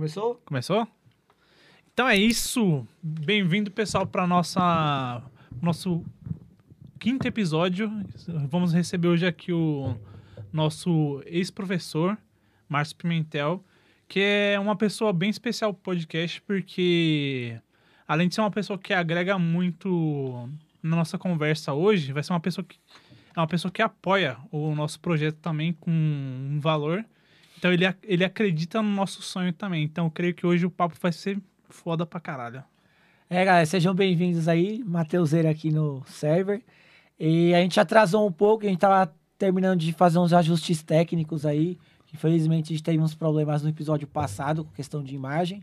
Começou? Começou? Então é isso. Bem-vindo, pessoal, para nossa nosso quinto episódio. Vamos receber hoje aqui o nosso ex-professor, Márcio Pimentel, que é uma pessoa bem especial pro podcast, porque além de ser uma pessoa que agrega muito na nossa conversa hoje, vai ser uma pessoa que é uma pessoa que apoia o nosso projeto também com um valor. Então ele, ele acredita no nosso sonho também. Então eu creio que hoje o papo vai ser foda pra caralho. É, galera, sejam bem-vindos aí. Mateuseira aqui no server. E a gente atrasou um pouco, a gente tava terminando de fazer uns ajustes técnicos aí. Infelizmente a gente teve uns problemas no episódio passado com questão de imagem.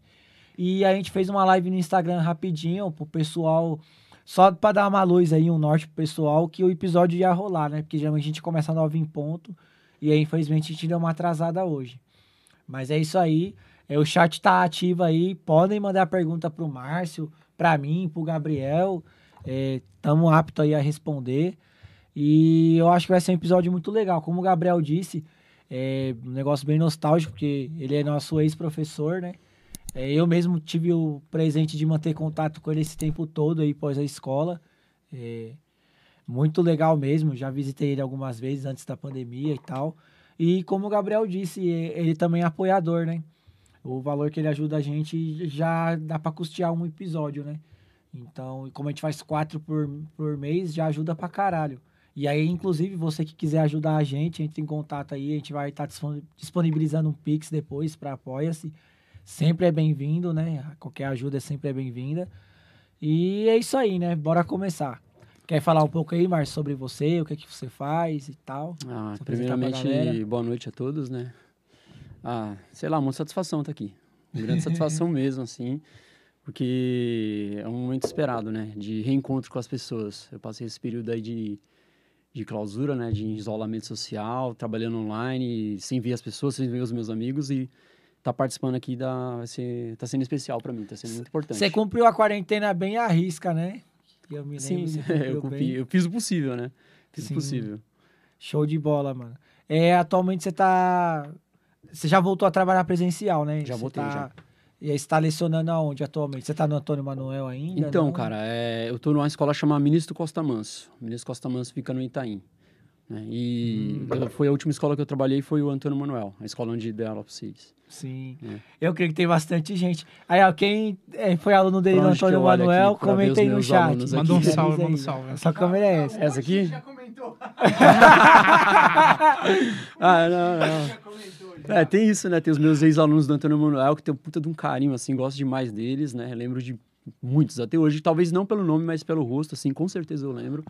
E a gente fez uma live no Instagram rapidinho pro pessoal, só para dar uma luz aí, um norte pro pessoal, que o episódio ia rolar, né? Porque geralmente a gente começa nove em ponto. E aí, infelizmente, a gente deu uma atrasada hoje. Mas é isso aí. É, o chat tá ativo aí. Podem mandar pergunta pro Márcio, para mim, pro Gabriel. Estamos é, aptos aí a responder. E eu acho que vai ser um episódio muito legal. Como o Gabriel disse, é um negócio bem nostálgico, porque ele é nosso ex-professor, né? É, eu mesmo tive o presente de manter contato com ele esse tempo todo aí pós a escola. É, muito legal mesmo, já visitei ele algumas vezes antes da pandemia e tal. E como o Gabriel disse, ele também é apoiador, né? O valor que ele ajuda a gente já dá para custear um episódio, né? Então, como a gente faz quatro por, por mês, já ajuda pra caralho. E aí, inclusive, você que quiser ajudar a gente, a gente tem contato aí, a gente vai estar tá disponibilizando um Pix depois para Apoia-se. Sempre é bem-vindo, né? Qualquer ajuda é sempre é bem-vinda. E é isso aí, né? Bora começar. Quer falar um pouco aí, Márcio, sobre você, o que, é que você faz e tal? Ah, primeiramente, boa noite a todos, né? Ah, sei lá, uma satisfação estar tá aqui. Uma grande satisfação mesmo, assim, porque é um momento esperado, né? De reencontro com as pessoas. Eu passei esse período aí de, de clausura, né? De isolamento social, trabalhando online, sem ver as pessoas, sem ver os meus amigos e tá participando aqui da, vai ser, tá sendo especial para mim, tá sendo muito importante. Você cumpriu a quarentena bem à risca, né? Eu me Sim, eu, cumpri, eu fiz o possível, né? Fiz Sim. o possível. Show de bola, mano. É, atualmente você tá. Você já voltou a trabalhar presencial, né? Já você voltei, tá... já. E aí você tá lecionando aonde atualmente? Você tá no Antônio Manuel ainda? Então, não? cara, é... eu tô numa escola chamada Ministro Costa Manso. Ministro Costa Manso fica no Itaim. Né? E hum. foi a última escola que eu trabalhei foi o Antônio Manuel, a escola onde deu aula vocês. Sim. É. Eu creio que tem bastante gente. Aí, ó, quem é, foi aluno dele Antônio Manuel, comenta aí no chat. Manda um salve, manda um salve. Sua câmera é essa. Essa aqui? Já comentou. ah, não, não. É, tem isso, né? Tem os meus ex-alunos do Antônio Manuel que tem um puta de um carinho, assim, gosto demais deles, né? lembro de muitos até hoje, talvez não pelo nome, mas pelo rosto, assim, com certeza eu lembro.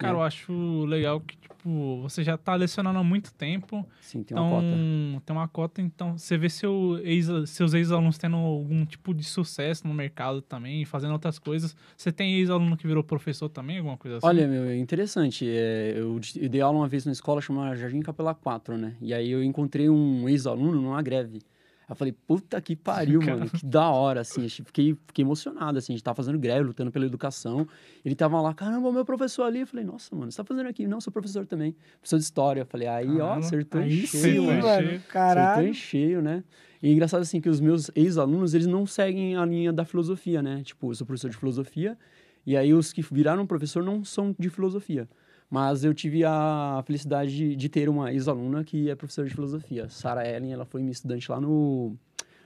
Cara, eu acho legal que, tipo, você já tá lecionando há muito tempo. Sim, tem então, uma cota. Tem uma cota, então você vê seu ex, seus ex-alunos tendo algum tipo de sucesso no mercado também, fazendo outras coisas. Você tem ex-aluno que virou professor também, alguma coisa assim? Olha, meu, é interessante. É, eu, eu dei aula uma vez na escola chamada Jardim Capela 4, né? E aí eu encontrei um ex-aluno numa greve. Eu falei, puta que pariu, mano, que da hora, assim. Fiquei, fiquei emocionado, assim. A gente tava fazendo greve, lutando pela educação. Ele tava lá, caramba, o meu professor ali. Eu falei, nossa, mano, você tá fazendo aqui? Não, sou professor também. Professor de história. Eu falei, aí, caramba, ó, acertou aí em cheio, sim, mano. Caralho. Acertou em cheio, né? E é engraçado, assim, que os meus ex-alunos, eles não seguem a linha da filosofia, né? Tipo, eu sou professor de filosofia. E aí, os que viraram professor não são de filosofia. Mas eu tive a felicidade de, de ter uma ex-aluna que é professora de filosofia. Sara Ellen, ela foi minha estudante lá no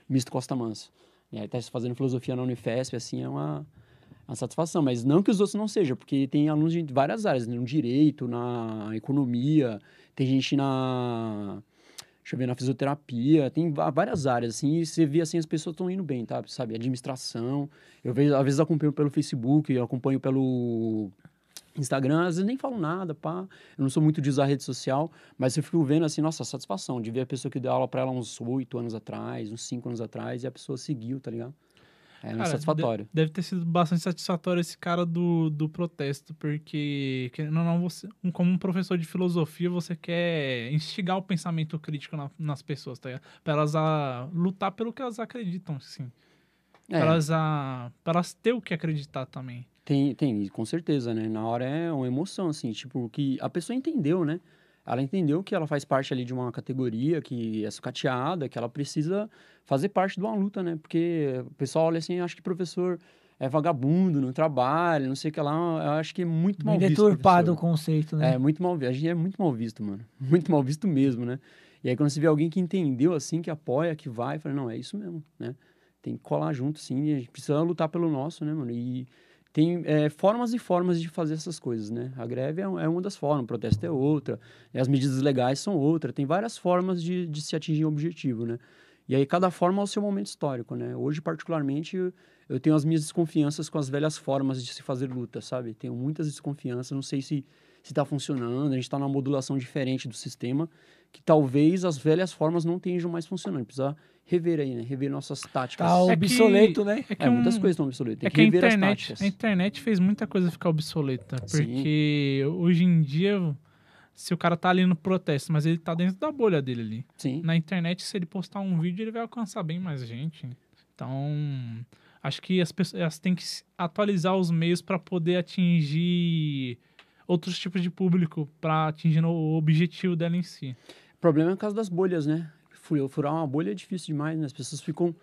Misto Costa Manso. E aí tá fazendo filosofia na Unifesp, assim, é uma, uma satisfação. Mas não que os outros não sejam, porque tem alunos de várias áreas, né? no direito, na economia, tem gente na... Deixa eu ver, na fisioterapia, tem várias áreas, assim, e você vê, assim, as pessoas estão indo bem, tá? Sabe, administração. Eu, vejo, às vezes, acompanho pelo Facebook, eu acompanho pelo Instagram, às vezes nem falo nada, pá. Eu não sou muito de usar rede social, mas eu fico vendo assim, nossa, satisfação de ver a pessoa que deu aula para ela uns oito anos atrás, uns cinco anos atrás, e a pessoa seguiu, tá ligado? É cara, satisfatório. Deve ter sido bastante satisfatório esse cara do, do protesto, porque não, não, você, como um professor de filosofia, você quer instigar o pensamento crítico na, nas pessoas, tá ligado? Pra elas a, lutar pelo que elas acreditam, assim. É. Pra, elas a, pra elas ter o que acreditar também. Tem, tem, com certeza, né? Na hora é uma emoção, assim, tipo, que a pessoa entendeu, né? ela entendeu que ela faz parte ali de uma categoria que é sucateada, que ela precisa fazer parte de uma luta, né? Porque o pessoal olha assim, acha que professor é vagabundo, não trabalha, não sei o que lá. Eu acho que é muito mal Bem visto. deturpado o conceito, né? É, muito mal visto. A gente é muito mal visto, mano. Muito mal visto mesmo, né? E aí, quando você vê alguém que entendeu, assim, que apoia, que vai, fala, não, é isso mesmo, né? Tem que colar junto, sim, e a gente precisa lutar pelo nosso, né, mano? E tem é, formas e formas de fazer essas coisas, né? A greve é, é uma das formas, o protesto é outra, as medidas legais são outra. Tem várias formas de, de se atingir um objetivo, né? E aí, cada forma é o seu momento histórico, né? Hoje, particularmente, eu- tenho as minhas desconfianças com as velhas formas de se fazer luta, sabe? Tenho muitas desconfianças, não sei se se está funcionando, a gente está numa modulação diferente do sistema, que talvez as velhas formas não estejam mais funcionando. Precisa rever aí, né? Rever nossas táticas. Tá É que- obsoleto, né? É que É, muitas um- coisas estão obsoletas. Tem É que, que a rever as internet, táticas. a internet fez muita coisa ficar obsoleta. Sim. Porque hoje em dia, se o cara tá ali no protesto, mas ele tá dentro da bolha dele ali. Sim. Na internet, se ele postar um vídeo, ele vai alcançar bem mais gente. Então, acho que as pessoas têm que atualizar os meios para poder atingir outros tipos de público, para atingir o objetivo dela em si. O problema é o caso das bolhas, né? Fu- Furar uma bolha é difícil demais, né? As pessoas ficam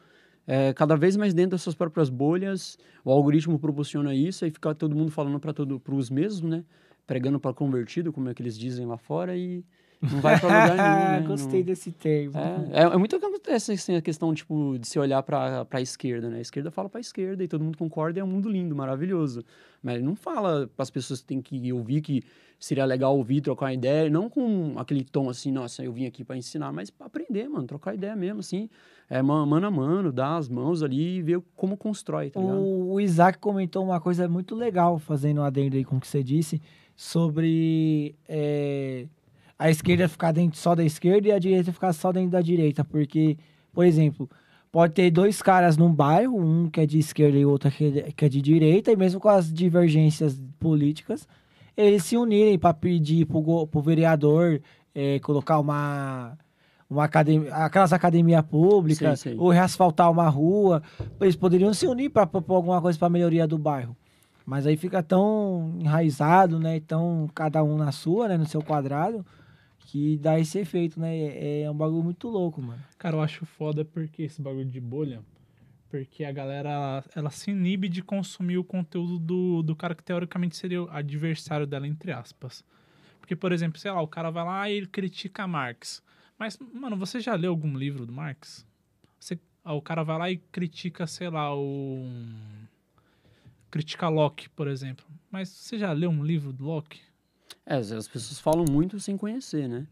é, cada vez mais dentro das suas próprias bolhas. O algoritmo proporciona isso, aí fica todo mundo falando para todo os mesmos, né? Pregando para convertido, como é que eles dizem lá fora, e não vai para lugar nenhum. Né? Gostei Não- desse termo. É, é, é muito que acontece assim, a questão tipo, de se olhar para a esquerda, né? A esquerda fala para a esquerda e todo mundo concorda, e é um mundo lindo, maravilhoso. Mas ele não fala para as pessoas que têm que ouvir que seria legal ouvir, trocar uma ideia, não com aquele tom assim, nossa, eu vim aqui para ensinar, mas para aprender, mano, trocar ideia mesmo, assim, é ma- mano a mano, dar as mãos ali e ver como constrói, tá ligado? O, o Isaac comentou uma coisa muito legal, fazendo um adendo aí com o que você disse, sobre é, a esquerda ficar dentro só da esquerda e a direita ficar só dentro da direita. Porque, por exemplo, pode ter dois caras num bairro, um que é de esquerda e o outro que é de- é direita, e mesmo com as divergências políticas, eles se unirem para pedir pro, go- pro vereador é, colocar uma. Uma academia, aquelas academias públicas, Sei, sei. ou reasfaltar uma rua, eles poderiam se unir para propor alguma coisa para melhoria do bairro. Mas aí fica tão enraizado, né? Tão cada um na sua, né? No seu quadrado, que dá esse efeito, né? É, é um bagulho muito louco, mano. Cara, eu acho foda porque esse bagulho de bolha, porque a galera ela, se inibe de consumir o conteúdo do, do cara que teoricamente seria o adversário dela, entre aspas. Porque, por exemplo, sei lá, o cara vai lá e ele critica Marx. Mas, mano, você já leu algum livro do Marx? Você, ah, o cara vai lá e critica, sei lá, o. Critica Locke, por exemplo. Mas você já leu um livro do Locke? É, as as pessoas falam muito sem conhecer, né?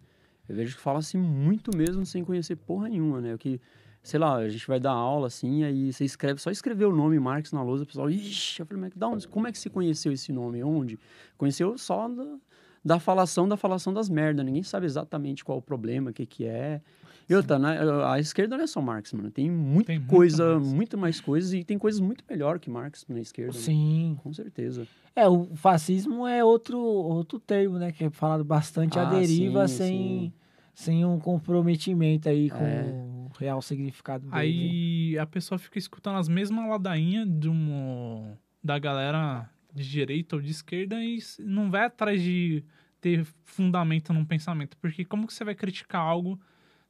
Eu vejo que fala-se muito mesmo sem conhecer porra nenhuma, né? O que, sei lá, a gente vai dar aula assim, aí você escreve, só escrever o nome Marx na lousa, o pessoal, ixi, eu falei, mas da onde, como é que você conheceu esse nome? Onde? Conheceu só da, da falação, da falação das merdas, ninguém sabe exatamente qual o problema, o que que é. E outra, né, a esquerda não é só Marx, mano, tem muita Tem muita coisa, mais. muito mais coisas, e tem coisas muito melhor que Marx na esquerda, né? Sim. Com certeza. É, o fascismo é outro, outro termo, né? Que é falado bastante à Ah, deriva sim, sem, sim. sem um comprometimento aí com É. o real significado dele. Aí a pessoa fica escutando as mesmas ladainhas de um, da galera de direita ou de esquerda e não vai atrás de ter fundamento num pensamento. Porque como que você vai criticar algo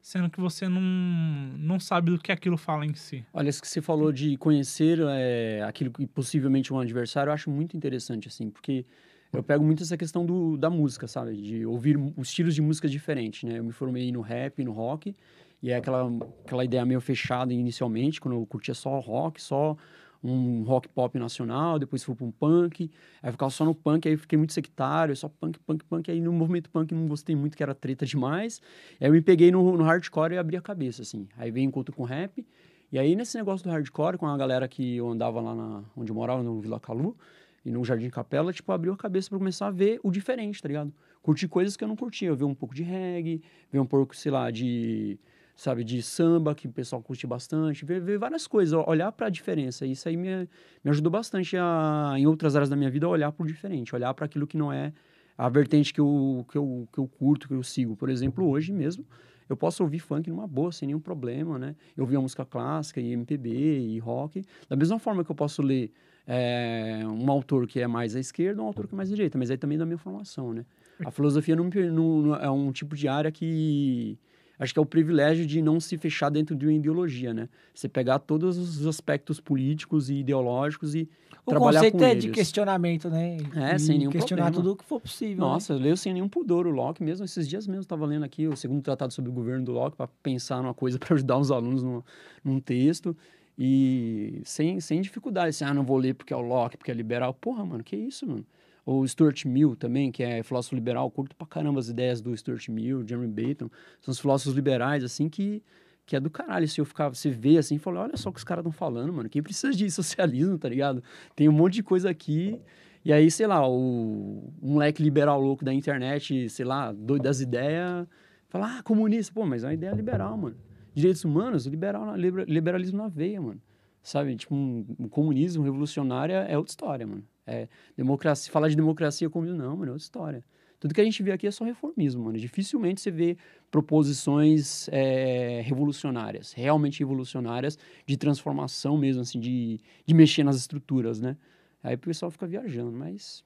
sendo que você não, não sabe do que aquilo fala em si? Olha, isso que você falou de conhecer é, aquilo que possivelmente um adversário, eu acho muito interessante, assim, porque eu pego muito essa questão do, da música, sabe? De ouvir os estilos de música diferentes, né? Eu me formei no rap, no rock, e é aquela, aquela ideia meio fechada inicialmente, quando eu curtia só rock, só um rock pop nacional, depois fui para um punk, aí ficava só no punk, aí fiquei muito sectário, só punk, punk, punk, aí no movimento punk não gostei muito, que era treta demais, aí eu me peguei no, no hardcore e abri a cabeça, assim, aí veio encontro com rap, e aí nesse negócio do hardcore, com a galera que eu andava lá na, onde eu morava, no Vila Calu, e no Jardim Capela, tipo, abriu a cabeça para começar a ver o diferente, tá ligado? Curtir coisas que eu não curtia, eu ver um pouco de reggae, ver um pouco, sei lá, de sabe, de samba, que o pessoal curte bastante, ver, ver várias coisas, olhar para a diferença. Isso aí me, me ajudou bastante a, em outras áreas da minha vida, a olhar para o diferente, olhar para aquilo que não é a vertente que eu, que, eu, que eu curto, que eu sigo. Por exemplo, hoje mesmo, eu posso ouvir funk numa boa, sem nenhum problema, né? Eu ouvia música clássica e MPB e rock. Da mesma forma que eu posso ler é, um autor que é mais à esquerda, um autor que é mais à direita, mas aí também da minha formação, né? A filosofia não, não, não é um tipo de área que acho que é o privilégio de não se fechar dentro de uma ideologia, né? Você pegar todos os aspectos políticos e ideológicos e o trabalhar com conceito é eles. de questionamento, né? É, E sem nenhum Questionar problema. tudo o que for possível. né? Nossa, eu leio sem nenhum pudor o Locke mesmo. Esses dias mesmo estava lendo aqui o segundo tratado sobre o governo do Locke para pensar numa coisa para ajudar os alunos num, num texto e sem, sem dificuldade. Assim, ah, não vou ler porque é o Locke, porque é liberal. Porra, mano, que isso, mano? Ou Stuart Mill também, que é filósofo liberal, curto pra caramba as ideias do Stuart Mill, Jeremy Bentham. São os filósofos liberais, assim, que, que é do caralho. Se eu ficar, você vê assim e olha só o que os caras estão falando, mano. Quem precisa de socialismo, tá ligado? Tem um monte de coisa aqui. E aí, sei lá, o um moleque liberal louco da internet, sei lá, doido das ideias, fala, ah, comunista. Pô, mas é uma ideia liberal, mano. Direitos humanos, liberal, liberalismo na veia, mano. Sabe? Tipo, um, um comunismo revolucionário é outra história, mano. É, democracia, falar de democracia comunismo, não, mano, é história. Tudo que a gente vê aqui é só reformismo, mano. Dificilmente você vê proposições é, revolucionárias, realmente revolucionárias, de transformação mesmo, assim, de, de mexer nas estruturas, né? Aí o pessoal fica viajando, mas,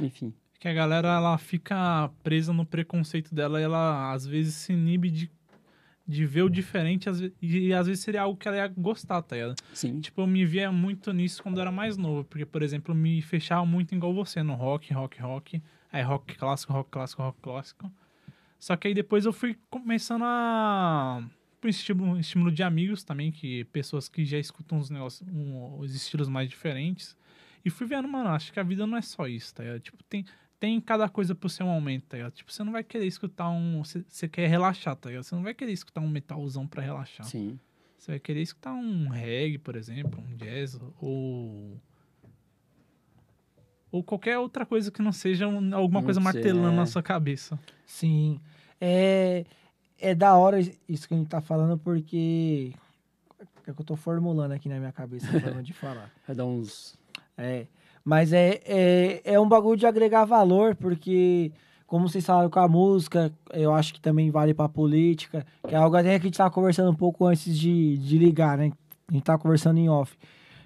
enfim. Que a galera ela fica presa no preconceito dela e ela às vezes se inibe de, de ver o diferente e às vezes seria algo que ela ia gostar, tá ligado? Sim. Tipo, eu me via muito nisso quando eu era mais novo, porque, por exemplo, eu me fechava muito igual você no rock, rock, rock, aí rock clássico, rock clássico, rock clássico. Só que aí depois eu fui começando a. Por estímulo, estímulo de amigos também, que pessoas que já escutam os negócios, um, os estilos mais diferentes. E fui vendo, mano, acho que a vida não é só isso, tá ligado? Tipo, tem, tem cada coisa pro seu momento, tá ligado? Tipo, você não vai querer escutar um. Você quer relaxar, tá ligado? Você não vai querer escutar um metalzão pra relaxar. Sim. Você vai querer escutar um reggae, por exemplo, um jazz, ou. Ou qualquer outra coisa que não seja um- alguma Não coisa sei, martelando é. na sua cabeça. Sim. É, é da hora isso que a gente tá falando, porque. É que eu tô formulando aqui na minha cabeça a forma de falar. Vai dar uns. É. Mas é, é, é um bagulho de agregar valor, porque, como vocês falaram com a música, eu acho que também vale pra política, que é algo até que a gente tava conversando um pouco antes de, de ligar, né? A gente tava conversando em off.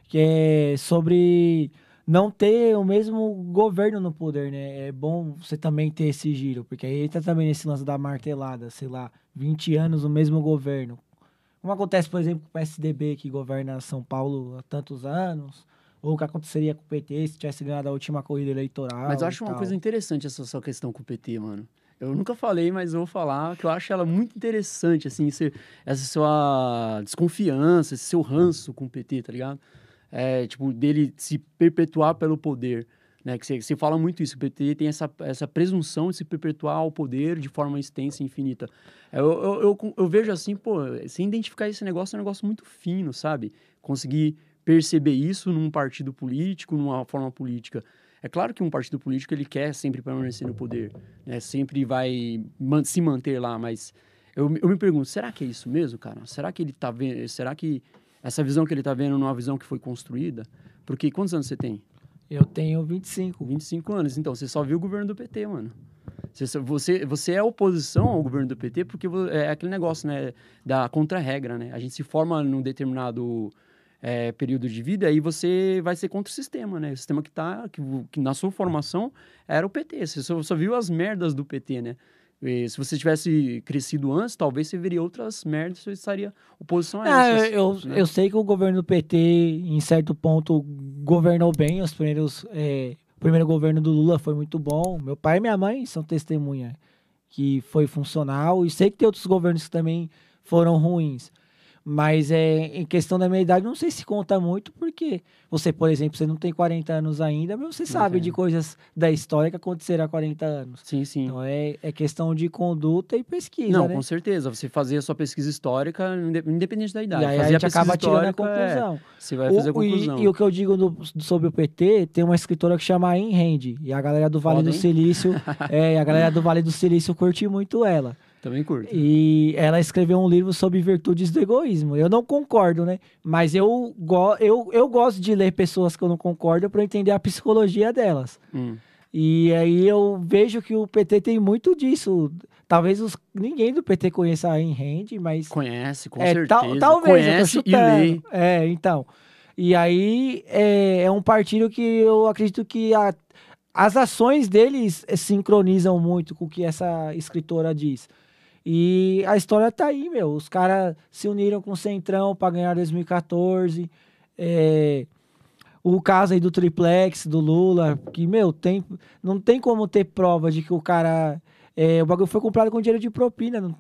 Que é sobre não ter o mesmo governo no poder, né? É bom você também ter esse giro, porque aí entra também nesse lance da martelada, sei lá, 20 anos o mesmo governo. Como acontece, por exemplo, com o PSDB, que governa São Paulo há tantos anos, ou o que aconteceria com o PT se tivesse ganhado a última corrida eleitoral. Mas eu acho uma tal. coisa interessante essa sua questão com o PT, mano. Eu nunca falei, mas vou falar que eu acho ela muito interessante, assim, esse- essa sua desconfiança, esse seu ranço com o PT, tá ligado? É, tipo, dele se perpetuar pelo poder, né? Que você, fala muito isso, o PT tem essa, essa presunção de se perpetuar ao poder de forma extensa e infinita. Eu, eu, eu, eu vejo assim, pô, sem identificar esse negócio é um negócio muito fino, sabe? Conseguir perceber isso num partido político, numa forma política. É claro que um partido político ele quer sempre permanecer no poder, né? Sempre vai se manter lá, mas eu, eu me pergunto, será que é isso mesmo, cara? Será que ele tá vendo, será que essa visão que ele tá vendo não é uma visão que foi construída? Porque quantos anos você tem? Eu tenho 25. 25 anos. Então, você só viu o governo do PT, mano. Você, você, você é oposição ao governo do PT porque é aquele negócio, né? Da contra-regra, né? A gente se forma num determinado é, período de vida e você vai ser contra o sistema, né? O sistema que tá... Que, que na sua formação era o PT. Você só, só viu as merdas do PT, né? E se você tivesse crescido antes, talvez você veria outras merdas você estaria oposição a Ah, eu, né? eu sei que o governo do PT, em certo ponto, governou bem. Os primeiros, é, o primeiro governo do Lula foi muito bom. Meu pai e minha mãe são testemunha que foi funcional. E sei que tem outros governos que também foram ruins. Mas é, em questão da minha idade, não sei se conta muito, porque você, por exemplo, você não tem 40 anos ainda, mas você sabe de coisas da história que aconteceram há 40 anos. Sim, sim. Então é, é questão de conduta e pesquisa, Não, né? com certeza. Você fazer a sua pesquisa histórica, inde- independente da idade. E aí a fazer gente acaba tirando a é, conclusão. você vai fazer a O- e- conclusão. E, o que eu digo sobre o PT, tem uma escritora que chama Ayn Rand. E a galera do Vale Foda, do? Silício. é, a galera do Vale do Silício curte muito ela. Também curto. E ela escreveu um livro sobre virtudes do egoísmo. Eu não concordo, né? Mas eu, go eu, eu gosto de ler pessoas que eu não concordo para entender a psicologia delas. Hum. E aí eu vejo que o PT tem muito disso. Talvez os, ninguém do PT conheça a Rand, mas Conhece, com é, certeza. tal- talvez, Conhece e lê. É, então. E aí é, é um partido que eu acredito que a, as ações deles sincronizam muito com o que essa escritora diz. E a história tá aí, meu. Os caras se uniram com o Centrão para ganhar 2014. É, o caso aí do triplex do Lula, que, meu, tem, não tem como ter prova de que o cara. É, o bagulho foi comprado com dinheiro de propina.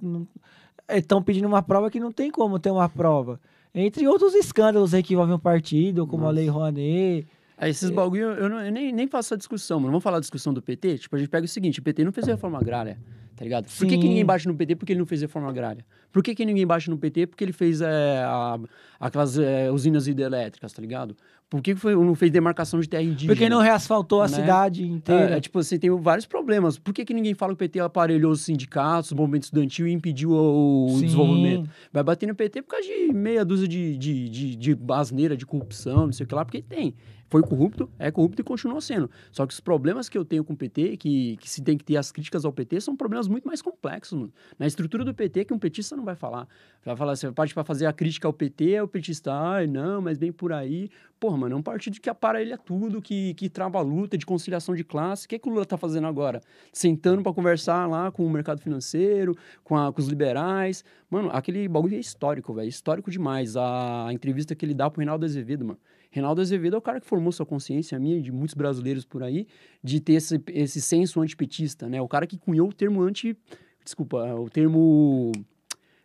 Estão é, pedindo uma prova que não tem como ter uma prova. Entre outros escândalos aí que envolvem o partido, como Nossa. a Lei Rouanet. É, esses é. bagulho, eu, não, eu nem, nem faço essa discussão, mano. Vamos falar da discussão do PT? Tipo, a gente pega o seguinte: o PT não fez reforma agrária tá ligado? Por que, que, ninguém bate no PT porque ele não fez reforma agrária? Por que, que ninguém bate no PT porque ele fez é, a, aquelas é, usinas hidrelétricas, tá ligado? Por que foi, não fez demarcação de terra indígena? Porque não reasfaltou a né? cidade inteira. É, é, tipo assim, tem vários problemas. Por que, que ninguém fala que o PT aparelhou os sindicatos, o movimento estudantil e impediu o, o desenvolvimento? Vai bater no PT por causa de meia dúzia de, de, de, de basneira, de corrupção, não sei o que lá, porque tem foi corrupto, é corrupto e continua sendo. Só que os problemas que eu tenho com o PT, que, que se tem que ter as críticas ao PT, são problemas muito mais complexos. Mano. Na estrutura do PT, que um petista não vai falar. Vai falar, você parte para fazer a crítica ao PT, é o petista, ai, não, mas bem por aí. Porra, mano, é um partido que aparelha tudo, que, que trava a luta de conciliação de classe. O que, é que o Lula tá fazendo agora? Sentando para conversar lá com o mercado financeiro, com, a, com os liberais. Mano, aquele bagulho é histórico, velho. Histórico demais. A, a entrevista que ele dá pro Reinaldo Azevedo, mano. Reinaldo Azevedo é o cara que formou sua consciência, a minha e de muitos brasileiros por aí, de ter esse, esse senso antipetista, né? O cara que cunhou o termo anti... Desculpa, o termo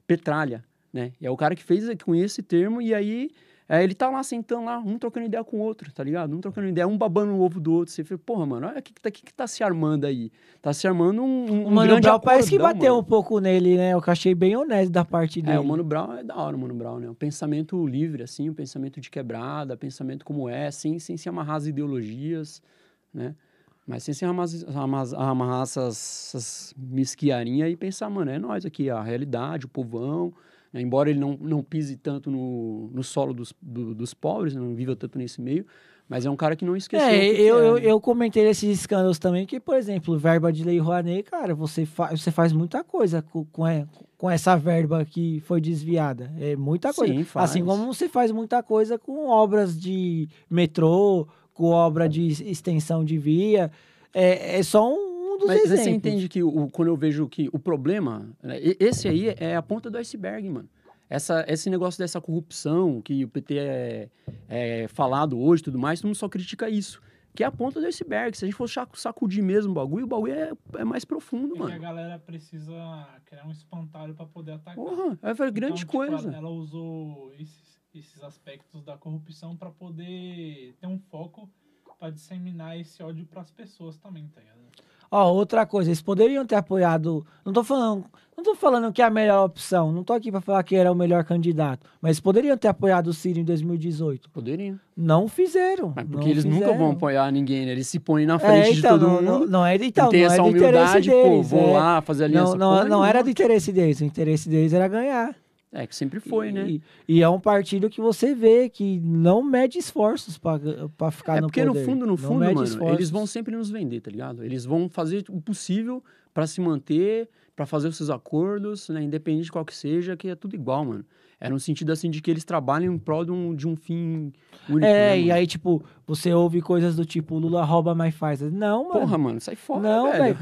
petralha, né? é o cara que fez, conhece esse termo e aí é, ele tá lá sentando lá, um trocando ideia com o outro, tá ligado? Um trocando ideia, um babando o ovo do outro. Você fala, porra, mano, olha o que, que, tá, que, que tá se armando aí. Tá se armando um, um, o Mano grande Brown parece que bateu mano. um pouco nele, né? Eu achei bem honesto da parte dele. É, o Mano Brown é da hora, o Mano Brown, né? Um pensamento livre, assim, um pensamento de quebrada, pensamento como é, sem, sem se amarrar as ideologias, né? Mas sem se amarrar, amarrar, amarrar essas, essas mesquiarinhas e pensar, mano, é nós aqui, a realidade, o povão, né? Embora ele não, não pise tanto no, no solo dos, do, dos pobres, não viva tanto nesse meio, mas é um cara que não esqueceu. É, eu, é, eu, né? eu comentei esses escândalos também, que, por exemplo, verba de lei Rouanet, cara, você, fa você faz muita coisa com, com, é, com essa verba que foi desviada. É muita coisa. Sim. Assim como você faz muita coisa com obras de metrô, com obra de extensão de via. É, é só um dos Mas exemplos. você entende que o, quando eu vejo que o problema, né, esse aí é a ponta do iceberg, mano. Essa, esse negócio dessa corrupção que o PT é, é falado hoje e tudo mais, todo mundo só critica isso. Que é a ponta do iceberg. Se a gente for sacudir mesmo o bagulho, o bagulho é, é mais profundo, é mano. a galera precisa criar um espantalho para poder atacar. Porra, é então, grande tipo, coisa. Ela usou esses, esses aspectos da corrupção para poder ter um foco para disseminar esse ódio para as pessoas também, tá ligado? Ó, outra coisa, eles poderiam ter apoiado. Não tô falando, não tô falando que é a melhor opção. Não tô aqui para falar que era o melhor candidato. Mas poderiam ter apoiado o Ciro em 2018. Poderiam. Não fizeram. Mas porque eles fizeram. nunca vão apoiar ninguém, né? Eles se põem na frente é, então, de todo não, mundo. Não, não é então, tem não essa é humildade, deles, pô, vão é. lá fazer aliança. Não, não, não era do interesse deles. O interesse deles era ganhar. É, que sempre foi, e, né? E é um partido que você vê que não mede esforços para ficar é, no poder. É porque no fundo, no fundo, mano, esforços. eles vão sempre nos vender, tá ligado? Eles vão fazer o possível para se manter, para fazer os seus acordos, né? Independente de qual que seja, que é tudo igual, mano. É no sentido assim de que eles trabalham em prol de um, de um fim único. É, né, e aí, tipo, você ouve coisas do tipo, Lula rouba, mas faz. Não, mano. Porra, mano, sai fora, não, velho.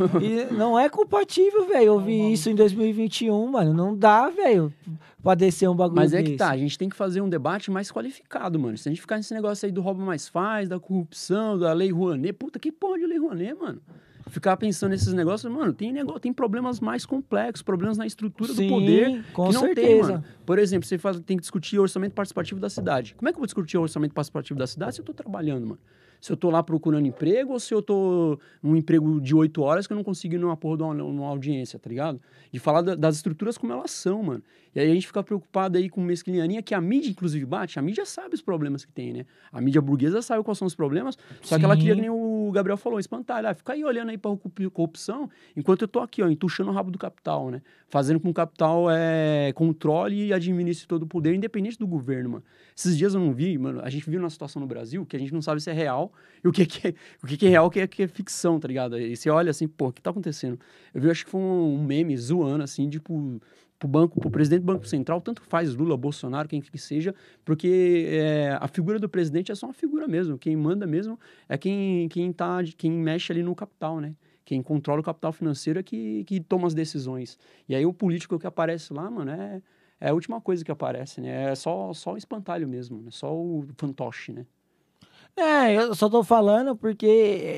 não é compatível, velho, ouvir isso em 2021, mano. Não dá, velho, pra descer um bagulho Mas é desse. que tá, a gente tem que fazer um debate mais qualificado, mano. Se a gente ficar nesse negócio aí do rouba mais faz, da corrupção, da lei Rouanet, puta, que porra de lei Rouanet, mano? Ficar pensando nesses negócios, mano, tem, negócio, tem problemas mais complexos, problemas na estrutura Sim, do poder com que não certeza. tem, mano. Por exemplo, você faz, tem que discutir o orçamento participativo da cidade. Como é que eu vou discutir o orçamento participativo da cidade se eu tô trabalhando, mano? se eu tô lá procurando emprego ou se eu tô num emprego de oito horas que eu não consigo ir numa porra de uma, numa audiência, tá ligado? De falar da, das estruturas como elas são, mano. E aí a gente fica preocupado aí com mesquinharia, que a mídia, inclusive, bate. A mídia sabe os problemas que tem, né? A mídia burguesa sabe quais são os problemas, só Sim. que ela queria, que nem o Gabriel falou, espantar. Ah, fica aí olhando aí pra corrupção, enquanto eu tô aqui, ó, entuchando o rabo do capital, né? Fazendo com que o capital é, controle e administre todo o poder, independente do governo, mano. Esses dias eu não vi, mano, a gente viu uma situação no Brasil que a gente não sabe se é real e o que, que, é, o que, que é real, o que é, que é ficção, tá ligado? E você olha assim, pô, o que tá acontecendo? Eu vi, acho que foi um, um meme zoando, assim, tipo, pro banco, pro presidente do Banco Central, tanto faz Lula, Bolsonaro, quem que seja, porque é, a figura do presidente é só uma figura mesmo. Quem manda mesmo é quem, quem, tá, quem mexe ali no capital, né? Quem controla o capital financeiro é que, que toma as decisões. E aí o político que aparece lá, mano, é, é a última coisa que aparece, né? É só, só o espantalho mesmo, né? Só o fantoche, né? É, eu só tô falando porque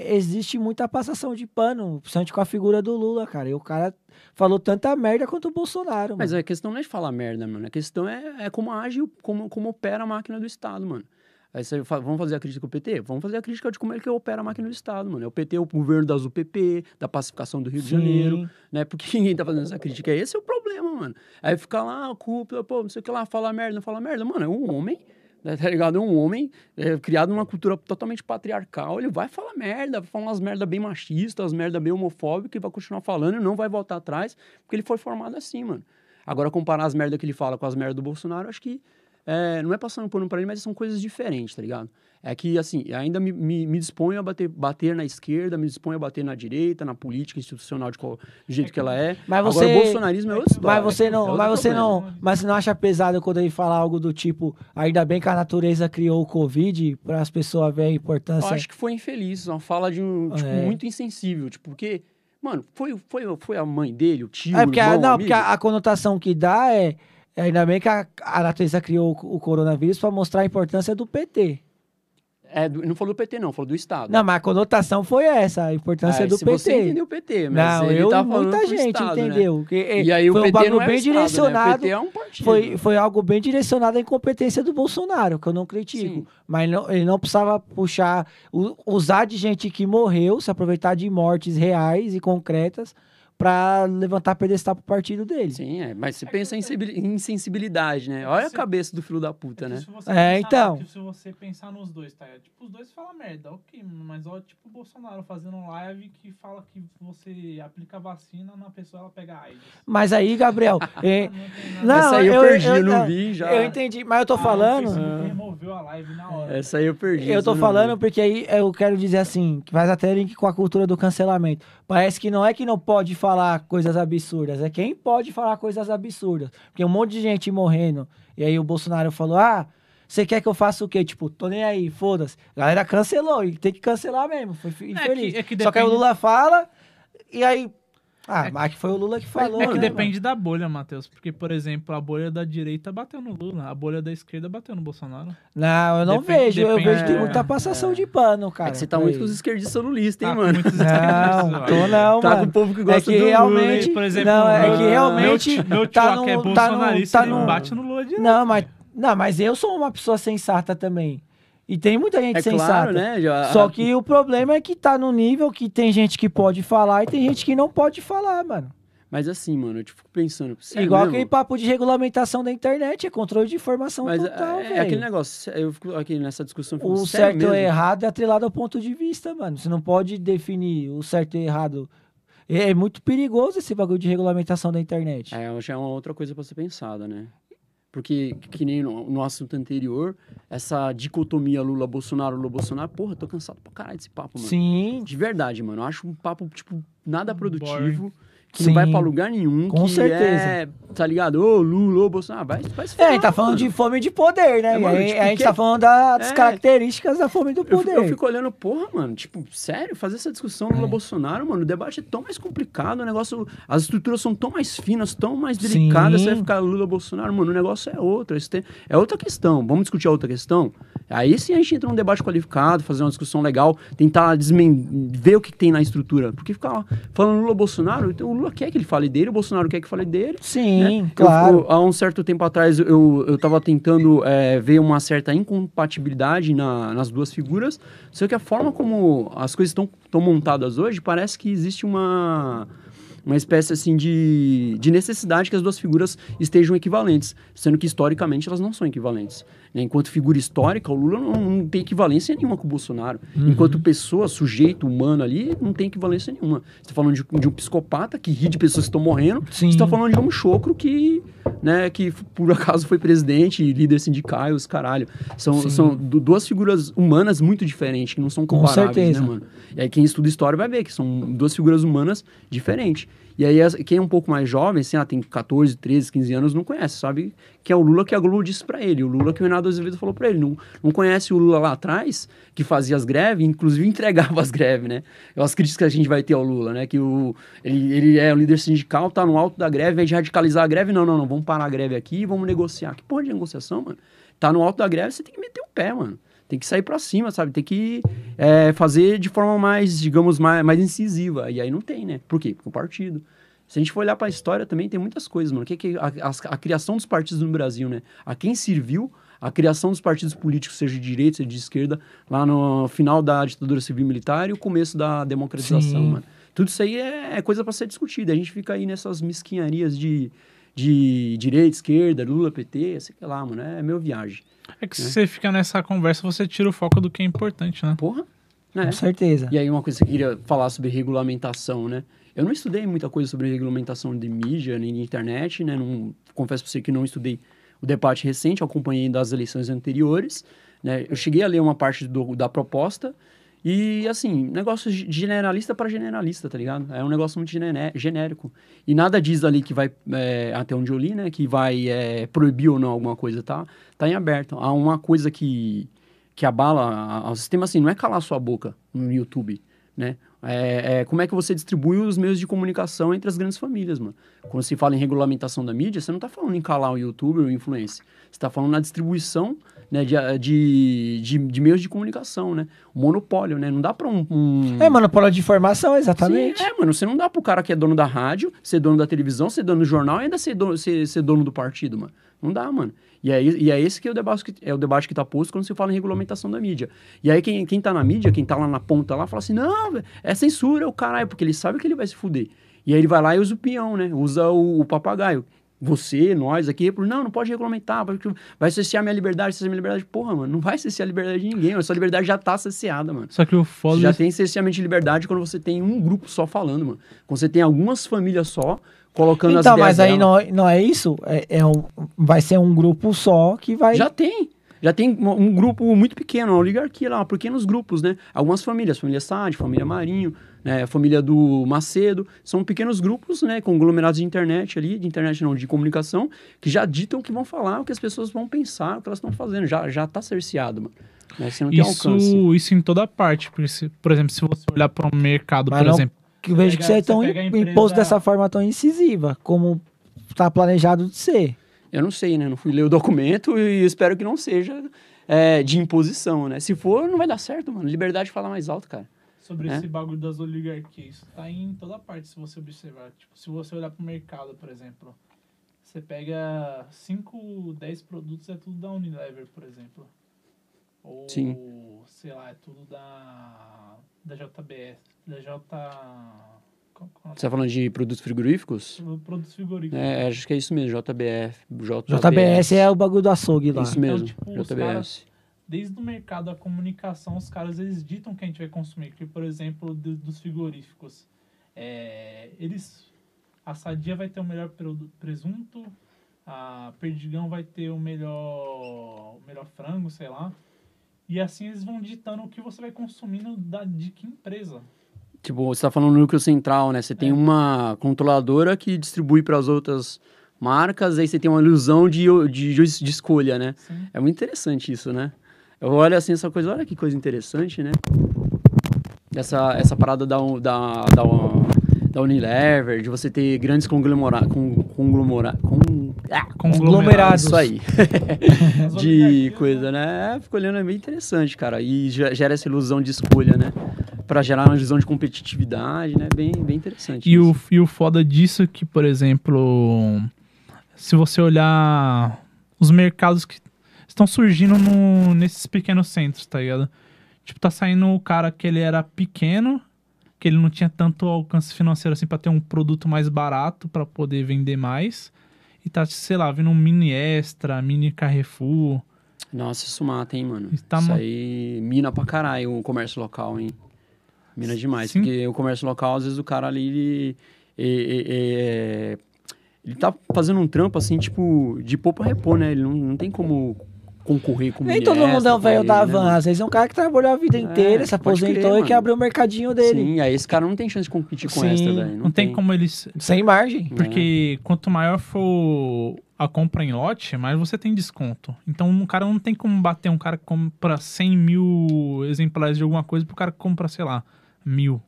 existe muita passação de pano, principalmente com a figura do Lula, cara. E o cara falou tanta merda quanto o Bolsonaro, Mas mano. a questão não é de falar merda, mano. A questão é, é como age, como, como opera a máquina do Estado, mano. Aí você fa- vamos fazer a crítica ao PT? Vamos fazer a crítica de como é que opera a máquina do Estado, mano. É o PT, o governo das UPP, da pacificação do Rio de Sim. Janeiro, né? Porque ninguém tá fazendo essa crítica. Esse é o problema, mano. Aí fica lá, culpa, pô, não sei o que lá, fala merda, não fala merda. Mano, é um homem, né, tá ligado? É um homem é, criado numa cultura totalmente patriarcal. Ele vai falar merda, vai falar umas merda bem machistas, umas merda bem homofóbicas, e vai continuar falando e não vai voltar atrás, porque ele foi formado assim, mano. Agora, comparar as merdas que ele fala com as merdas do Bolsonaro, acho que é, não é passando pano pra ele, mas são coisas diferentes, tá ligado? É que, assim, ainda me, me, me disponho a bater, bater na esquerda, me disponho a bater na direita, na política institucional de qual, do jeito que ela é. Mas Agora, você- o bolsonarismo é história. Mas você é não, outro mas você problema. não, mas você não acha pesado quando ele fala algo do tipo, ainda bem que a natureza criou o Covid para as pessoas verem a Eu importância. acho que foi infeliz, uma fala de um, tipo, É. muito insensível, tipo, porque, mano, foi, foi, foi a mãe dele, o tio, É porque, o a, irmão, não, amigo? porque a, a conotação que dá é, é ainda bem que a, natureza criou o, coronavírus para mostrar a importância do PT. É, não falou do PT, não, falou do Estado. Não, mas a conotação foi essa, a importância Ah, do se PT. você entendeu o PT, mas não, ele eu tá falando muita gente Estado, né? entendeu. que, é, E aí foi o um PT bagulho não é bem Estado, direcionado. Né? O PT é um partido. Foi, foi algo bem direcionado à incompetência do Bolsonaro, que eu não critico. Sim. Mas não- ele não precisava puxar, usar de gente que morreu, se aproveitar de mortes reais e concretas para levantar pedestal pro partido dele. Sim, é, mas você pensa em sensibil- em sensibilidade, né? Olha a Você- cabeça do filho da puta, É né? se você É, pensar- então. Se você pensar nos dois, tá? Tipo, os dois falam merda, ok, mas ó, tipo o Bolsonaro fazendo um live que fala que você aplica a vacina na pessoa, ela pega AIDS. Mas aí, Gabriel, é, Não Essa aí eu, eu- perdi, eu- eu, não vi já. eu entendi, mas eu tô Ah, falando. Facebook removeu a live na hora. Essa aí eu perdi. Eu tô falando vi. porque aí eu quero dizer assim, que faz até link com a cultura do cancelamento. Parece que não é que não pode falar coisas absurdas, é quem pode falar coisas absurdas. Porque um monte de gente morrendo, e aí o Bolsonaro falou, ah, você quer que eu faça o quê? Tipo, tô nem aí, foda-se. A galera cancelou, e tem que cancelar mesmo, foi fi- infeliz. é que Só que aí o depende- Lula fala, e aí... Ah, É- mas que foi o Lula que falou, é que né, depende da bolha, Matheus. Porque, por exemplo, a bolha da direita bateu no Lula, a bolha da esquerda bateu no Bolsonaro. Não, eu não Depende- vejo, eu depende- vejo que tem muita é, passação é. de pano, cara. É que você tá muito com os esquerdistas lulistas, hein, Tá mano? muitos Não, esquerdistas, tô não, Tá mano. com o povo que É gosta que do Lula. realmente. hein? Por exemplo, não, é meu- que meu realmente. meu tio tá que é no- tá no- bolsonarista, tá ele no- bate no Lula direto. Não, mas, não, mas eu sou uma pessoa sensata também. E tem muita gente É sensata. claro, né? Já, Só que o problema é que tá no nível que tem gente que pode falar e tem gente que não pode falar, mano. Mas assim, mano, eu tipo, fico pensando. sério Igual mesmo? aquele papo de regulamentação da internet, é controle de informação Mas total, é, é aquele negócio, eu fico aqui nessa discussão. eu fico, O certo ou errado é atrelado ao ponto de vista, mano. Você não pode definir o certo e errado. É é muito perigoso esse bagulho de regulamentação da internet. É, já é uma outra coisa pra ser pensada, né? Porque, que nem no, no assunto anterior, essa dicotomia Lula-Bolsonaro, Lula-Bolsonaro, porra, tô cansado pra caralho desse papo, mano. Sim, De verdade, mano. Eu acho um papo, tipo, nada produtivo, que Sim. não vai pra lugar nenhum. Com certeza. É, tá ligado? Ô, Lula, ô, Bolsonaro, vai, vai se É, a gente tá falando mano. de fome de poder, né? É, mano, tipo, a gente que- tá falando das É. características da fome do Eu, poder. eu fico olhando, porra, mano, tipo, sério, fazer essa discussão Lula-Bolsonaro, mano, o debate é tão mais complicado, o negócio, as estruturas são tão mais finas, tão mais delicadas, Sim. você vai ficar Lula-Bolsonaro, mano, o negócio é outro, tem- é outra questão, vamos discutir a outra questão? Aí sim a gente entra num debate qualificado, fazer uma discussão legal, tentar desmen ver o que tem na estrutura, porque ficar falando Lula-Bolsonaro, então o Lula quer que ele fale dele, o Bolsonaro quer que fale dele, Sim, né? claro. Eu- eu- há um certo tempo atrás, eu, eu tava tentando é, ver uma certa incompatibilidade na- nas duas figuras, só que a forma como as coisas estão montadas hoje, parece que existe uma, uma espécie assim de, de necessidade que as duas figuras estejam equivalentes, sendo que historicamente elas não são equivalentes. Né? Enquanto figura histórica, o Lula não, não tem equivalência nenhuma com o Bolsonaro. Uhum. Enquanto pessoa, sujeito humano ali, não tem equivalência nenhuma. Você está falando de, de um psicopata que ri de pessoas que estão morrendo, Sim. você está falando de um chocro que né, que por acaso foi presidente e líder sindical, os caralho. São, Sim. são du- duas figuras humanas muito diferentes, que não são Com comparáveis, certeza. né, mano? E aí quem estuda história vai ver que são duas figuras humanas diferentes. E aí quem é um pouco mais jovem, assim, ah, tem 14, 13, 15 anos, não conhece, sabe que é o Lula que a Globo disse pra ele, o Lula que o Renato Azevedo falou pra ele. Não, não conhece o Lula lá atrás, que fazia as greves, inclusive entregava as greves, né? As críticas que a gente vai ter ao Lula, né? Que o, ele, ele é o líder sindical, tá no alto da greve, invés de radicalizar a greve, não, não, não, vamos parar a greve aqui vamos negociar. Que porra de negociação, mano? Tá no alto da greve, você tem que meter o pé, mano. Tem que sair pra cima, sabe? Tem que é, fazer de forma mais, digamos, mais, mais incisiva. E aí não tem, né? Por quê? Porque o partido. Se a gente for olhar pra história também, tem muitas coisas, mano. O que que a, a, a criação dos partidos no Brasil, né? A quem serviu a criação dos partidos políticos, seja de direita, seja de esquerda, lá no final da ditadura civil militar e o começo da democratização, Sim. mano. Tudo isso aí é, é coisa pra ser discutida. A gente fica aí nessas mesquinharias de, de direita, esquerda, Lula, PT, sei lá, mano. É meu viagem. É que se você fica nessa conversa, você tira o foco do que é importante, né? Porra. né? Com certeza. E aí uma coisa que eu queria falar sobre regulamentação, né? Eu não estudei muita coisa sobre regulamentação de mídia, nem de internet, né? Não, confesso pra você que não estudei o debate recente, acompanhei das eleições anteriores, né? Eu cheguei a ler uma parte do, da proposta e, assim, negócio generalista para generalista, tá ligado? É um negócio muito gené- genérico. E nada diz ali que vai, é, até onde eu li, né? Que vai é, proibir ou não alguma coisa, tá? Tá em aberto. Há uma coisa que que abala o sistema assim, não é calar sua boca no YouTube, né? É, é como é que você distribui os meios de comunicação entre as grandes famílias, mano. Quando se fala em regulamentação da mídia, você não tá falando em calar o youtuber ou o influencer. Você tá falando na distribuição né, de, de, de, de meios de comunicação, né? O monopólio, né? Não dá pra um... um... É monopólio de informação, exatamente. Sim, é, mano, você não dá pro cara que é dono da rádio, ser dono da televisão, ser dono do jornal e ainda ser dono, ser, ser dono do partido, mano. Não dá, mano. E é, e é esse que é o, debate que é o debate que tá posto quando se fala em regulamentação da mídia. E aí quem, quem tá na mídia, quem tá lá na ponta lá, fala assim, não, é censura, é o caralho, porque ele sabe que ele vai se fuder. E aí ele vai lá e usa o peão, né? Usa o, o papagaio. Você, nós aqui, por não, não pode regulamentar, porque vai cessear minha liberdade, cessear minha liberdade. Porra, mano, não vai cessear a liberdade de ninguém, a sua liberdade já tá cesseada, mano. Só que o Você foda já tem cerceamento de liberdade quando você tem um grupo só falando, mano. Quando você tem algumas famílias só colocando as Então, mas aí dela. não, não é isso? É, é um, vai ser um grupo só que vai. Já tem. Já tem um um grupo muito pequeno, uma oligarquia lá, pequenos grupos, né? Algumas famílias, família Sade, família Marinho, né? família do Macedo, são pequenos grupos, né? Conglomerados de internet ali, de internet não, de comunicação, que já ditam o que vão falar, o que as pessoas vão pensar, o que elas estão fazazendo. Já, já tá cerceado, mano. Né? Você não tem alcance. Isso, isso em toda parte. Se- por exemplo, se você olhar para o mercado, Mas por não- exemplo. que eu vejo que pega- você é tão a empresa- imposto dessa forma tão incisiva, como tá planejado de ser. Eu não sei, né? Não fui ler o documento e espero que não seja é, de imposição, né? Se for, não vai dar certo, mano. Liberdade fala mais alto, cara. Sobre É. esse bagulho das oligarquias. Tá em toda parte, se você observar. Tipo, se você olhar pro mercado, por exemplo. Você pega 5, 10 produtos, é tudo da Unilever, por exemplo. Ou, Sim. sei lá, é tudo da, da JBS. Da J... É Você tá falando de produtos frigoríficos? Produtos frigoríficos. É, acho que é isso mesmo, JBF. JBS, JBS é o bagulho do açougue lá. Isso mesmo, Então, tipo, os JBS. caras- Desde o mercado da comunicação, os caras eles ditam o que a gente vai consumir. Que, por exemplo, do- dos frigoríficos. É, eles. A Sadia vai ter o melhor presunto, a Perdigão vai ter o melhor, o melhor frango, sei lá. E assim eles vão ditando o que você vai consumindo da, de que empresa. Tipo, você tá falando no núcleo central, né? Você tem É. uma controladora que distribui para as outras marcas, aí você tem uma ilusão de, de, de escolha, né? Sim. É muito interessante isso, né? Eu olho assim essa coisa, olha que coisa interessante, né? Essa, essa parada da, da, da, da Unilever, de você ter grandes conglomerados. Com, conglomera, com, ah, Conglomerados. isso aí. De coisa, né? É, Fico olhando, é bem interessante, cara. E ge- gera essa ilusão de escolha, né? Pra gerar uma ilusão de competitividade, né? Bem, bem interessante. E o, e o foda disso é que, por exemplo, se você olhar os mercados que estão surgindo no, nesses pequenos centros, tá ligado? Tipo, tá saindo o cara que ele era pequeno, que ele não tinha tanto alcance financeiro assim pra ter um produto mais barato pra poder vender mais. E tá, sei lá, vindo um mini extra, mini Carrefour. Nossa, isso mata, hein, mano? Isso tá isso aí mina pra caralho o comércio local, hein? Mina demais. Sim. Porque o comércio local, às vezes, o cara ali, ele, é- é- é- ele tá fazendo um trampo, assim, tipo, de poupa repor, né? Ele não, não tem como concorrer com Nem todo mundo é um velho da van. né? Às vezes é um cara que trabalhou a vida É, inteira, se pode crer, aposentou e quer mano. abrir o mercadinho dele. Sim, aí esse cara não tem chance de competir com Sim, essa, velho. Não, tem, como eles. Sem margem. Porque quanto maior for a compra em lote, mais você tem desconto. Então um cara não tem como bater um cara que compra 100 mil exemplares de alguma coisa pro cara que compra, sei lá, mil.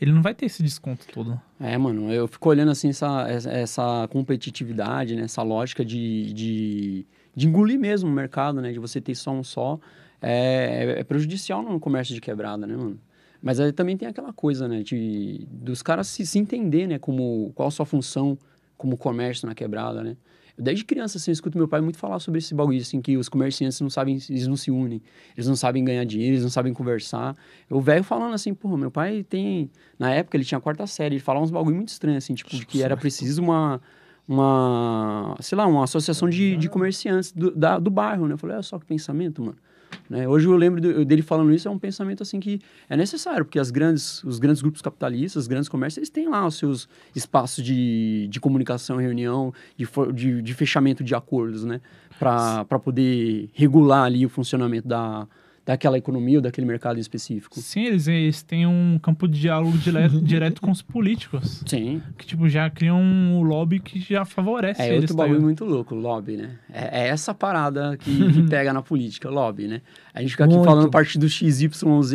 Ele não vai ter esse desconto todo. É, mano, eu fico olhando assim essa, essa- essa competitividade, né? Essa lógica de, de, de engolir mesmo o mercado, né? De você ter só um só. É, é prejudicial no comércio de quebrada, né, mano? Mas aí também tem aquela coisa, né? De, dos caras se, se entender, né? Como, qual a sua função como comércio na quebrada, né? Desde criança, assim, eu escuto meu pai muito falar sobre esse bagulho, assim, que os comerciantes não sabem, eles não se unem, eles não sabem ganhar dinheiro, eles não sabem conversar. O velho falando assim, porra, meu pai tem. Na época ele tinha a quarta série, ele falava uns bagulho muito estranho, assim, tipo, de que era preciso uma. Uma. Sei lá, uma associação de, de comerciantes do, da- do bairro, né? Eu falei, olha só que pensamento, mano. Né? Hoje eu lembro dele falando isso, é um pensamento assim que é necessário, porque as grandes, os grandes grupos capitalistas, os grandes comércios, eles têm lá os seus espaços de, de comunicação, reunião, de, de, de fechamento de acordos, né? Para poder regular ali o funcionamento da, daquela economia ou daquele mercado específico. Sim, eles, eles têm um campo de diálogo direto, direto com os políticos. Sim. Que, tipo, já criam um lobby que já favorece É eles. outro tá bagulho ligado? muito louco, lobby, né? É, é essa parada que, que pega na política, lobby, né? A gente fica aqui Muito. falando partido XYZ,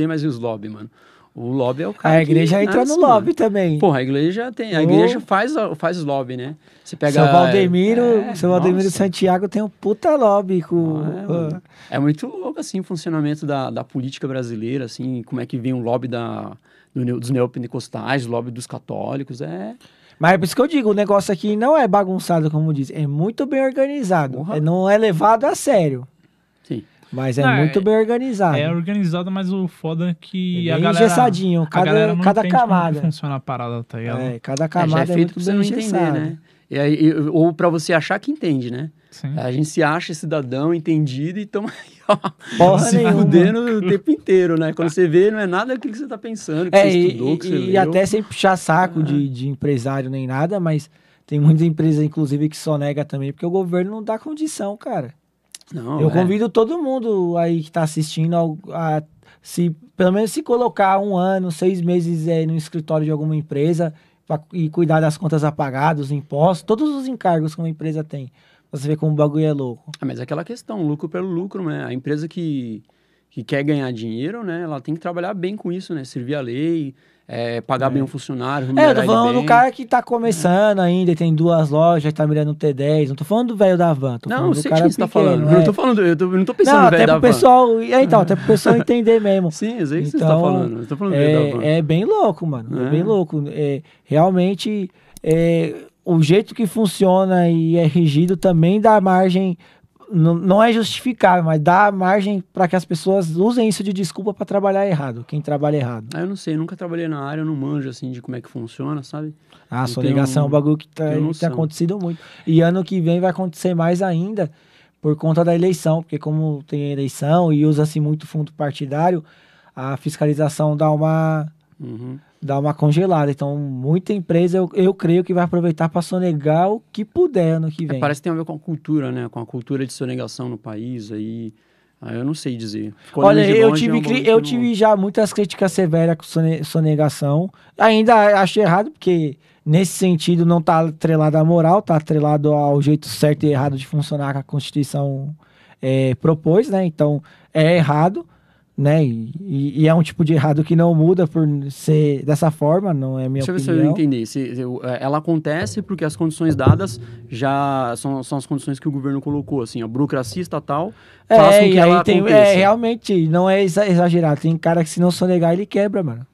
mas e os lobby, mano? O lobby é o cara A igreja entra nasce, no mano. lobby também. Porra, a igreja tem. A igreja faz, faz lobby, né? Você pega. seu Valdemiro, é, seu Valdemiro nossa. Santiago tem um puta lobby com. Ah, é, mano. É muito louco, assim, o funcionamento da, da política brasileira, assim, como é que vem o lobby da, do dos neopentecostais, o lobby dos católicos, é... Mas é por isso que eu digo, o negócio aqui não é bagunçado, como diz, é muito bem organizado. Porra. É, não é levado a sério. Mas é Não, muito é- bem organizado. É organizado, mas o foda é que É a bem galera... engessadinho, a cada- galera não cada camada. funciona a parada, tá ligado? É, cada É, já camada é é, feito muito pra você bem não entender, né? E aí, e- ou pra você achar que entende, né? Sim. A gente se acha cidadão, entendido, e toma aí, ó, Porra se nenhuma. fudendo o tempo inteiro, né? Quando você vê, não é nada aquilo que você tá pensando, que É, você e, estudou, que você e- e leu. até sem puxar saco de, de empresário nem nada, mas tem muita empresa, inclusive, que só nega também, porque o governo não dá condição, cara. Não, Eu é. convido todo mundo aí que tá assistindo ao- a, se pelo menos se colocar um ano, seis meses é, no escritório de alguma empresa pra, e cuidar das contas apagadas, dos impostos, todos os encargos que uma empresa tem. Você vê como o bagulho é louco. Ah, mas é aquela questão, lucro pelo lucro, né? A empresa que, que quer ganhar dinheiro, né? Ela tem que trabalhar bem com isso, né? Servir a lei, é, pagar bem o funcionário, É, eu tô falando do cara que tá começando ainda, tem duas lojas, tá mirando o T10. Não tô falando do velho da van, tô Não, eu falando sei cara que você tá pequeno, falando. Eu é. não tô falando, eu, tô, eu não tô pensando Não, no velho até da pro van. pessoal. É, então, até pro pessoal entender mesmo. Sim, eu sei o que você tá Então, falando. Eu tô falando do velho da van. É, é bem louco, mano. É, É. bem louco. É, realmente, é, o jeito que funciona e é regido também dá margem. Não, é justificável, mas dá margem para que as pessoas usem isso de desculpa para trabalhar errado. Quem trabalha errado. Ah, eu não sei, nunca trabalhei na área, eu não manjo, assim, de como é que funciona, sabe? A Não sonegação é um bagulho que tá- tem acontecido muito. E ano que vem vai acontecer mais ainda por conta da eleição, porque como tem eleição e usa-se muito fundo partidário, a fiscalização dá uma Uhum. dá uma congelada. Então, muita empresa eu, eu creio que vai aproveitar para sonegar o que puder ano que É, vem. parece que tem a ver com a cultura, né? Com a cultura de sonegação no país, aí... aí eu não sei dizer. Fico olhando Olha, eu é tive, um cri- eu tive já muitas críticas severas com sone- sonegação. Ainda acho errado, porque nesse sentido não está atrelado à moral, está atrelado ao jeito certo e errado de funcionar que a Constituição eh, propôs, né? Então é errado, né? E, e- é um tipo de errado que não muda por ser dessa forma, não é minha Deixa eu ver se eu opinião. entendi. Se, se, é, ela acontece porque as condições dadas já são, são as condições que o governo colocou, assim, a burocracia estatal faz É, com que ela tem, aconteça. é, realmente, não é exa- exagerado. Tem cara que se não sonegar, ele quebra, mano.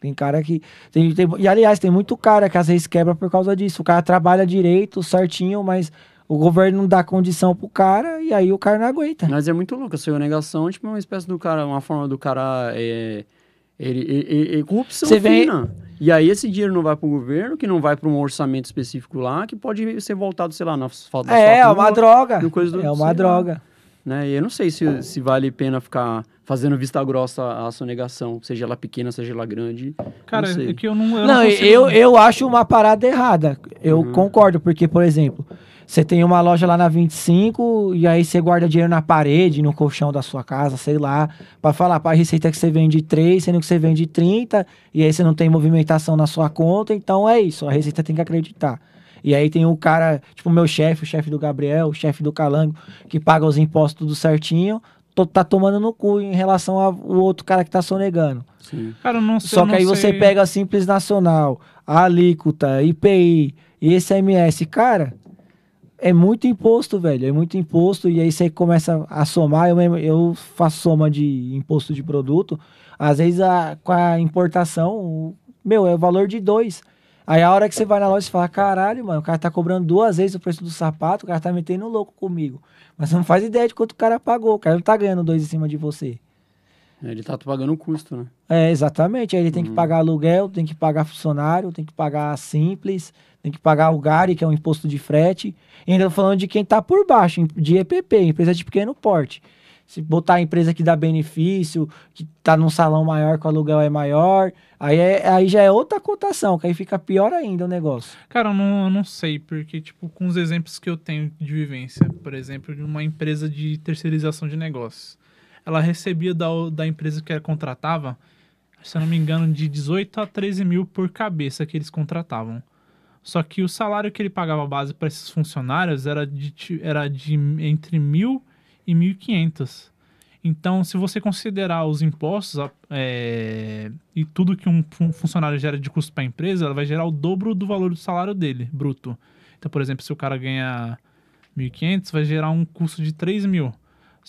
Tem cara que. Tem, tem- e aliás, tem muito cara que às vezes quebra por causa disso. O cara trabalha direito, certinho, mas o governo não dá condição pro cara e aí o cara não aguenta. Mas é muito louco, a sonegação, tipo, é uma espécie do cara, uma forma do cara, é, ele, ele- ele- é corrupção Você vê- fina. E aí esse dinheiro não vai pro governo, que não vai para um orçamento específico lá, que pode ser voltado, sei lá, na falta É, é uma droga. no coisa do- É uma sei lá. droga. né? E eu não sei se, se vale a pena ficar fazendo vista grossa à sonegação, seja ela pequena, seja ela grande. Cara, não sei. é que eu não. Eu Não, consigo- eu, eu acho uma parada errada. Eu concordo, porque, por exemplo, você tem uma loja lá na 25 e aí você guarda dinheiro na parede, no colchão da sua casa, sei lá, pra falar pra receita que você vende 3, sendo que você vende 30, e aí você não tem movimentação na sua conta, então é isso, a receita tem que acreditar. E aí tem o cara, tipo o meu chefe, o chefe do Gabriel, o chefe do Calango, que paga os impostos tudo certinho, to- tá tomando no cu em relação ao outro cara que tá sonegando. Sim. Cara, eu não sei. Só que não aí você sei- pega a Simples Nacional, a alíquota, IPI e ICMS, cara, é muito imposto, velho. É muito imposto. E aí você começa a somar. Eu, eu faço soma de imposto de produto. Às vezes a, com a importação, meu, é o valor de dois. Aí a hora que você vai na loja, você fala, caralho, mano, o cara tá cobrando duas vezes o preço do sapato, o cara tá metendo louco comigo. Mas você não faz ideia de quanto o cara pagou. O cara não tá ganhando dois em cima de você. Ele tá pagando o custo, né? É, exatamente. Aí ele tem que Uhum. pagar aluguel, tem que pagar funcionário, tem que pagar simples, tem que pagar o GARI, que é um imposto de frete. E ainda tô falando de quem tá por baixo, de EPP, empresa de pequeno porte. Se botar a empresa que dá benefício, que tá num salão maior, que o aluguel é maior, aí, é, aí já é outra cotação, que aí fica pior ainda o negócio. Cara, eu não, eu não sei, porque, tipo, com os exemplos que eu tenho de vivência, por exemplo, de uma empresa de terceirização de negócios, ela recebia da, da empresa que ela contratava, se eu não me engano, de 18 a 13 mil por cabeça que eles contratavam. Só que o salário que ele pagava base para esses funcionários era de, era de entre mil e 1.500. Então, se você considerar os impostos é, e tudo que um fun- funcionário gera de custo para a empresa, ela vai gerar o dobro do valor do salário dele, bruto. Então, por exemplo, se o cara ganha 1.500, vai gerar um custo de 3 mil.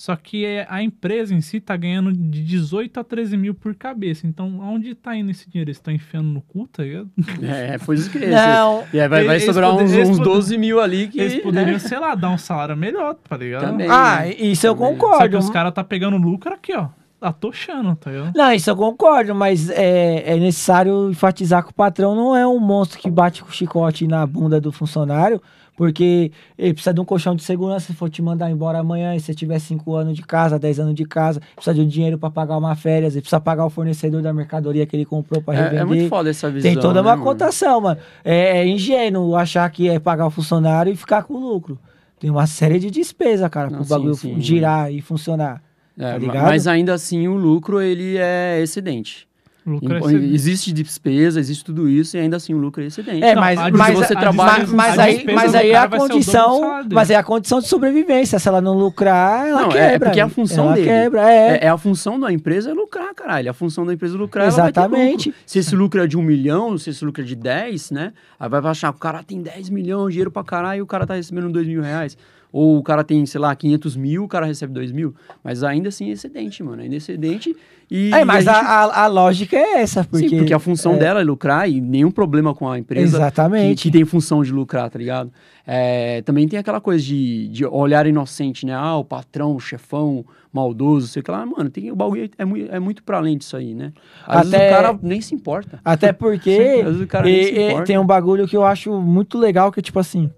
Só que é- a empresa em si está ganhando de 18 a 13 mil por cabeça. Então, onde está indo esse dinheiro? Eles estão enfiando no cu, tá ligado? É, foi isso que Não, E aí vai, vai Eles sobrar uns, eles uns poder- 12 mil ali que. Eles poderiam, né? sei lá, dar um salário melhor, tá ligado? Também. ah, isso eu Também. Só que concordo. os caras tá pegando lucro aqui, ó. Atochando, tá ligado? Não, isso eu concordo, mas é, é necessário enfatizar que o patrão não é um monstro que bate com o chicote na bunda do funcionário, porque ele precisa de um colchão de segurança se for te mandar embora amanhã, e se você tiver 5 anos de casa, 10 anos de casa, precisa de um dinheiro para pagar uma férias, ele precisa pagar o fornecedor da mercadoria que ele comprou para É, revender. é muito foda essa visão. Tem toda né, uma mano? cotação, mano. É, é ingênuo achar que é pagar o funcionário e ficar com lucro. Tem uma série de despesas, cara, pro sim, bagulho sim. girar e funcionar. É, tá? Mas ainda assim o lucro ele é excedente. Lucro é. Existe despesa, existe tudo isso e ainda assim o lucro é excedente. É, Não, mas, a- mas, você a trabalha- mas, mas aí, mas aí é a condição, mas é a condição de sobrevivência. Se ela não lucrar, ela Não, é- quebra. é porque a função ela dele. quebra, é. É, é a função da empresa é lucrar, caralho. A função da empresa é lucrar, ela vai ter Exatamente. lucro. Se esse lucro é de um milhão, se esse lucro é de 10, né? Aí vai achar o cara tem 10 milhões, dinheiro pra caralho, e o cara tá recebendo 2 mil reais. Ou o cara tem, sei lá, 500 mil, o cara recebe 2 mil. Mas ainda assim é excedente, mano. Ainda é excedente. E, É, mas a, gente- a, a lógica é essa, porque... Sim, porque a função é, dela é lucrar e nenhum problema com a empresa Exatamente. que, que tem função de lucrar, tá ligado? É, também tem aquela coisa de, de olhar inocente, né? Ah, o patrão, o chefão, maldoso, sei lá. Mano, tem, o bagulho é, muito, é muito pra além disso aí, né? Às vezes Até- o cara nem se importa. Até porque Sempre, às vezes o cara nem se e- e importa. tem um bagulho que eu acho muito legal, que é tipo assim...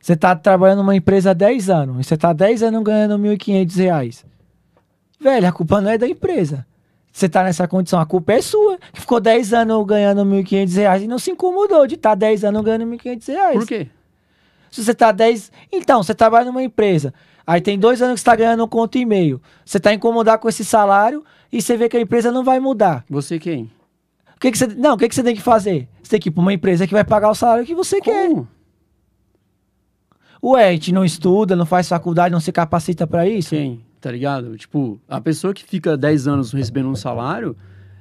Você tá trabalhando numa empresa há 10 anos, e você tá há 10 anos ganhando 1.500 reais. Velho, a culpa não é da empresa. Você tá nessa condição, a culpa é sua, que ficou 10 anos ganhando 1.500 reais e não se incomodou de estar tá 10 anos ganhando 1.500 reais. Por quê? Se você tá 10. Então, você trabalha numa empresa. Aí tem dois anos que você tá ganhando um conto e meio. Você tá incomodado com esse salário e você vê que a empresa não vai mudar. Você quem? O que, que você. Não, o que, que você tem que fazer? Você tem que ir pra uma empresa que vai pagar o salário que você quer. Ué, a gente não estuda, não faz faculdade, não se capacita pra isso? Quem? Tá ligado? Tipo, a pessoa que fica 10 anos recebendo um salário,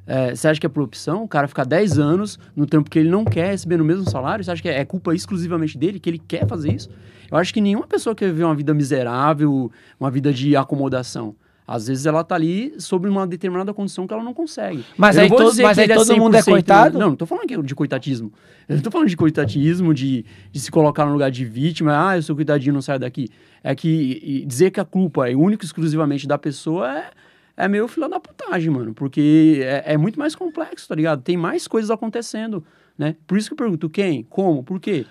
é, você acha que é por opção? O cara ficar 10 anos no tempo que ele não quer recebendo o mesmo salário? Você acha que é culpa exclusivamente dele, que ele quer fazer isso? Eu acho que nenhuma pessoa quer viver uma vida miserável, uma vida de acomodação. Às vezes ela tá ali sob uma determinada condição que ela não consegue. Mas Eu aí todo- mas aí ele todo mundo é 100% coitado? Não, não tô falando que- de coitatismo. Eu não tô falando de coitatismo, de, de se colocar no lugar de vítima. Ah, eu sou coitadinho, não saio daqui. É que dizer que a culpa é única e exclusivamente da pessoa é, é meio fila da putagem, mano. Porque é, é muito mais complexo, tá ligado? Tem mais coisas acontecendo, né? Por isso que eu pergunto, quem? Como? Por quê?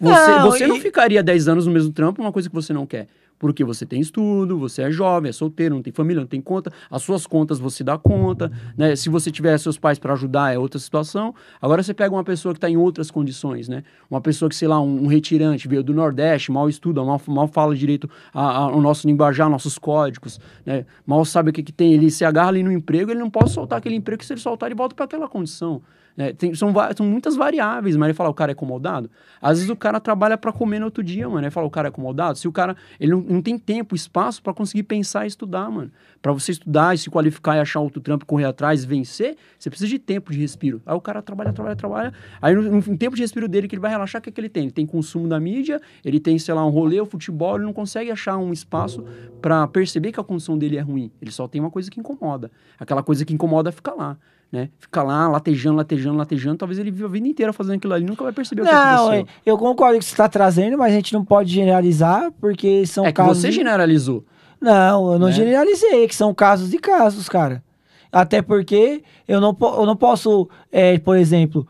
Você Não, você não e- ficaria 10 anos no mesmo trampo, uma coisa que você não quer. Porque você tem estudo, você é jovem, é solteiro, não tem família, não tem conta, as suas contas você dá conta, né? Se você tiver seus pais para ajudar é outra situação. Agora você pega uma pessoa que está em outras condições, né? Uma pessoa que, sei lá, um, um retirante, veio do Nordeste, mal estuda, mal, mal fala direito a, a, o nosso linguajar, nossos códigos, né? Mal sabe o que, que tem, ele se agarra ali no emprego, ele não pode soltar aquele emprego, que se ele soltar, ele volta para aquela condição. Né? Tem, são, são muitas variáveis, mas ele fala, o cara é acomodado. Às vezes o cara trabalha para comer no outro dia, mano. Ele fala, o cara é acomodado. Se o cara ele não, não tem tempo, espaço para conseguir pensar e estudar, mano. Para você estudar e se qualificar e achar outro trampo, correr atrás, vencer, você precisa de tempo de respiro. Aí o cara trabalha, trabalha, trabalha. Aí no, no, tempo de respiro dele que ele vai relaxar, o que, é que ele tem? Ele tem consumo da mídia, ele tem, sei lá, um rolê, o um futebol, ele não consegue achar um espaço para perceber que a condição dele é ruim. Ele só tem uma coisa que incomoda. Aquela coisa que incomoda fica lá né? Fica lá latejando, latejando, latejando. Talvez ele viva a vida inteira fazendo aquilo ali nunca vai perceber não, o que aconteceu. Eu concordo com o que você está trazendo, mas a gente não pode generalizar, porque são é casos. Que você generalizou. Não, eu não né? generalizei, que são casos e casos, cara. Até porque eu não, eu não posso, é, por exemplo,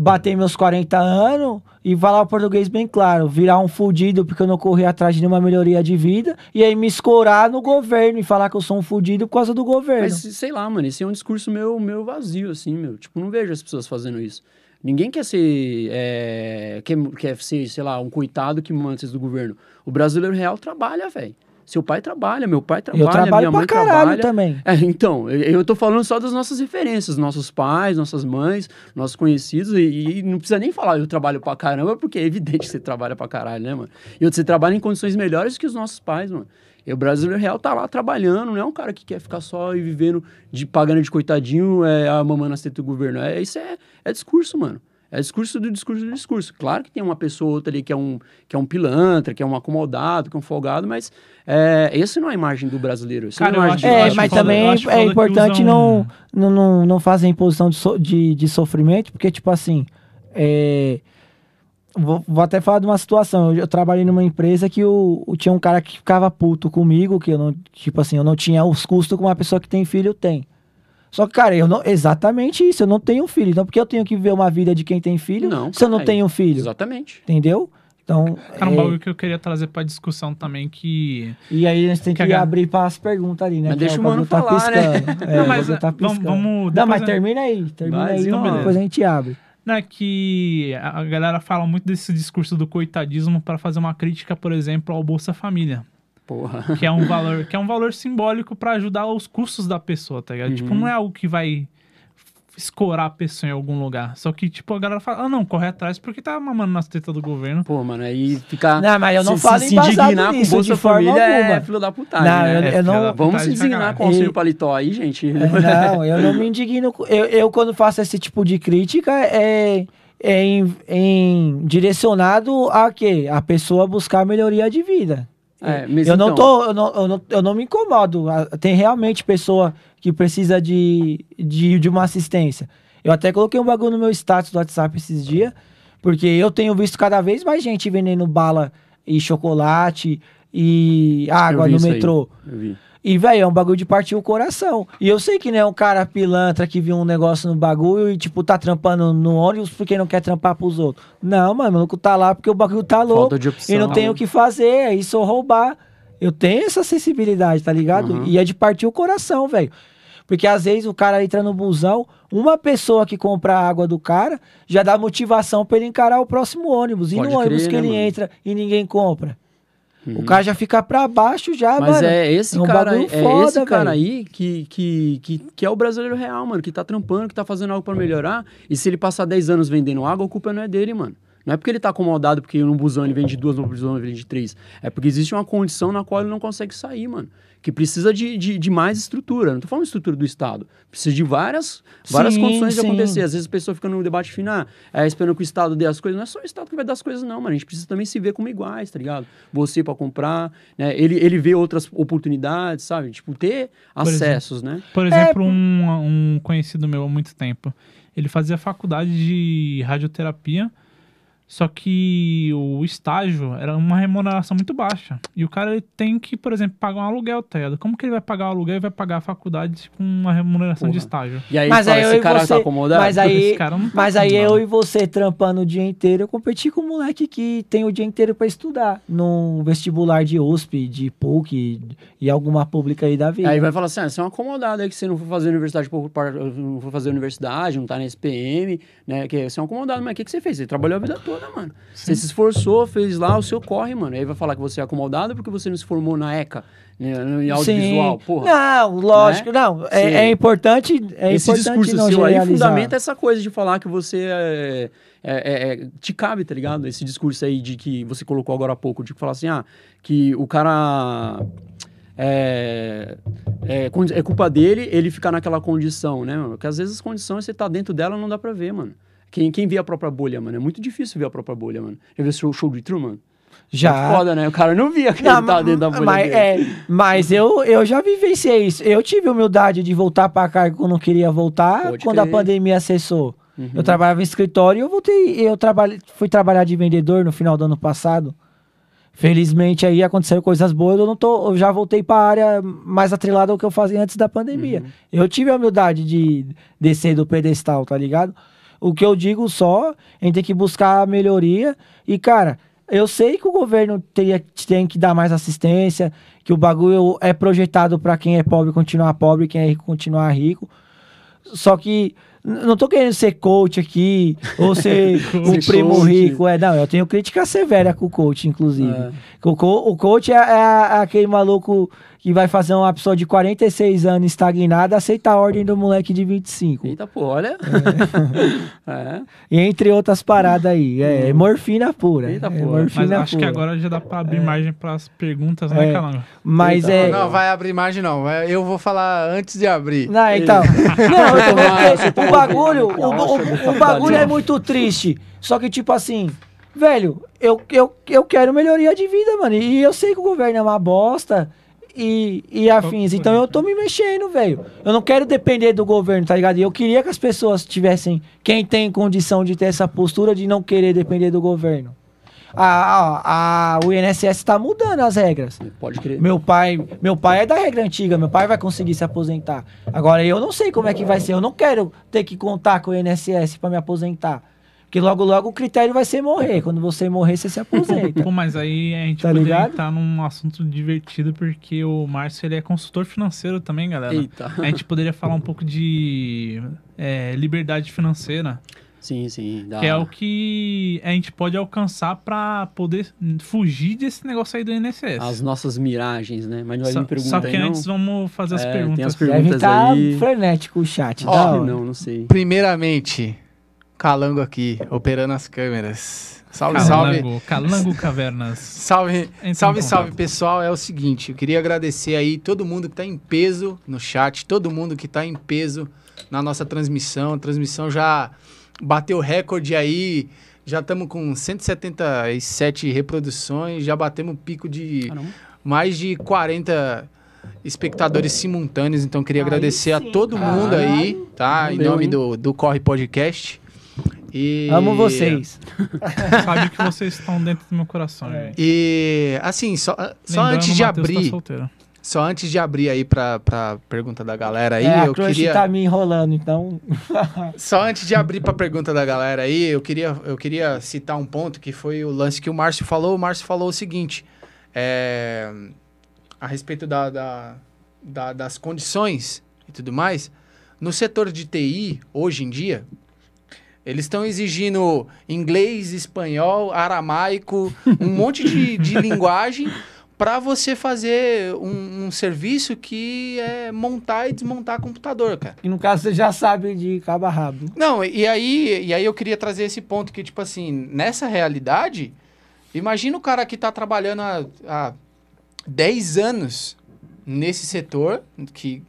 bater meus 40 anos e falar o português bem claro, virar um fudido porque eu não corri atrás de nenhuma melhoria de vida e aí me escorar no governo e falar que eu sou um fudido por causa do governo. Mas sei lá, mano, esse é um discurso meu, meu vazio, assim, meu. Tipo, não vejo as pessoas fazendo isso. Ninguém quer ser, é, quer, quer ser, sei lá, um coitado que antes do governo. O brasileiro real trabalha, velho. Seu pai trabalha, meu pai trabalha, eu trabalho minha mãe trabalha. também. É, então, eu tô falando só das nossas referências, nossos pais, nossas mães, nossos conhecidos, e, e, não precisa nem falar eu trabalho pra caramba, porque é evidente que você trabalha pra caralho, né, mano? E você trabalha em condições melhores que os nossos pais, mano. E o brasileiro real tá lá trabalhando, não é um cara que quer ficar só e vivendo de pagando de coitadinho, é, a mamãe na do governo. É, isso é, é discurso, mano. É discurso do discurso do discurso. Claro que tem uma pessoa ou outra ali que é um, que é um pilantra, que é um acomodado, que é um folgado, mas é, esse não é a imagem do brasileiro. Esse Cara, não é, é mas também é importante não, não, não, não fazer imposição de, so, de, de sofrimento, porque, tipo assim, é, vou, vou, até falar de uma situação. Eu, eu trabalhei numa empresa que o, o, tinha um cara que ficava puto comigo, que eu não, tipo assim, eu não tinha os custos que uma pessoa que tem filho tem. Só que, cara, eu não. Exatamente isso, eu não tenho filho. Então, porque eu tenho que viver uma vida de quem tem filho não, se eu não tenho filho? Exatamente. Entendeu? Então. Cara, um é... bagulho que eu queria trazer pra discussão também que. E aí a gente tem que, que abrir para as perguntas ali, né? Mas deixa é o mano tá falar, né? É, não, mas tá vamos, vamos. Não, mas termina aí. Termina aí, não, depois a gente abre. Não, é que a galera fala muito desse discurso do coitadismo para fazer uma crítica, por exemplo, ao Bolsa Família. Porra. Que é um valor, que é um valor simbólico para ajudar os custos da pessoa, tá ligado? Tipo, uhum. Tipo, não é algo que vai escorar a pessoa em algum lugar. Só que, tipo, a galera fala, ah, não, corre atrás porque tá mamando nas tetas do governo. Pô, mano, aí ficar. Não, mas eu não se, falo se indignar nisso, com Bolsa de Família é filho da putagem. Não, né? eu, eu não. Vamos se indignar com o auxílio paletó aí, gente. É, não, eu não me indigno. Eu, eu, quando faço esse tipo de crítica, é. É em, em direcionado a quê? A pessoa buscar melhoria de vida. É, eu, não então... tô, eu, não, eu, não, eu não me incomodo. Tem realmente pessoa que precisa de, de, de uma assistência. Eu até coloquei um bagulho no meu status do WhatsApp esses dias, porque eu tenho visto cada vez mais gente vendendo bala e chocolate e água no metrô. Aí. Eu vi. E, velho, é um bagulho de partir o coração. E eu sei que não é um cara pilantra que viu um negócio no bagulho e, tipo, tá trampando no ônibus porque não quer trampar pros outros. Não, mano, o maluco tá lá porque o bagulho tá louco. Opção, e não tem o que fazer, é isso roubar. Eu tenho essa sensibilidade, tá ligado? Uhum. E é de partir o coração, velho. Porque às vezes o cara entra no busão, uma pessoa que compra a água do cara já dá motivação para ele encarar o próximo ônibus. E Pode no crer, ônibus que né, ele mano? entra e ninguém compra. Uhum. O cara já fica pra baixo já, Mas mano. é esse é um cara, é foda, esse cara aí que, que, que, que, é o brasileiro real, mano. Que tá trampando, que tá fazendo algo para melhorar. E se ele passar 10 anos vendendo água, a culpa não é dele, mano. Não é porque ele tá acomodado, porque num busão ele vende duas, no busão ele vende três. É porque existe uma condição na qual ele não consegue sair, mano que precisa de, de, de, mais estrutura. Não estou falando de estrutura do Estado. Precisa de várias, várias sim, condições sim. de acontecer. Às vezes a pessoa fica no debate final, é, esperando que o Estado dê as coisas. Não é só o Estado que vai dar as coisas, não, mano. A gente precisa também se ver como iguais, tá ligado? Você para comprar, né? Ele, ele vê outras oportunidades, sabe? Tipo, ter por acessos, exemplo, né? Por exemplo, é... um, um conhecido meu há muito tempo, ele fazia faculdade de radioterapia Só que o estágio era uma remuneração muito baixa. E o cara ele tem que, por exemplo, pagar um aluguel, tá ligado? Como que ele vai pagar o aluguel e vai pagar a faculdade com uma remuneração de Porra. estágio? E aí, Mas fala, aí eu esse e cara você- tá acomodado? Mas aí, Esse cara não tá mas aí eu e você trampando o dia inteiro, eu competi com um moleque que tem o dia inteiro pra estudar. Num vestibular de USP, de PUC e alguma pública aí da vida. Aí vai falar assim, ah, você é um acomodado aí que você não for fazer universidade, não for fazer universidade, não tá na SPM, né? Que você é um acomodado, mas o que, que você fez? Você trabalhou a vida toda, mano. Você se esforçou, fez lá o seu corre, mano. Aí vai falar que você é acomodado porque você não se formou na ECA, né, em audiovisual, Sim. porra. Não, lógico, não. É, Sim. é importante. É Esse importante discurso não seu aí generalizar. fundamenta essa coisa de falar que você é, é- é- é- te cabe, tá ligado? Esse discurso aí de que você colocou agora há pouco, de falar assim, ah, que o cara é, é, é culpa dele ele ficar naquela condição, né, mano? Porque às vezes as condições você tá dentro dela não dá pra ver, mano. Quem, quem vê a própria bolha, mano, é muito difícil ver a própria bolha, mano. Já viu o show de Truman? Já. Foda, né? O cara não via que Não, ele tava dentro da bolha mas, dele. é, mas eu, eu já vivenciei isso. Eu tive humildade de voltar pra cargo quando não queria voltar, Pode quando a crer. pandemia cessou. Uhum. Eu trabalhava em escritório e eu voltei. Eu trabalhei, fui trabalhar de vendedor no final do ano passado. Felizmente aí aconteceram coisas boas. Eu não tô, eu já voltei para a área mais atrelada ao que eu fazia antes da pandemia. Uhum. Eu tive a humildade de descer do pedestal, tá ligado? O que eu digo só, a gente tem que buscar a melhoria. E, cara, eu sei que o governo teria, tem que dar mais assistência, que o bagulho é projetado para quem é pobre continuar pobre, quem é rico continuar rico. Só que não tô querendo ser coach aqui, ou ser o primo rico. É, não, eu tenho crítica severa com o coach, inclusive. É. O, co- o coach é, é aquele maluco que vai fazer uma pessoa de 46 anos estagnada aceitar a ordem do moleque de 25. Eita, pô, olha. É. E entre outras paradas aí. É, morfina pura. Eita, é porra. morfina Mas acho que pura. agora já dá pra abrir margem pras perguntas, né, É. Calango? Mas Eita, é. Não, vai abrir imagem não. vai- Eu vou falar antes de abrir. Não, então. Não, você o bagulho, o, o- o- bagulho é muito triste. Só que, tipo assim, velho, eu, eu, eu quero melhoria de vida, mano. E eu sei que o governo é uma bosta e, e afins. Então eu tô me mexendo, velho. Eu não quero depender do governo, tá ligado? E eu queria que as pessoas tivessem, quem tem condição de ter essa postura de não querer depender do governo. A, a, a- o INSS tá mudando as regras. Pode crer. Meu pai, meu pai é da regra antiga, meu pai vai conseguir se aposentar. Agora eu não sei como é que vai ser, eu não quero ter que contar com o INSS para me aposentar. Porque logo logo o critério vai ser morrer. Quando você morrer, você se aposenta. Pô, mas aí a gente Tá poderia ligado? entrar num assunto divertido, porque o Márcio ele é consultor financeiro também, galera. Eita. A gente poderia falar um pouco de é, liberdade financeira, Sim, sim. Dá. que é o que a gente pode alcançar pra poder fugir desse negócio aí do INSS. As nossas miragens, né? Mas não vai Só, vir pergunta só que aí, não? antes vamos fazer as É, perguntas. tem as Deve perguntas estar aí. frenético o chat. Hora. não, não sei. Primeiramente, Calango aqui, operando as câmeras. Salve, salve. Calango, Calango Cavernas. Salve, em salve, salve, pessoal. É o seguinte, eu queria agradecer aí todo mundo que tá em peso no chat, todo mundo que tá em peso na nossa transmissão. A transmissão já bateu recorde aí. Já estamos com 177 reproduções, já batemos pico de Caramba. mais de 40 espectadores simultâneos, então queria Aí agradecer a sim, todo mundo aí, tá? em Valeu, nome hein? do, do Corre Podcast. E... Amo vocês. Sabe que vocês estão dentro do meu coração. É. E assim, só, só Lembrando, antes de tá abrir, solteiro. só antes de abrir aí pra, pra pergunta da galera aí, é, eu queria tá me enrolando, então. só antes de abrir pra pergunta da galera aí, eu queria eu queria citar um ponto que foi o lance que o Márcio falou. O Márcio falou o seguinte, é, a respeito da, da- da- das condições e tudo mais. No setor de TI, hoje em dia, eles estão exigindo inglês, espanhol, aramaico, um monte de, de linguagem para você fazer um, um serviço que é montar e desmontar computador, cara. E no caso você já sabe de cabo a rabo. Não, e aí, e aí eu queria trazer esse ponto que, tipo assim, nessa realidade, imagina o cara que tá trabalhando há, há 10 anos nesse setor, que,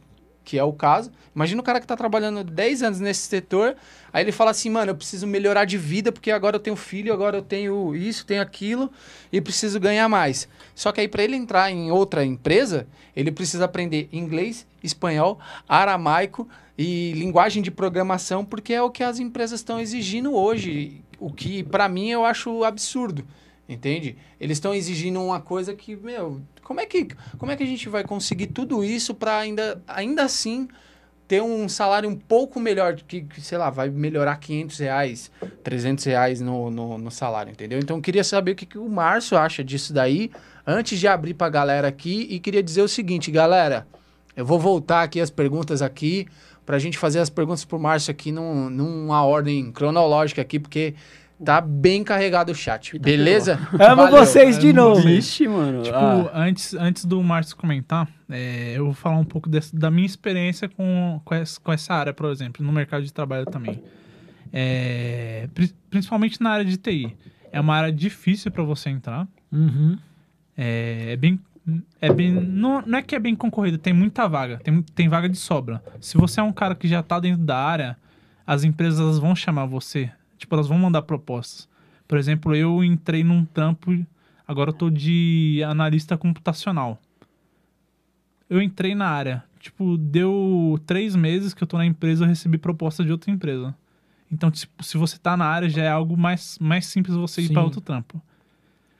que é o caso. Imagina o cara que tá trabalhando 10 anos nesse setor, aí ele fala assim, mano, eu preciso melhorar de vida, porque agora eu tenho filho, agora eu tenho isso, tenho aquilo, e preciso ganhar mais. Só que aí, para ele entrar em outra empresa, ele precisa aprender inglês, espanhol, aramaico e linguagem de programação, porque é o que as empresas estão exigindo hoje. o que para mim eu acho absurdo, entende? Eles estão exigindo uma coisa que, meu, como é que, como é que a gente vai conseguir tudo isso para ainda, ainda assim ter um salário um pouco melhor, que, que, sei lá, vai melhorar 500 reais, 300 reais no, no, no salário, entendeu? Então queria saber o que, que o Márcio acha disso daí, antes de abrir pra galera aqui, e queria dizer o seguinte, galera, eu vou voltar aqui as perguntas aqui, pra gente fazer as perguntas pro Márcio aqui num, numa ordem cronológica aqui, porque tá bem carregado o chat, beleza? Amo Valeu. vocês de novo. Vixe, mano. Tipo, ah, antes, antes do Márcio comentar, é, eu vou falar um pouco desse- da minha experiência com, com, essa, com essa área, por exemplo, no mercado de trabalho também. É, pri- principalmente na área de TI. É uma área difícil para você entrar. Uhum. É, é bem. É bem não, não é que é bem concorrido, tem muita vaga. Tem, tem vaga de sobra. Se você é um cara que já tá dentro da área, as empresas vão chamar você. Tipo, elas vão mandar propostas. Por exemplo, eu entrei num trampo, agora eu tô de analista computacional. Eu entrei na área. Tipo, deu três meses que eu tô na empresa, eu recebi proposta de outra empresa. Então, tipo, se você tá na área, já é algo mais, mais simples você ir Sim. para outro trampo.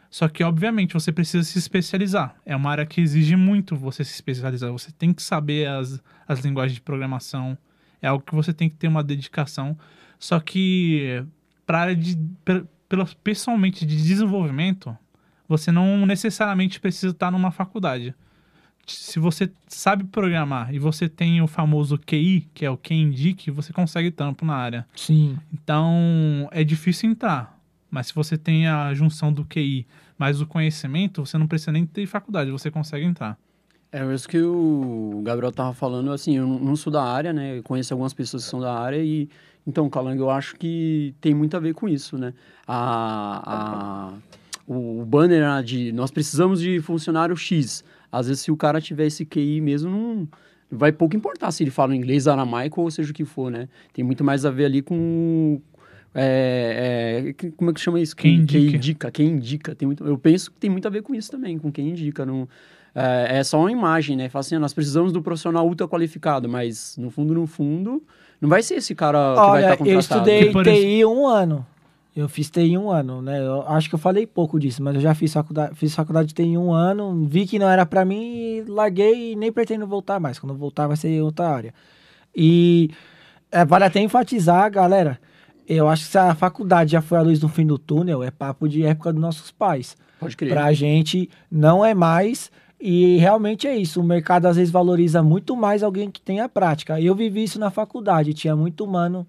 Só que, obviamente, você precisa se especializar. É uma área que exige muito você se especializar. Você tem que saber as, as linguagens de programação. É algo que você tem que ter uma dedicação. Só que, para área de. Pela, pessoalmente de desenvolvimento, você não necessariamente precisa estar numa faculdade. Se você sabe programar e você tem o famoso QI, que é o quem indique, você consegue tampo na área. Sim. Então, é difícil entrar. Mas se você tem a junção do QI mais o conhecimento, você não precisa nem ter faculdade, você consegue entrar. É isso que o Gabriel tava falando, assim, eu não- não sou da área, né? Eu conheço algumas pessoas que são da área e... Então, Calango, eu acho que tem muito a ver com isso, né? A, a, o banner lá de nós precisamos de funcionário X. Às vezes, se o cara tiver esse QI mesmo, não vai pouco importar se ele fala inglês, aramaico ou seja o que for, né? Tem muito mais a ver ali com... É, é, como é que chama isso? Quem Quem indica. indica. Quem indica. Tem muito, eu penso que tem muito a ver com isso também, com quem indica. Não, é, é só uma imagem, né? Fala assim, ah, nós precisamos do profissional ultra qualificado, mas no fundo, no fundo, não vai ser esse cara que vai Olha, estar eu contratado. estudei Que, por TI um ano. Eu fiz TI um ano, né? Eu acho que eu falei pouco disso, mas eu já fiz faculdade, fiz faculdade de TI um ano, vi que não era pra mim e larguei e nem pretendo voltar mais. Quando eu voltar vai ser em outra área. E é, vale até enfatizar, galera, eu acho que se a faculdade já foi a luz no fim do túnel, é papo de época dos nossos pais. Pode crer. Pra gente não é mais. E realmente é isso. O mercado às vezes valoriza muito mais alguém que tem a prática. Eu vivi isso na faculdade. Tinha muito mano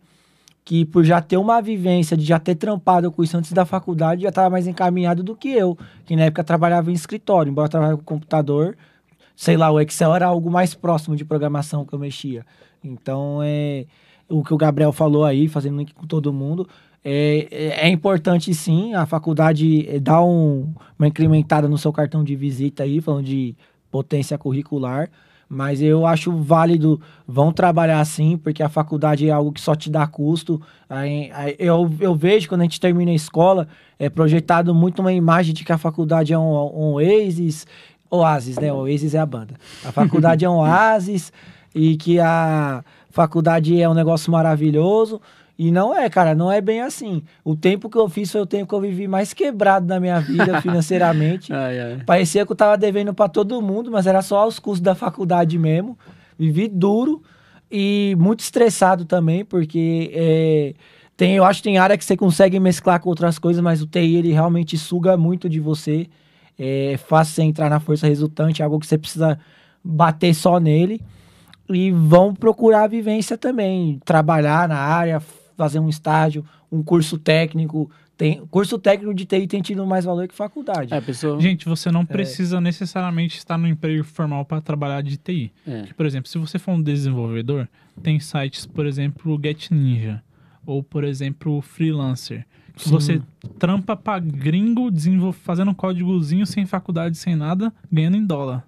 que, por já ter uma vivência, de já ter trampado com isso antes da faculdade, já estava mais encaminhado do que eu, que na época trabalhava em escritório. Embora eu trabalhasse com computador, sei lá, o Excel era algo mais próximo de programação que eu mexia. Então, é o que o Gabriel falou aí, fazendo link com todo mundo. É, é, é importante sim, a faculdade eh, dá um, uma incrementada no seu cartão de visita aí, falando de potência curricular, mas eu acho válido, vão trabalhar assim, porque a faculdade é algo que só te dá custo. Aí, aí eu, eu vejo quando a gente termina a escola, é projetado muito uma imagem de que a faculdade é um, um oasis, oasis, né? Oasis é a banda. A faculdade é um oasis e que a faculdade é um negócio maravilhoso. E não é, cara, não é bem assim. O tempo que eu fiz foi o tempo que eu vivi mais quebrado na minha vida financeiramente. Ai, ai. Parecia que eu tava devendo pra todo mundo, mas era só os custos da faculdade mesmo. Vivi duro e muito estressado também, porque é, tem, eu acho que tem área que você consegue mesclar com outras coisas, mas o TI ele realmente suga muito de você. É fácil você entrar na força resultante, é algo que você precisa bater só nele. E vão procurar a vivência também, trabalhar na área, fazer um estágio, um curso técnico. Tem, curso técnico de TI tem tido mais valor que faculdade. É, pessoa... Gente, você não precisa necessariamente estar no emprego formal para trabalhar de TI. É. Por exemplo, se você for um desenvolvedor, tem sites, por exemplo, o Get Ninja ou, por exemplo, o Freelancer, que Sim. você trampa para gringo fazendo um códigozinho sem faculdade, sem nada, ganhando em dólar.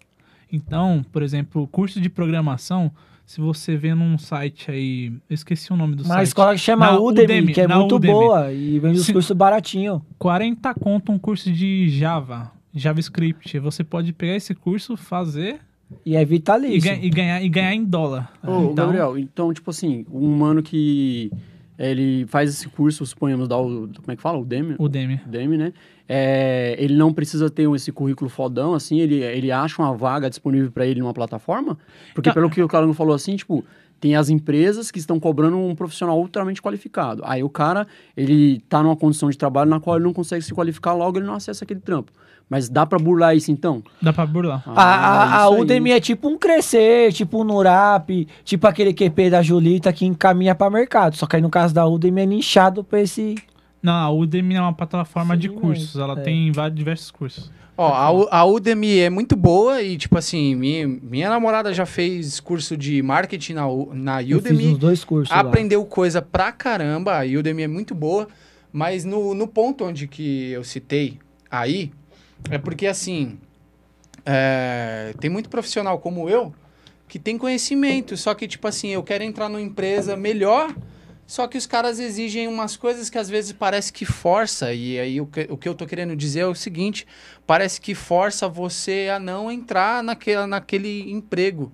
Então, por exemplo, o curso de programação, se você vê num site aí, eu esqueci o nome do Uma site. escola que chama Na Udemy, Udemy, que é muito Udemy. boa e vende os cursos baratinho. 40 conto um curso de Java, JavaScript. Você pode pegar esse curso, fazer E é e, vitalício. ganha- e ganhar, e ganhar em dólar. Ô, então, Gabriel, então, tipo assim, um mano que ele faz esse curso, suponhamos, da, o- como é que fala? O Demi? O Demi. Udemy, né? É, ele não precisa ter esse currículo fodão, assim, ele, ele acha uma vaga disponível para ele numa plataforma? Porque pelo que o Calango falou assim, tipo, tem as empresas que estão cobrando um profissional ultramente qualificado. Aí o cara, ele tá numa condição de trabalho na qual ele não consegue se qualificar, logo ele não acessa aquele trampo. Mas dá para burlar isso então? Dá pra burlar. A, a, a. Udemy é tipo um crescer, tipo um Nurap, tipo aquele QP da Julita que encaminha para mercado. Só que aí no caso da Udemy é nichado pra esse. Não, a Udemy é uma plataforma de Sim, cursos. Ela é. tem vários, diversos cursos. Ó, a, U- a Udemy é muito boa e, tipo assim, minha, minha namorada já fez curso de marketing na, na Eu fiz Udemy. uns dois cursos lá. aprendeu coisa pra caramba, a Udemy é muito boa, mas no, no ponto onde que eu citei aí, é porque assim, é, tem muito profissional como eu que tem conhecimento, só que tipo assim, eu quero entrar numa empresa melhor, só que os caras exigem umas coisas que às vezes parece que força, e aí o que, o que eu tô querendo dizer é o seguinte, parece que força você a não entrar naquela, naquele emprego.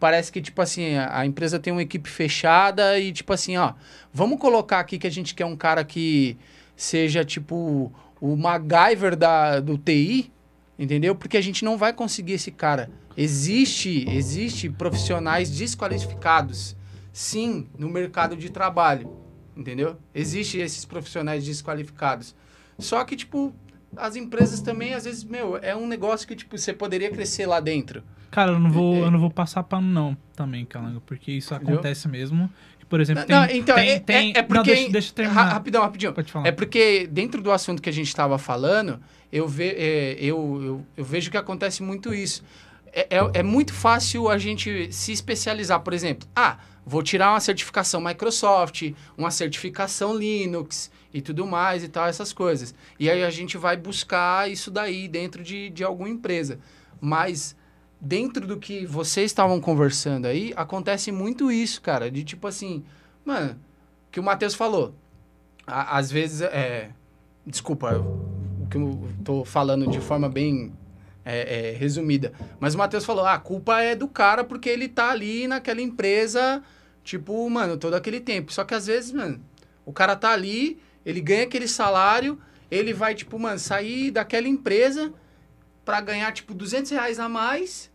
Parece que, tipo assim, a, a empresa tem uma equipe fechada e, tipo assim, ó, vamos colocar aqui que a gente quer um cara que seja, tipo, o MacGyver da, do TI, entendeu? Porque a gente não vai conseguir esse cara. Existe, existe profissionais desqualificados, sim, no mercado de trabalho, entendeu? Existe esses profissionais desqualificados. Só que, tipo, as empresas também, às vezes, meu, é um negócio que, tipo, você poderia crescer lá dentro. Cara, eu não vou, É, é. eu não vou passar pano não também, Calango, porque isso Entendeu? acontece mesmo. Por exemplo, tem, Não, então, tem, é, tem- é, é não, porque... deixa, deixa eu terminar. Ra- rapidão, rapidinho. Pode falar. É porque dentro do assunto que a gente estava falando, eu, ve, é, eu, eu, eu vejo que acontece muito isso. É, é, é muito fácil a gente se especializar, por exemplo. Ah, vou tirar uma certificação Microsoft, uma certificação Linux e tudo mais e tal, essas coisas. E aí a gente vai buscar isso daí dentro de, de alguma empresa. Mas dentro do que vocês estavam conversando aí, acontece muito isso, cara. De tipo assim, mano, que o Matheus falou. Às vezes, é. Desculpa, o que eu tô falando de forma bem é, é, resumida. Mas o Matheus falou: ah, a culpa é do cara porque ele tá ali naquela empresa, tipo, mano, todo aquele tempo. Só que às vezes, mano, o cara tá ali, ele ganha aquele salário, ele vai, tipo, mano, sair daquela empresa pra ganhar, tipo, 200 reais a mais.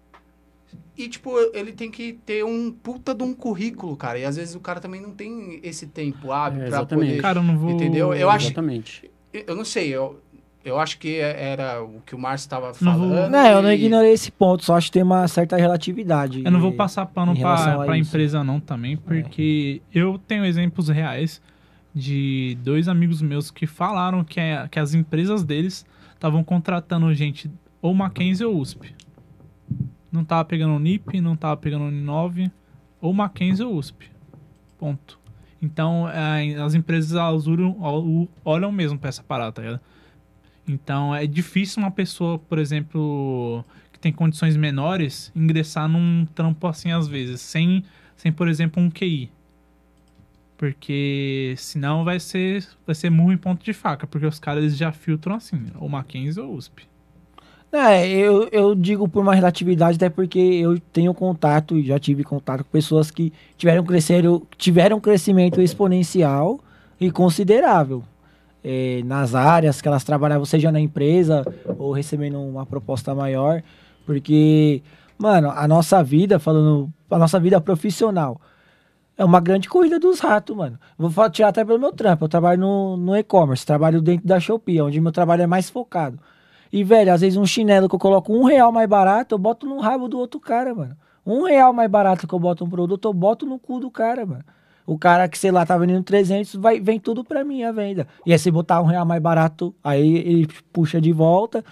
E, tipo, ele tem que ter um puta de um currículo, cara. E às vezes o cara também não tem esse tempo hábil É, pra exatamente. poder. Cara, eu não vou... Entendeu? Eu acho- Exatamente. Eu não sei, eu, eu acho que era o que o Márcio estava Não falando. vou- Não, eu não e- ignorei esse ponto, só acho que tem uma certa relatividade. Eu não vou passar pano pra, a empresa não também, porque eu tenho exemplos reais de dois amigos meus que falaram que, é- que as empresas deles estavam contratando gente ou Mackenzie ou USP. Não tava pegando o NIP, não tava pegando o Uninove, ou Mackenzie ou USP. Ponto. Então, é, as empresas elas olham, olham mesmo pra essa parada, tá ligado? Então, é difícil uma pessoa, por exemplo, que tem condições menores, ingressar num trampo assim às vezes, sem, sem por exemplo, um QI. Porque senão vai ser, vai ser murro em ponto de faca, porque os caras eles já filtram assim, ou Mackenzie ou USP. É, eu, eu digo por uma relatividade, até porque eu tenho contato e já tive contato com pessoas que tiveram, cresceram, tiveram crescimento exponencial e considerável é, nas áreas que elas trabalhavam, seja na empresa ou recebendo uma proposta maior. Porque, mano, a nossa vida, falando, a nossa vida profissional, é uma grande corrida dos ratos, mano. Vou tirar até pelo meu trampo. Eu trabalho no, no e-commerce, trabalho dentro da Shopee, onde meu trabalho é mais focado. E, velho, às vezes um chinelo que eu coloco um real mais barato, eu boto no rabo do outro cara, mano. Um real mais barato que eu boto um produto, eu boto no cu do cara, mano. O cara que, sei lá, tá vendendo 300, vai, vem tudo pra mim a venda. E aí, se botar um real mais barato, aí ele puxa de volta.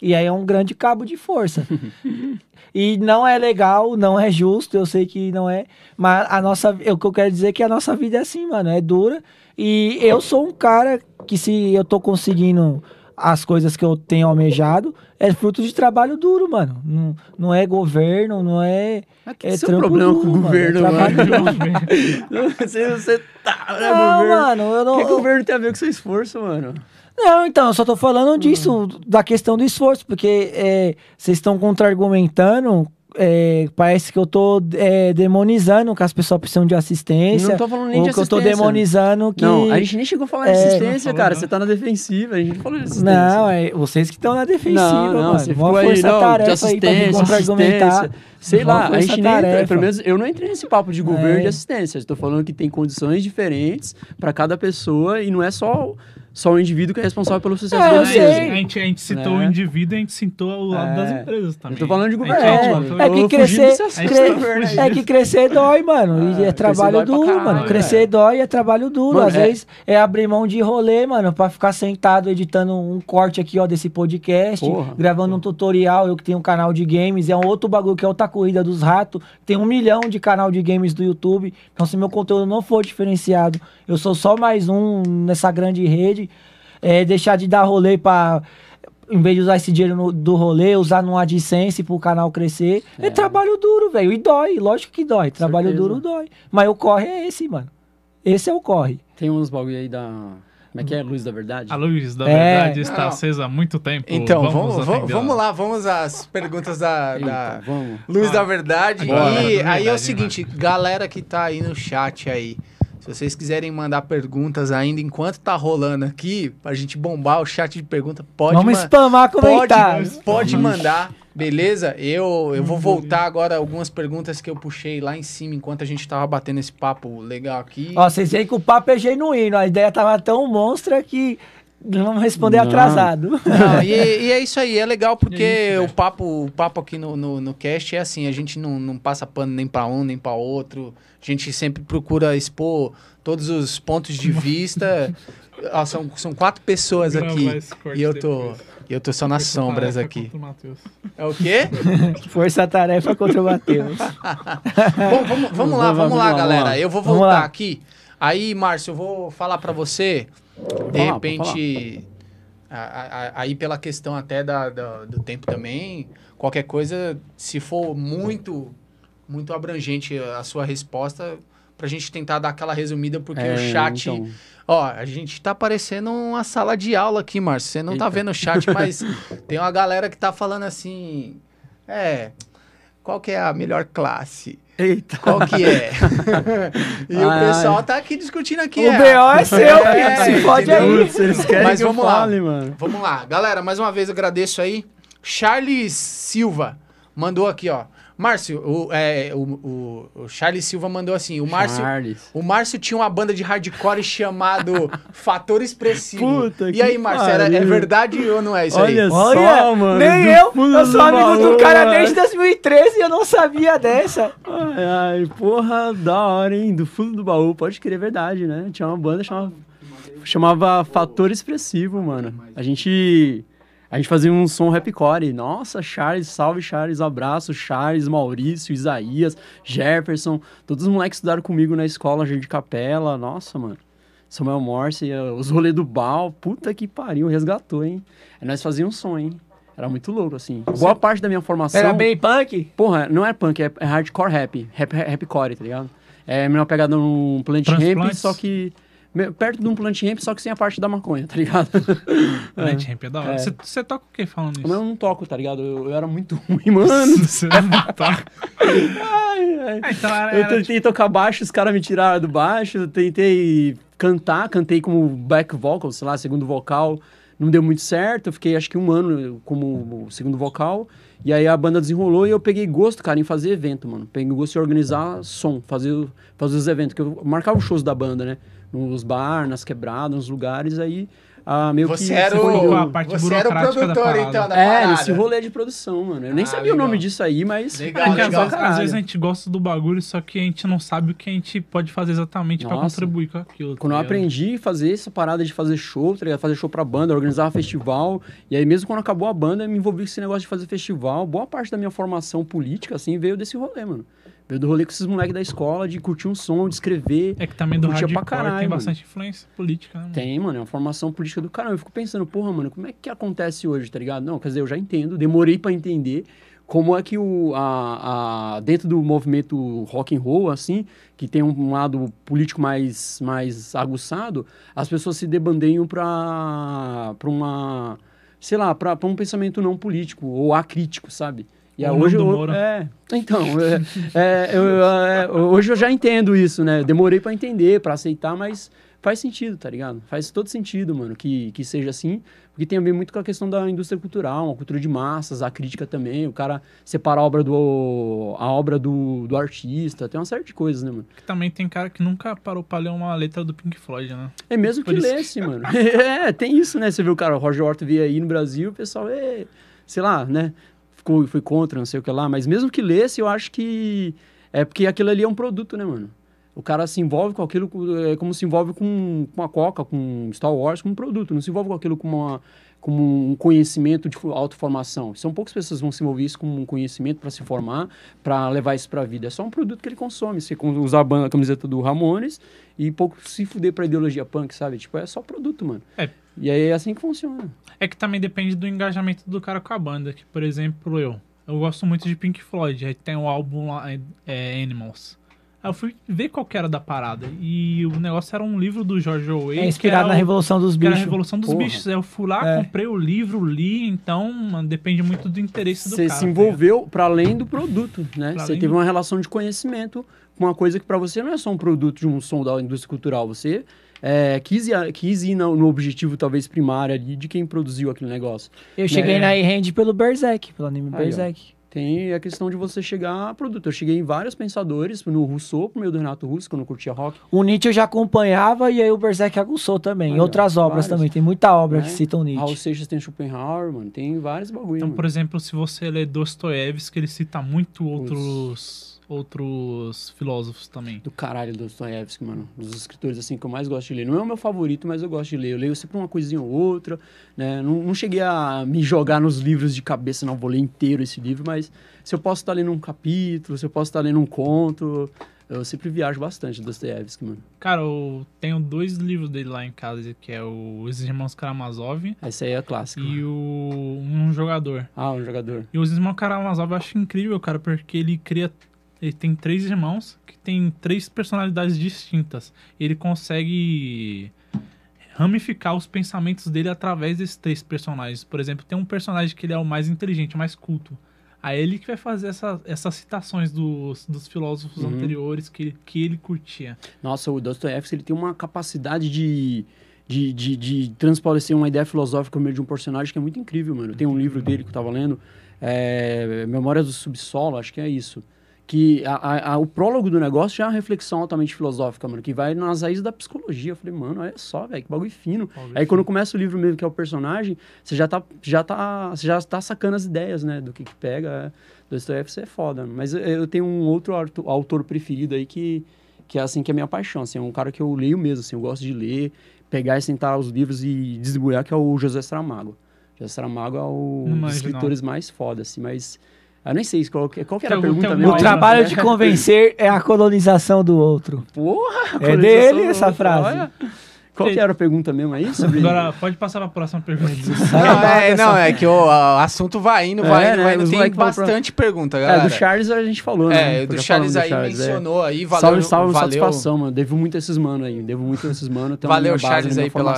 E aí é um grande cabo de força. e não é legal, não é justo, eu sei que não é. Mas a nossa, o que eu quero dizer é que a nossa vida é assim, mano, é dura. E eu sou um cara que se eu tô conseguindo as coisas que eu tenho almejado, é fruto de trabalho duro, mano. Não, não é governo, não é. Mas que É seu problema duro, com o mano, governo, é mano? você, você tá, né, Não, governo? mano, eu O não. que, que o governo tem a ver com seu esforço, mano? Não, então, eu só tô falando disso, da questão do esforço, porque é, vocês estão contra-argumentando é, parece que eu tô é, demonizando que as pessoas precisam de assistência. Não tô falando nem ou de que eu tô assistência. demonizando que. Não, a gente nem chegou a falar de É, assistência, falou, cara. não. Você tá na defensiva, a gente não falou de assistência. Não, é vocês que estão na defensiva, Não, não, mano. você ficou aí, força não, de tarefa aí pra assistência, contra-argumentar. assistência. Sei lá, a gente nem entra, pelo menos eu não entrei nesse papo de governo É. de assistência. Estou falando que tem condições diferentes para cada pessoa e não é só, só o indivíduo que é responsável pelo sucesso É, da eu empresa. sei. A gente, a gente citou Né? o indivíduo e a gente citou o lado É. das empresas também. Eu tô falando de governo, É, mano. botou- é que crescer, cre- aí. é que crescer dói, mano. E Ah, é trabalho duro, caralho, mano. Crescer dói é trabalho duro. Mano, Às é- vezes é abrir mão de rolê, mano, pra ficar sentado editando um corte aqui, ó, desse podcast, Porra. gravando um tutorial. Eu que tenho um canal de games, é um outro bagulho que é outra corrida dos ratos. Tem um milhão de canal de games do YouTube. Então, se meu conteúdo não for diferenciado, eu sou só mais um nessa grande rede. É, deixar de dar rolê pra. Em vez de usar esse dinheiro no- do rolê, usar num AdSense pro canal crescer. É, É. trabalho duro, velho. E dói, lógico que dói. Trabalho Certeza. duro dói. Mas o corre é esse, mano. Esse é o corre. Tem uns bagulho aí da. Como é que é? Luz da Verdade? A luz da É. verdade está Não. acesa há muito tempo. Então, vamos, vamos, vamos lá, vamos às perguntas da, Eita, da vamos. Luz Ah, da Verdade. agora, e da aí é Verdade, o seguinte, galera que tá aí no chat aí, se vocês quiserem mandar perguntas ainda enquanto tá rolando aqui, pra gente bombar o chat de pergunta, pode Vamos ma- spamar Pode, comentários. pode mandar, beleza? Eu, eu vou voltar agora algumas perguntas que eu puxei lá em cima enquanto a gente tava batendo esse papo legal aqui. Ó, vocês veem que o papo é genuíno. A ideia tava tão monstra que vamos responder Não. atrasado. Não, e, e é isso aí, é legal porque É isso, o, velho. papo, o papo aqui no, no, no cast é assim, a gente não, não passa pano nem pra um nem pra outro, a gente sempre procura expor todos os pontos de vista. Ó, são, são quatro pessoas Gravar aqui e eu tô, depois. eu tô só nas Força sombras aqui. o. É o quê? Força-tarefa contra o Matheus. Bom, vamos, vamos lá, vamos Vamos lá, vamos lá, galera. vamos lá. Eu vou voltar aqui. Aí, Márcio, eu vou falar pra você. De falar, repente, a- a- a- aí pela questão até da, da- do tempo também, qualquer coisa, se for muito, muito abrangente a sua resposta, pra gente tentar dar aquela resumida, porque o É, chat. então, Ó, a gente tá parecendo uma sala de aula aqui, Márcio. Você não tá Eita. vendo o chat, mas tem uma galera que tá falando assim. É. Qual que é a melhor classe? Eita. Qual que é? e o pessoal ai. tá aqui discutindo aqui. o BO é seu, É. Se entendeu? aí. Putz, eles querem Mas que vamos eu lá. fale, mano. Vamos lá. Galera, mais uma vez agradeço aí. Charles Silva mandou aqui, ó. Márcio, o, é, o, o, o Charles Silva mandou assim. O Márcio, Charles. o Márcio tinha uma banda de hardcore chamado Fator Expressivo. Puta e que aí, Márcio, era- é verdade ou não é isso aí? Olha Olha, só, mano. nem eu. Eu sou do amigo do cara mano. desde 2013 e eu não sabia dessa. Ai, ai, porra, da hora, hein? Do fundo do baú, pode crer, é verdade, né? Tinha uma banda chamava, chamava Fator Expressivo, mano. A gente, a gente fazia um som rapcore. Nossa, Charles, salve Charles, abraço, Charles, Maurício, Isaías, Jefferson. Todos os moleques estudaram comigo na escola, Jardim de Capela. Nossa, mano. Samuel Morse, os rolês do Bal, puta que pariu, resgatou, hein? Aí nós fazíamos um som, hein? Era muito louco, assim. Boa parte da minha formação... Era bem punk? Porra, não é punk, é, é hardcore rap. Rap, rapcore, tá ligado? É melhor pegada num plant ramp, só que. Perto de um plant ramp, só que sem a parte da maconha, tá ligado? Plant Ramp é da hora. É. Você você toca o que falando isso? eu não toco, tá ligado? Eu, eu era muito ruim, mano. Você não toca. Ai, ai. Ah, então era, Eu tentei tocar baixo, os caras me tiraram do baixo. Eu tentei cantar, cantei como back vocal, sei lá, segundo vocal. Não deu muito certo. Eu fiquei acho que um ano como segundo vocal. E aí a banda desenrolou e eu peguei gosto, cara, em fazer evento, mano. Peguei gosto em organizar som, fazer, fazer os eventos. Que eu marcava os shows da banda, né? Nos bar, nas quebradas, nos lugares. Aí ah, meio Você que. era o, a parte você era o produtor, então, da É, parada. nesse rolê de produção, mano. Eu nem Ah, sabia o legal. nome disso aí, mas. Legal, É que Pô, às, legal. vezes, às vezes a gente gosta do bagulho, só que a gente não sabe o que a gente pode fazer exatamente pra Nossa. contribuir com aquilo. tá Quando eu ligado? aprendi a fazer essa parada de fazer show, tá? Fazer show pra banda, organizar festival. E aí, mesmo quando acabou a banda, eu me envolvi com esse negócio de fazer festival. Boa parte da minha formação política, assim, veio desse rolê, mano. Veio do rolê com esses moleques da escola, de curtir um som, de escrever. É que também do Curtia pra hardcore caralho, tem mano. bastante influência política, né? mano? Tem, mano, é uma formação política do caramba. Eu fico pensando, porra, mano, como é que acontece hoje, tá ligado? Não, quer dizer, eu já entendo, demorei pra entender como é que o, a, a- dentro do movimento rock and roll, assim, que tem um lado político mais, mais aguçado, as pessoas se debandeiam pra, pra uma, sei lá, pra um pensamento não político ou acrítico, sabe? E O hoje eu, Moura. é, então, é, é, eu, é, hoje eu já entendo isso, né? Demorei pra entender, pra aceitar, mas faz sentido, tá ligado? Faz todo sentido, mano, que, que seja assim, porque tem a ver muito com a questão da indústria cultural, uma cultura de massas, a crítica também, o cara separa a obra do a obra do, do artista, tem uma série de coisas, né, mano? Que também tem cara que nunca parou pra ler uma letra do Pink Floyd, né? É mesmo que Por isso que- lesse, mano. é, tem isso, né? Você viu o cara, o Roger Horton veio aí no Brasil, o pessoal, é, sei lá, né? Ficou, foi contra, não sei o que lá. Mas mesmo que lesse, eu acho que é porque aquilo ali é um produto, né, mano? O cara se envolve com aquilo é como se envolve com, com a Coca, com Star Wars, com um produto. Não se envolve com aquilo como, uma, como um conhecimento de fo- autoformação. São poucas pessoas que vão se envolver isso como um conhecimento para se formar, para levar isso para a vida. É só um produto que ele consome. Você usar a, banda, a camiseta do Ramones e pouco se fuder para ideologia punk, sabe? Tipo, é só produto, mano. É. E aí é assim que funciona. É que também depende do engajamento do cara com a banda. Que, por exemplo, eu. Eu gosto muito de Pink Floyd. Aí tem o álbum lá, é, é, Animals. Aí eu fui ver qual que era da parada. E o negócio era um livro do George Orwell. É inspirado na o- Revolução dos que era a Bichos. Revolução dos Porra. Bichos. Aí eu fui lá, É. comprei o livro, li. Então, mano, depende muito do interesse do Você cara. se tá envolveu para além do produto, né? Pra Você teve do- uma relação de conhecimento com uma coisa que para você não é só um produto de um som da indústria cultural. Você é, quis, ir, quis ir no, no objetivo, talvez, primário ali de quem produziu aquele negócio. Eu cheguei É. na E-Hand pelo Berserk, pelo anime Aí, ó. Tem a questão de você chegar a produto. Eu cheguei em vários pensadores, no Rousseau, por meio do Renato Russo, quando eu curtia rock. O Nietzsche eu já acompanhava e aí o Berserk aguçou também. E ó, outras obras vários. também. Tem muita obra É. que citam Raul Nietzsche. Seixas tem Schopenhauer, mano. Tem vários bagulho, Então, mano. por exemplo, se você lê Dostoiévski, ele cita muito outros, outros filósofos também. Do caralho, Dostoiévski, mano. Dos escritores, assim, que eu mais gosto de ler. Não é o meu favorito, mas eu gosto de ler. Eu leio sempre uma coisinha ou outra, né? Não, não cheguei a me jogar nos livros de cabeça, não. Vou ler inteiro esse livro, mas se eu posso estar lendo um capítulo, se eu posso estar lendo um conto... Eu sempre viajo bastante, Dostoiévski, mano. Cara, eu tenho dois livros dele lá em casa, que é o Os Irmãos Karamazov Essa aí é a clássica. e o Um Jogador. Ah, um jogador. E os Irmãos Karamazov eu acho incrível, cara, porque ele cria... Ele tem três irmãos que tem três personalidades distintas. Ele consegue ramificar os pensamentos dele através desses três personagens. Por exemplo, tem um personagem que ele é o mais inteligente, o mais culto. Aí ele que vai fazer essa, essas citações dos, dos filósofos Uhum. anteriores que, que ele curtia. Nossa, o Dostoiévski ele tem uma capacidade de, de, de, de transparecer uma ideia filosófica no meio de um personagem que é muito incrível, mano. Tem um livro dele que eu tava lendo, é, Memórias do Subsolo, acho que é isso. Que a, a- o prólogo do negócio já é uma reflexão altamente filosófica, mano, que vai nas raízes da psicologia. Eu falei, mano, olha só, velho, que bagulho fino. Aí quando começa o livro mesmo, que é o personagem, você já tá, já tá, você já tá sacando as ideias, né, do que que pega. Dostoiévski é foda. Mas eu, tenho um outro auto- autor preferido aí que, que é assim, que é a minha paixão, assim, é um cara que eu leio mesmo, assim, eu gosto de ler, pegar e sentar os livros e desbulhar, que é o José Saramago. José Saramago é um dos escritores mais foda, assim, mas... Eu nem sei qual, qual que era a pergunta mesmo. O trabalho É. de convencer é a colonização do outro. Porra! É dele essa frase. Olha. Qual que era a pergunta mesmo aí? Sobre... Agora, pode passar pra próxima pergunta. Não, é, não, é que o a- assunto vai indo, vai É, indo, né, indo. Tem falam pra- bastante pergunta, É, galera. do Charles a gente falou, né? É, do Charles aí do é. mencionou aí, valeu, salve, salve, valeu, satisfação, mano. Devo muito a esses mano aí. Devo muito a esses mano. Valeu Charles aí pela,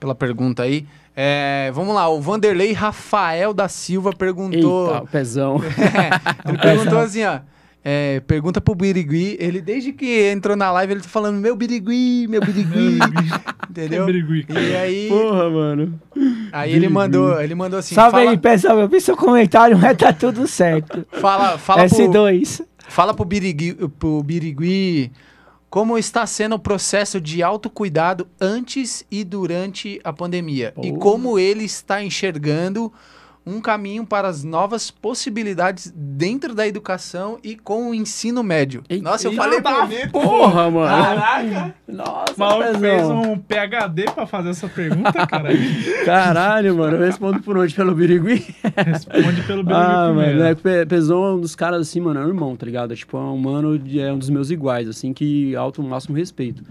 pela pergunta aí. É, vamos lá, o Vanderlei Rafael da Silva perguntou. Eita, o pezão. ele perguntou assim, ó. é, pergunta pro Birigui. Ele, desde que entrou na live, ele tá falando: Meu Birigui, meu Birigui. entendeu? Birigui. E aí, Porra, mano. aí ele mandou, ele mandou assim: Salve fala, aí, pessoal. Eu vi seu comentário, mas tá tudo certo. fala, fala, pro, S2. fala pro, Birigui, pro Birigui como está sendo o processo de autocuidado antes e durante a pandemia. E como ele está enxergando um caminho para as novas possibilidades dentro da educação e com o ensino médio. Eita, Nossa, eu falei bonito. Porra, mano. Caraca! Nossa, O maluco fez um PHD pra fazer essa pergunta, cara. Caralho, mano. Eu respondo por onde? Pelo Birigui? Responde pelo Birigui Ah, primeiro. mano, é que Pe- Pezão é um dos caras assim, mano, é um irmão, tá ligado? É, tipo, é um mano, é um dos meus iguais, assim, que alto o máximo respeito.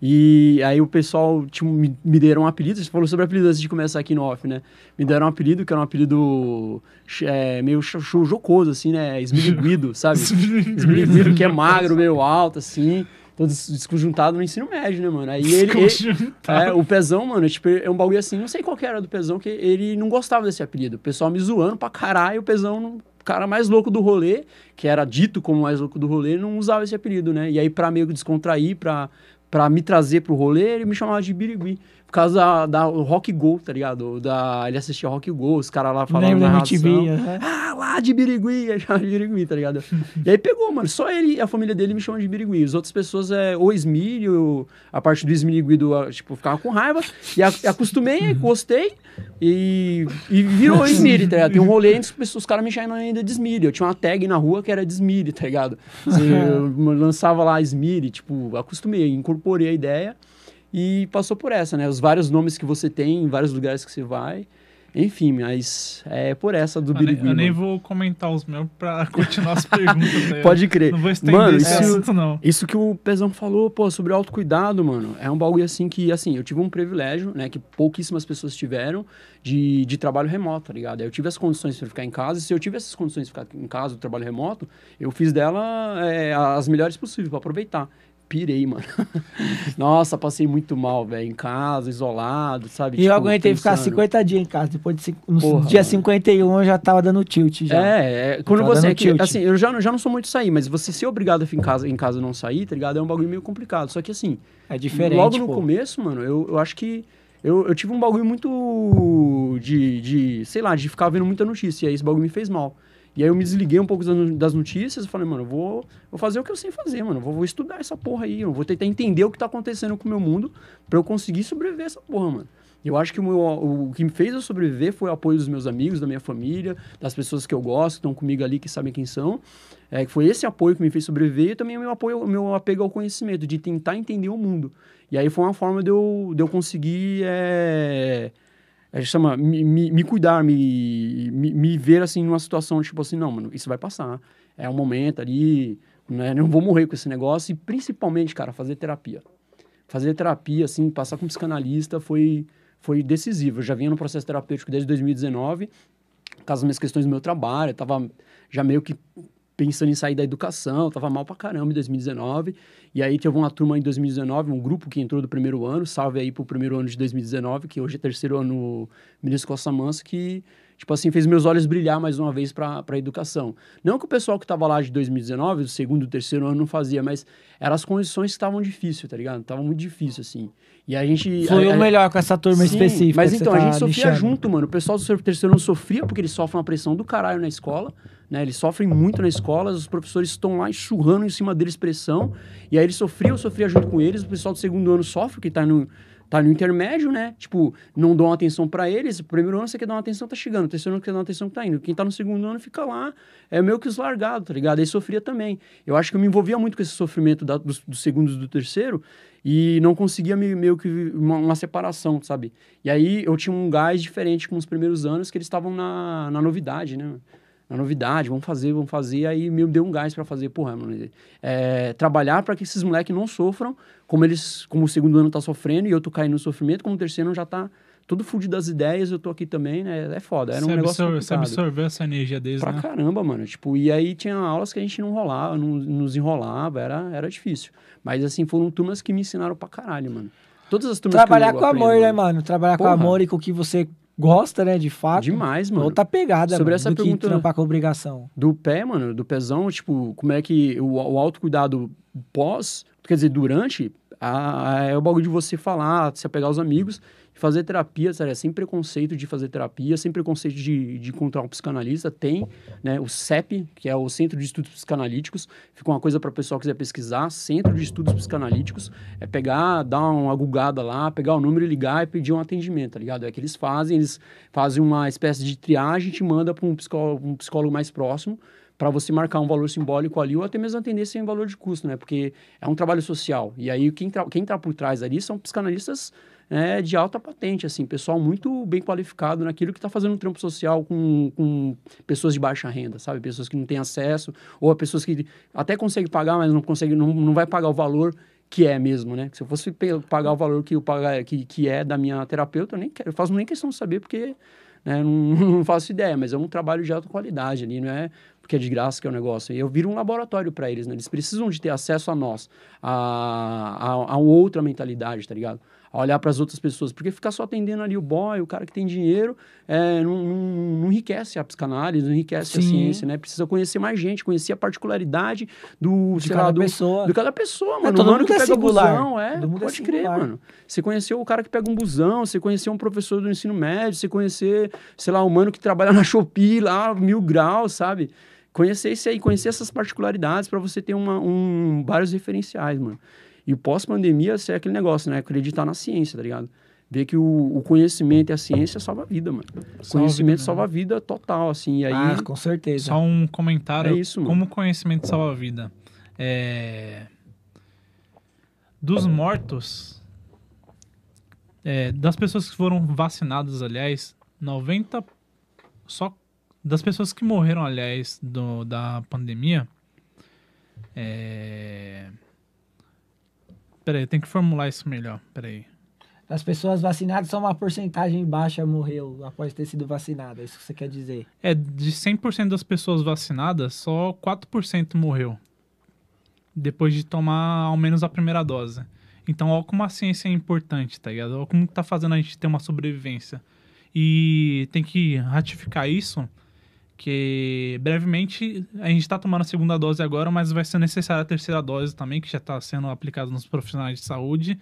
E aí o pessoal tipo, me, me deram um apelido, você falou sobre apelido antes de começar aqui no off, né? Me deram um apelido que era um apelido é, meio cho- jocoso, assim, né? Esmiliguido, sabe? Esmiliguido, que é magro, meio alto, assim. Todo des- desconjuntado no ensino médio, né, mano? Aí ele, ele- é, o Pezão, mano, tipo, é um bagulho assim, não sei qual que era do Pezão, que ele não gostava desse apelido. O pessoal me zoando pra caralho, o Pezão não cara mais louco do rolê, que era dito como o mais louco do rolê, não usava esse apelido, né? E aí, pra meio que descontrair, pra, pra me trazer pro rolê, ele me chamava de Birigui. Por causa da, da Rock Go, tá ligado? Da, ele assistia Rock Go, os caras lá falando da narração. MTV. Ah, lá de Birigui, de Birigui, tá ligado? e aí pegou, mano. Só ele e a família dele me chamam de Birigui. As outras pessoas é ou Esmílio, a parte do Esmílio do, ah, tipo, ficava com raiva. E a- acostumei, gostei. E, e virou Esmílio, tá ligado? Tem um rolê entre as pessoas, os caras me chamam ainda de Esmílio. Eu tinha uma tag na rua que era de Esmílio, tá ligado? Assim, eu lançava lá Esmílio, tipo, acostumei, incorporei a ideia. E passou por essa, né? Os vários nomes que você tem, em vários lugares que você vai. Enfim, mas é por essa do Eu nem, eu vou comentar os meus pra continuar as perguntas. tá? Pode crer. Não vou estender Mano, esse isso- assunto, não. Isso que o Pezão falou, pô, sobre o autocuidado, mano, é um bagulho assim que, assim, eu tive um privilégio, né, que pouquíssimas pessoas tiveram de, de trabalho remoto, tá ligado? Eu tive as condições para ficar em casa, e se eu tive essas condições de ficar em casa, do trabalho remoto, eu fiz dela é, as melhores possíveis para aproveitar. Pirei, mano. Nossa, passei muito mal, velho, em casa, isolado, sabe? E eu Tipo, aguentei ficar pensando. 50 dias em casa. Depois de cin- no Porra, dia mano. 51 eu já tava dando tilt já. É, é, quando você. é que, assim, eu já, não- já não sou muito sair, mas você ser obrigado a ficar em casa, em casa e não sair, tá ligado? É um bagulho meio complicado. Só que assim, É diferente, logo no pô. começo, mano, eu, eu acho que. Eu, eu tive um bagulho muito. De, de. Sei lá, de ficar vendo muita notícia. E aí esse bagulho me fez mal. E aí eu me desliguei um pouco das no- das notícias e falei, mano, eu vou, vou fazer o que eu sei fazer, mano. Vou, vou estudar essa porra aí. Eu vou tentar entender o que tá acontecendo com o meu mundo pra eu conseguir sobreviver essa porra, mano. Eu acho que o, meu- o que me fez eu sobreviver foi o apoio dos meus amigos, da minha família, das pessoas que eu gosto, que estão comigo ali, que sabem quem são. É, foi esse apoio que me fez sobreviver e também o meu apoio, o meu apego ao conhecimento, de tentar entender o mundo. E aí foi uma forma de eu, de eu conseguir é, é, chama, me, me, me cuidar, me, me, me ver assim numa situação tipo assim, não, mano, isso vai passar. É um momento ali, né? Não vou morrer com esse negócio. E principalmente, cara, fazer terapia. Fazer terapia, assim, passar com um psicanalista foi, foi decisivo. Eu já vinha no processo terapêutico desde 2019, por causa das minhas questões do meu trabalho, eu tava já meio que pensando em sair da educação, tava mal pra caramba em 2019. E aí teve uma turma em 2019, um grupo que entrou do primeiro ano, salve aí pro primeiro ano de 2019, que hoje é terceiro ano no Ministro Costa Manso, que, tipo assim, fez meus olhos brilhar mais uma vez pra, pra educação. Não que o pessoal que tava lá de 2019, do segundo terceiro ano, não fazia, mas eram as condições que estavam difíceis, tá ligado? Tava muito difícil, assim. E a gente... Foi a- o a- melhor com essa turma Sim, específica. Mas então, a tá gente sofria lixando. junto, mano. O pessoal do terceiro ano sofria porque eles sofrem uma pressão do caralho na escola, né? Eles sofrem muito na escola, os professores estão lá enxurrando em cima deles pressão. E aí eles sofriam, eu sofria junto com eles. O pessoal do segundo ano sofre, que tá no, tá no intermédio, né? Tipo, não dão atenção pra eles. Primeiro ano você quer dar uma atenção, tá chegando. O terceiro ano quer dar uma atenção, tá indo. Quem tá no segundo ano fica lá, é meio que os largados, tá ligado? Aí sofria também. Eu acho que eu me envolvia muito com esse sofrimento da, dos, dos segundos do terceiro e não conseguia me- meio que uma, uma separação, sabe? E aí eu tinha um gás diferente com os primeiros anos que eles estavam na, na novidade, né? Na novidade, vamos fazer, vamos fazer. Aí me deu um gás pra fazer, porra, mano, é, trabalhar para que esses moleques não sofram como eles, como o segundo ano tá sofrendo e eu tô caindo no sofrimento, como o terceiro ano já tá todo fudido das ideias, eu tô aqui também, né? É foda, era um você, negócio absorve, você complicado. absorveu essa energia deles, Pra né? caramba, mano. Tipo, e aí tinha aulas que a gente não rolava, não nos enrolava, era, era difícil. Mas assim, foram turmas que me ensinaram pra caralho, mano. Todas as turmas Trabalhar que eu com aprendo, amor, né, mano? Trabalhar Porra. com amor e com o que você gosta, né, de fato. Demais, mano. Outra pegada, Sobre mano, essa do pergunta- que trampar com obrigação. do pé, mano, do pezão, tipo, como é que o, o autocuidado pós, quer dizer, durante, a- a- é o bagulho de você falar, se apegar aos amigos, fazer terapia, sabe? É sem preconceito de fazer terapia, sem preconceito de, de encontrar um psicanalista. Tem, né, o CEP, que é o Centro de Estudos Psicanalíticos, fica uma coisa para o pessoal que quiser pesquisar, Centro de Estudos Psicanalíticos, é pegar, dar uma gugada lá, pegar o número e ligar e pedir um atendimento, tá ligado? É que eles fazem, eles fazem uma espécie de triagem te manda para um psicólogo, um psicólogo mais próximo, para você marcar um valor simbólico ali ou até mesmo atender sem valor de custo, né? Porque é um trabalho social. E aí quem tá, quem tá por trás ali são psicanalistas né, de alta patente, assim, pessoal muito bem qualificado naquilo que está fazendo um trampo social com, com pessoas de baixa renda, sabe? Pessoas que não têm acesso ou pessoas que até conseguem pagar, mas não consegue, não, não vai pagar o valor que é mesmo, né? Se eu fosse pagar o valor que, eu pagar, que, que é da minha terapeuta, eu nem quero, eu faço nem questão de saber porque né, não, não faço ideia, mas é um trabalho de alta qualidade ali, não é porque é de graça que é o negócio. E eu viro um laboratório para eles, né? Eles precisam de ter acesso a nós, a, a, a outra mentalidade, tá ligado? A olhar para as outras pessoas, porque ficar só atendendo ali o boy, o cara que tem dinheiro, é, não, não, não enriquece a psicanálise, não enriquece a Sim. ciência, né? Precisa conhecer mais gente, conhecer a particularidade do, De cada lá, do, pessoa. de cada pessoa, mano. todo o mano mundo que é pega singular. busão, é, Todo mundo é pode crer, singular. mano. Você conheceu o cara que pega um busão, você conheceu um professor do ensino médio, você conhecer, sei lá, um mano que trabalha na Shopee lá, mil graus, sabe? Conhecer isso aí, conhecer essas particularidades para você ter uma, um, vários referenciais, mano. E o pós-pandemia, é aquele negócio, né? Acreditar na ciência, tá ligado? Ver que o, o conhecimento e a ciência salva a vida, mano. conhecimento vida, salva a vida total, assim. E aí, Ah, com certeza. Só um comentário. É isso, mano. Como conhecimento salva a vida. É... Dos mortos, é, das pessoas que foram vacinadas, aliás, 90... Só das pessoas que morreram, aliás, do, da pandemia... É... Peraí, tem que formular isso melhor. Peraí. As pessoas vacinadas são uma porcentagem baixa morreu após ter sido vacinada. É isso que você quer dizer? É, de 100% das pessoas vacinadas, só 4% morreu. Depois de tomar ao menos a primeira dose. Então, olha como a ciência é importante, tá ligado? Olha como tá fazendo a gente ter uma sobrevivência. E tem que ratificar isso, que brevemente a gente tá tomando a segunda dose agora, mas vai ser necessária a terceira dose também, que já tá sendo aplicada nos profissionais de saúde.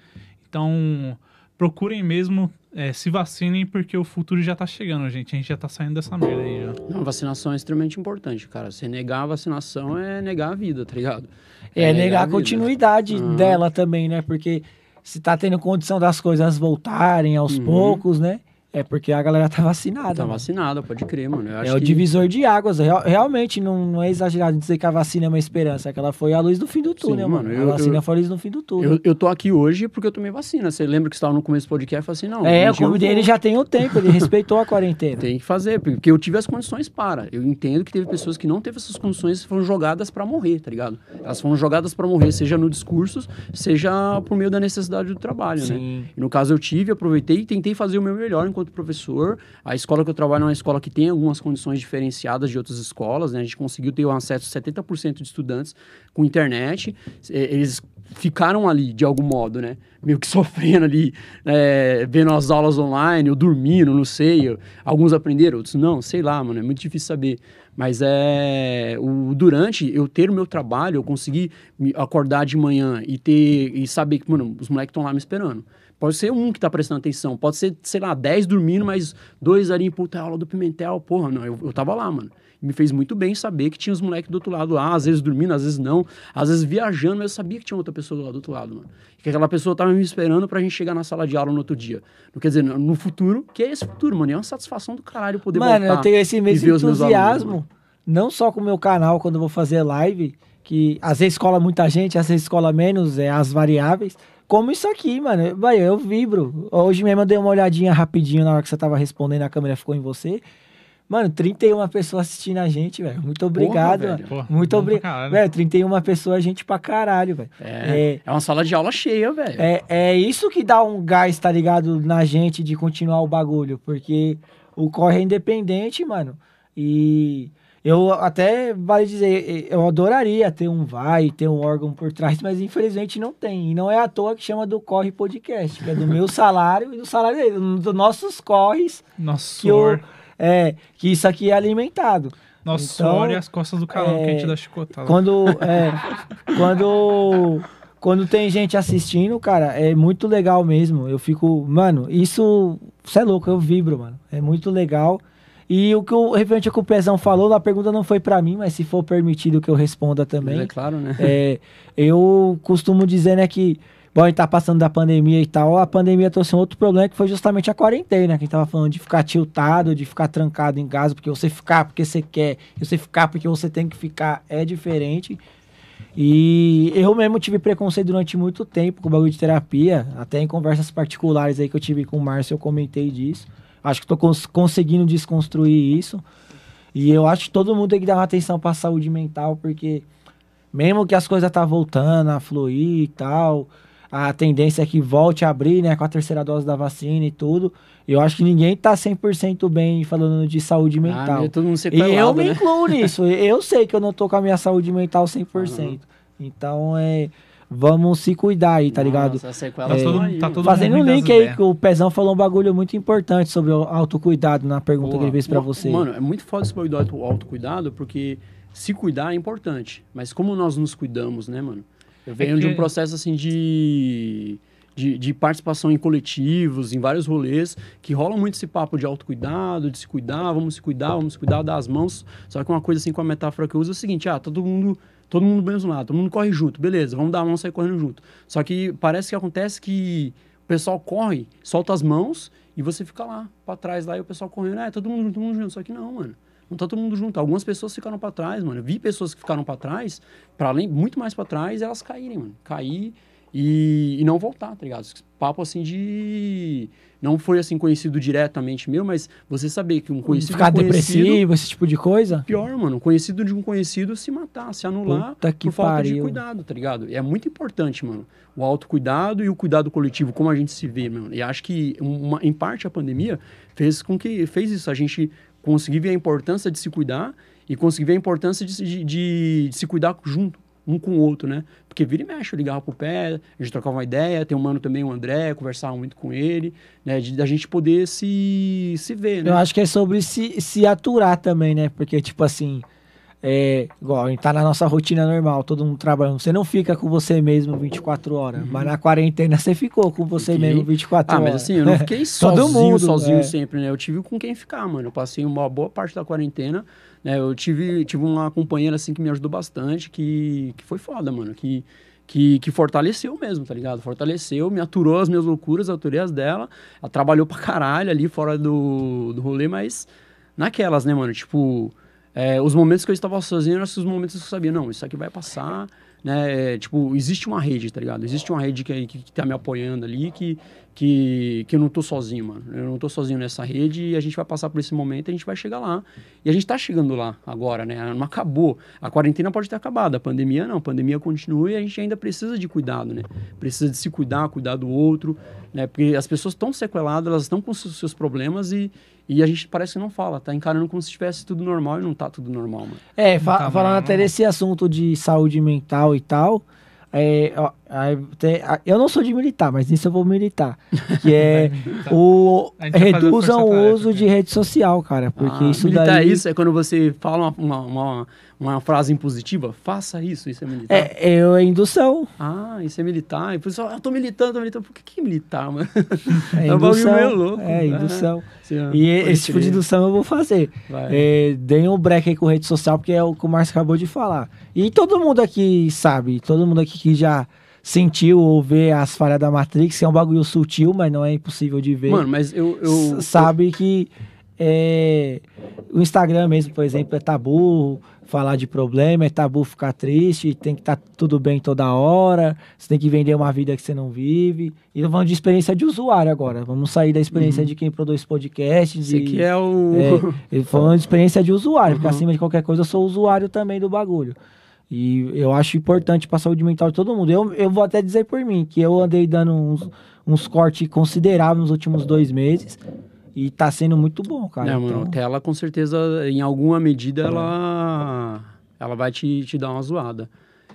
Então, procurem mesmo, é, se vacinem, porque o futuro já tá chegando, gente. A gente já tá saindo dessa merda aí já. Não, a vacinação é extremamente importante, cara. Você negar a vacinação é negar a vida, tá ligado? É, negar a vida. continuidade Uhum. dela também, né? Porque se tá tendo condição das coisas voltarem aos Uhum. poucos, né? É porque a galera tá vacinada. Tá mano. vacinada, pode crer, mano. É o que- divisor de águas. Real- realmente não, não é exagerado dizer que a vacina é uma esperança, é que ela foi a luz do fim do túnel, mano. mano, a eu- vacina eu- foi a luz do fim do túnel. Eu, eu tô aqui hoje porque eu tomei vacina. Você lembra que você estava no começo do podcast e falou assim, não. é, um eu dia convidei vou. ele já tem um tempo, ele respeitou a quarentena. Tem que fazer, porque eu tive as condições para. Eu entendo que teve pessoas que não teve essas condições e foram jogadas para morrer, tá ligado? Elas foram jogadas para morrer, seja no discurso, seja por meio da necessidade do trabalho, né? Sim. E no caso eu tive, aproveitei e tentei fazer o meu melhor enquanto professor. A escola que eu trabalho é uma escola que tem algumas condições diferenciadas de outras escolas, né? A gente conseguiu ter um acesso a 70% de estudantes com internet. Eh, Eles ficaram ali, de algum modo, né? Meio que sofrendo ali, eh, vendo as aulas online, ou dormindo, não sei. Alguns aprenderam, outros não, sei lá, mano, é muito difícil saber. Mas é o durante eu ter o meu trabalho, eu consegui me acordar de manhã e ter e saber que, mano, os moleques estão lá me esperando. Pode ser um que tá prestando atenção, pode ser, sei lá, 10 dormindo, mas dois ali, puta, aula do Pimentel, porra, não, eu, eu tava lá, mano. Me fez muito bem saber que tinha os moleques do outro lado lá, às vezes dormindo, às vezes não, às vezes viajando, mas eu sabia que tinha outra pessoa do lado do outro lado, mano. E que aquela pessoa tava me esperando pra gente chegar na sala de aula no outro dia. Não quer dizer, no futuro, que é esse futuro, mano. E é uma satisfação do caralho poder Mano, voltar. eu tenho esse mesmo alunos, entusiasmo, mano. não só com o meu canal quando eu vou fazer live, que às vezes cola muita gente, às vezes cola menos, é as variáveis, como isso aqui, mano. Vai, eu vibro. Hoje mesmo eu dei uma olhadinha rapidinho na hora que você tava respondendo, a câmera ficou em você. Mano, 31 pessoas assistindo a gente, velho. Muito obrigado, velho. mano. Pô, Muito obrigado. Velho, 31 pessoas, gente pra caralho, velho. É, é uma sala de aula cheia, velho. É, é isso que dá um gás, tá ligado, na gente de continuar o bagulho, porque o corre é independente, mano. E eu até, vale dizer, eu adoraria ter um vai, ter um órgão por trás, mas infelizmente não tem. E não é à toa que chama do Corre Podcast, que é do meu salário e do salário dele, dos nossos corres, Nosso que, suor, é, que isso aqui é alimentado. nosso então, suor e as costas do canal que a gente é, dá chicotada. Quando, é, quando, quando tem gente assistindo, cara, é muito legal mesmo. Eu fico, mano, isso, você é louco, eu vibro, mano. É muito legal. E o que o referente que o Pezão falou, a pergunta não foi pra mim, mas se for permitido que eu responda também. É claro, né? É, eu costumo dizer, né, que, bom, a gente tá passando da pandemia e tal, a pandemia trouxe um outro problema que foi justamente a quarentena, que a gente tava falando de ficar tiltado, de ficar trancado em casa, porque você ficar porque você quer, e você ficar porque você tem que ficar é diferente. E eu mesmo tive preconceito durante muito tempo com o bagulho de terapia, até em conversas particulares aí que eu tive com o Márcio, eu comentei disso. Acho que tô cons- conseguindo desconstruir isso. E eu acho que todo mundo tem que dar uma atenção pra saúde mental, porque mesmo que as coisas tá voltando a fluir e tal, a tendência é que volte a abrir, né, com a terceira dose da vacina e tudo. Eu acho que ninguém tá 100% bem falando de saúde mental. Ah, todo mundo E eu me né? incluo nisso. Eu sei que eu não tô com a minha saúde mental 100%. Então, é. Vamos se cuidar aí, tá ligado? Nossa, as Tá É, tão todo, aí, tá todo Fazendo um link aí, ideias. que o Pezão falou um bagulho muito importante sobre o autocuidado na pergunta Boa. que ele fez pra Ma- você. Mano, é muito foda esse bagulho do auto- autocuidado, porque se cuidar é importante. Mas como nós nos cuidamos, né, mano? Eu venho de que- um processo, assim, de, de, de participação em coletivos, em vários rolês, que rola muito esse papo de autocuidado, de se cuidar, vamos se cuidar, vamos se cuidar das mãos. Só que uma coisa, assim, com a metáfora que eu uso é o seguinte, ah, todo mundo... Todo mundo do mesmo lado, todo mundo corre junto, beleza, vamos dar a mão e sair correndo junto. Só que parece que acontece que o pessoal corre, solta as mãos e você fica lá, pra trás lá, e o pessoal correndo, é, todo mundo junto, todo mundo junto. Só que não, mano. Não tá todo mundo junto. Algumas pessoas ficaram pra trás, mano. Eu vi pessoas que ficaram pra trás, para além, muito mais pra trás, elas caírem, mano. Cair e, e não voltar, tá ligado? Papo assim de. Não foi assim conhecido diretamente meu, mas você saber que um conhecido. Ficar de um conhecido- depressivo, esse tipo de coisa. Pior, mano. Um conhecido de um conhecido se matar, se anular Puta que por falta de pariu. cuidado, tá ligado? E é muito importante, mano. O autocuidado e o cuidado coletivo, como a gente se vê, mano. E acho que, uma, em parte, a pandemia fez com que fez isso. A gente conseguir ver a importância de se cuidar e conseguir ver a importância de, de, de se cuidar junto, um com o outro, né? Porque vira e mexe, eu ligava pro pé, a gente trocava uma ideia, tem um mano também, o André, conversava muito com ele, né? De, da gente poder se, se ver, né? Eu acho que é sobre se, se aturar também, né? Porque, tipo assim, é, igual, a gente tá na nossa rotina normal, todo mundo trabalhando. Você não fica com você mesmo 24 horas, mas na quarentena você ficou com você Uhum. Fiquei. mesmo 24 Ah, horas. mas assim, eu não fiquei Todo sozinho, mundo, sozinho é. sempre, né? Eu tive com quem ficar, mano. Eu passei uma boa parte da quarentena, né? Eu tive, tive uma companheira, assim, que me ajudou bastante, que, que foi foda, mano. Que, que, que fortaleceu mesmo, tá ligado? Fortaleceu, me aturou as minhas loucuras, aturei as dela. Ela trabalhou pra caralho ali fora do, do rolê, mas naquelas, né, mano? Tipo, é, os momentos que eu estava sozinho eram os momentos que eu sabia, não, isso aqui vai passar, né? É, tipo, existe uma rede, tá ligado? Existe uma rede que, que, que tá me apoiando ali, que, que, que eu não tô sozinho, mano. Eu não tô sozinho nessa rede e a gente vai passar por esse momento a gente vai chegar lá. E a gente tá chegando lá agora, né? Não acabou. A quarentena pode ter acabado, a pandemia não. A pandemia continua e a gente ainda precisa de cuidado, né? Precisa de se cuidar, cuidar do outro, né? Porque as pessoas estão sequeladas, elas estão com seus problemas e, e a gente parece que não fala, tá encarando como se estivesse tudo normal e não tá tudo normal, mano. É, fa- Tá, falando até desse assunto de saúde mental e tal, é, ó, aí tem- a- eu não sou de militar, mas nisso eu vou militar. Que é o reduzam o uso de rede social, cara. Porque Ah, isso militar daí. é isso, é quando você fala uma, uma, uma, uma frase impositiva, faça isso, isso é militar. É, é, é indução. Ah, isso é militar. E o pessoal, ah, eu tô militando, tô militando. Por que, que é militar, mano? É É um bagulho indução. meio louco. É, indução. Assim, ó, E esse tipo de indução eu vou fazer. É, deem um break aí com rede social, porque é o que o Márcio acabou de falar. E todo mundo aqui sabe, todo mundo aqui que já sentiu ou vê as falhas da Matrix, que é um bagulho sutil, mas não é impossível de ver. Mano, mas eu. eu sabe que é, o Instagram mesmo, por exemplo, é tabu falar de problema, é tabu ficar triste, tem que estar tudo bem toda hora, você tem que vender uma vida que você não vive. E falando de experiência de usuário agora. Vamos sair da experiência de quem produz podcast. Esse De, aqui é o. é, falando de experiência de usuário, porque Uhum. acima de qualquer coisa eu sou usuário também do bagulho. E eu acho importante para a saúde mental de todo mundo. Eu, eu vou até dizer por mim que eu andei dando uns, uns cortes consideráveis nos últimos dois meses e tá sendo muito bom, cara. Não, mano, Então, tela com certeza, em alguma medida, ela, ela vai te, te dar uma zoada.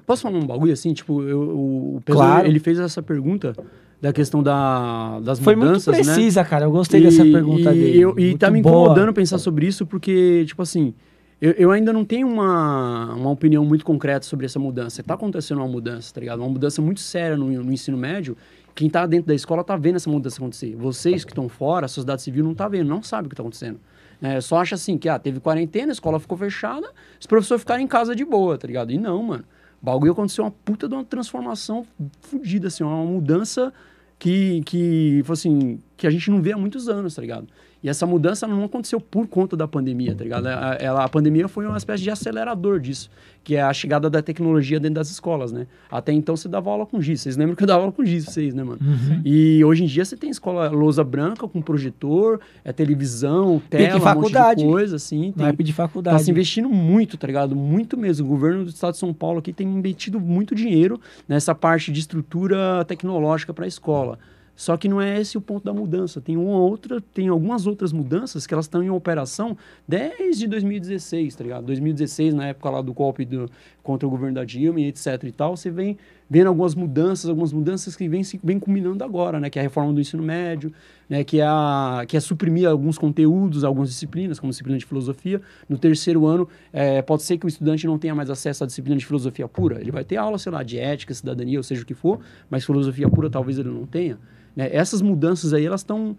Posso falar um bagulho assim? Tipo, eu, o o Claro. ele fez essa pergunta da questão da, das foi muito mudanças, né? precisa, cara. Eu gostei dessa E- pergunta e, dele. eu- e Muito tá me boa. incomodando pensar sobre isso, porque, tipo assim, eu, eu ainda não tenho uma, uma opinião muito concreta sobre essa mudança. Tá acontecendo uma mudança, tá ligado? Uma mudança muito séria no, no ensino médio. Quem tá dentro da escola tá vendo essa mudança acontecer. Vocês que estão fora, a sociedade civil não tá vendo, não sabe o que tá acontecendo. É, só acha assim que, ah, teve quarentena, a escola ficou fechada, os professores ficaram em casa de boa, tá ligado? E não, mano. O bagulho aconteceu uma puta de uma transformação fodida, assim, uma mudança que, que, tipo assim, que a gente não vê há muitos anos, tá ligado? E essa mudança não aconteceu por conta da pandemia, tá ligado? A, ela, a pandemia foi uma espécie de acelerador disso, que é a chegada da tecnologia dentro das escolas, né? Até então você dava aula com giz. Vocês lembram que eu dava aula com giz, vocês, né, mano? Uhum. E hoje em dia você tem escola lousa branca com projetor, é televisão, tela, um monte faculdade. de coisa, assim. Tem, de Tá faculdade. se investindo muito, tá ligado? Muito mesmo. O governo do estado de São Paulo aqui tem investido muito dinheiro nessa parte de estrutura tecnológica para a escola. Só que não é esse o ponto da mudança. Tem uma outra, tem algumas outras mudanças que elas estão em operação desde 2016, tá ligado? 2016, na época lá do golpe do, contra o governo da Dilma e etc e tal, você vem vendo algumas mudanças, algumas mudanças que se- vem culminando agora, né? Que é a reforma do ensino médio, né? Que é, a, que é suprimir alguns conteúdos, algumas disciplinas, como disciplina de filosofia. No terceiro ano, é, pode ser que o estudante não tenha mais acesso à disciplina de filosofia pura. Ele vai ter aula, sei lá, de ética, cidadania, ou seja o que for, mas filosofia pura talvez ele não tenha. Né? Essas mudanças aí, elas estão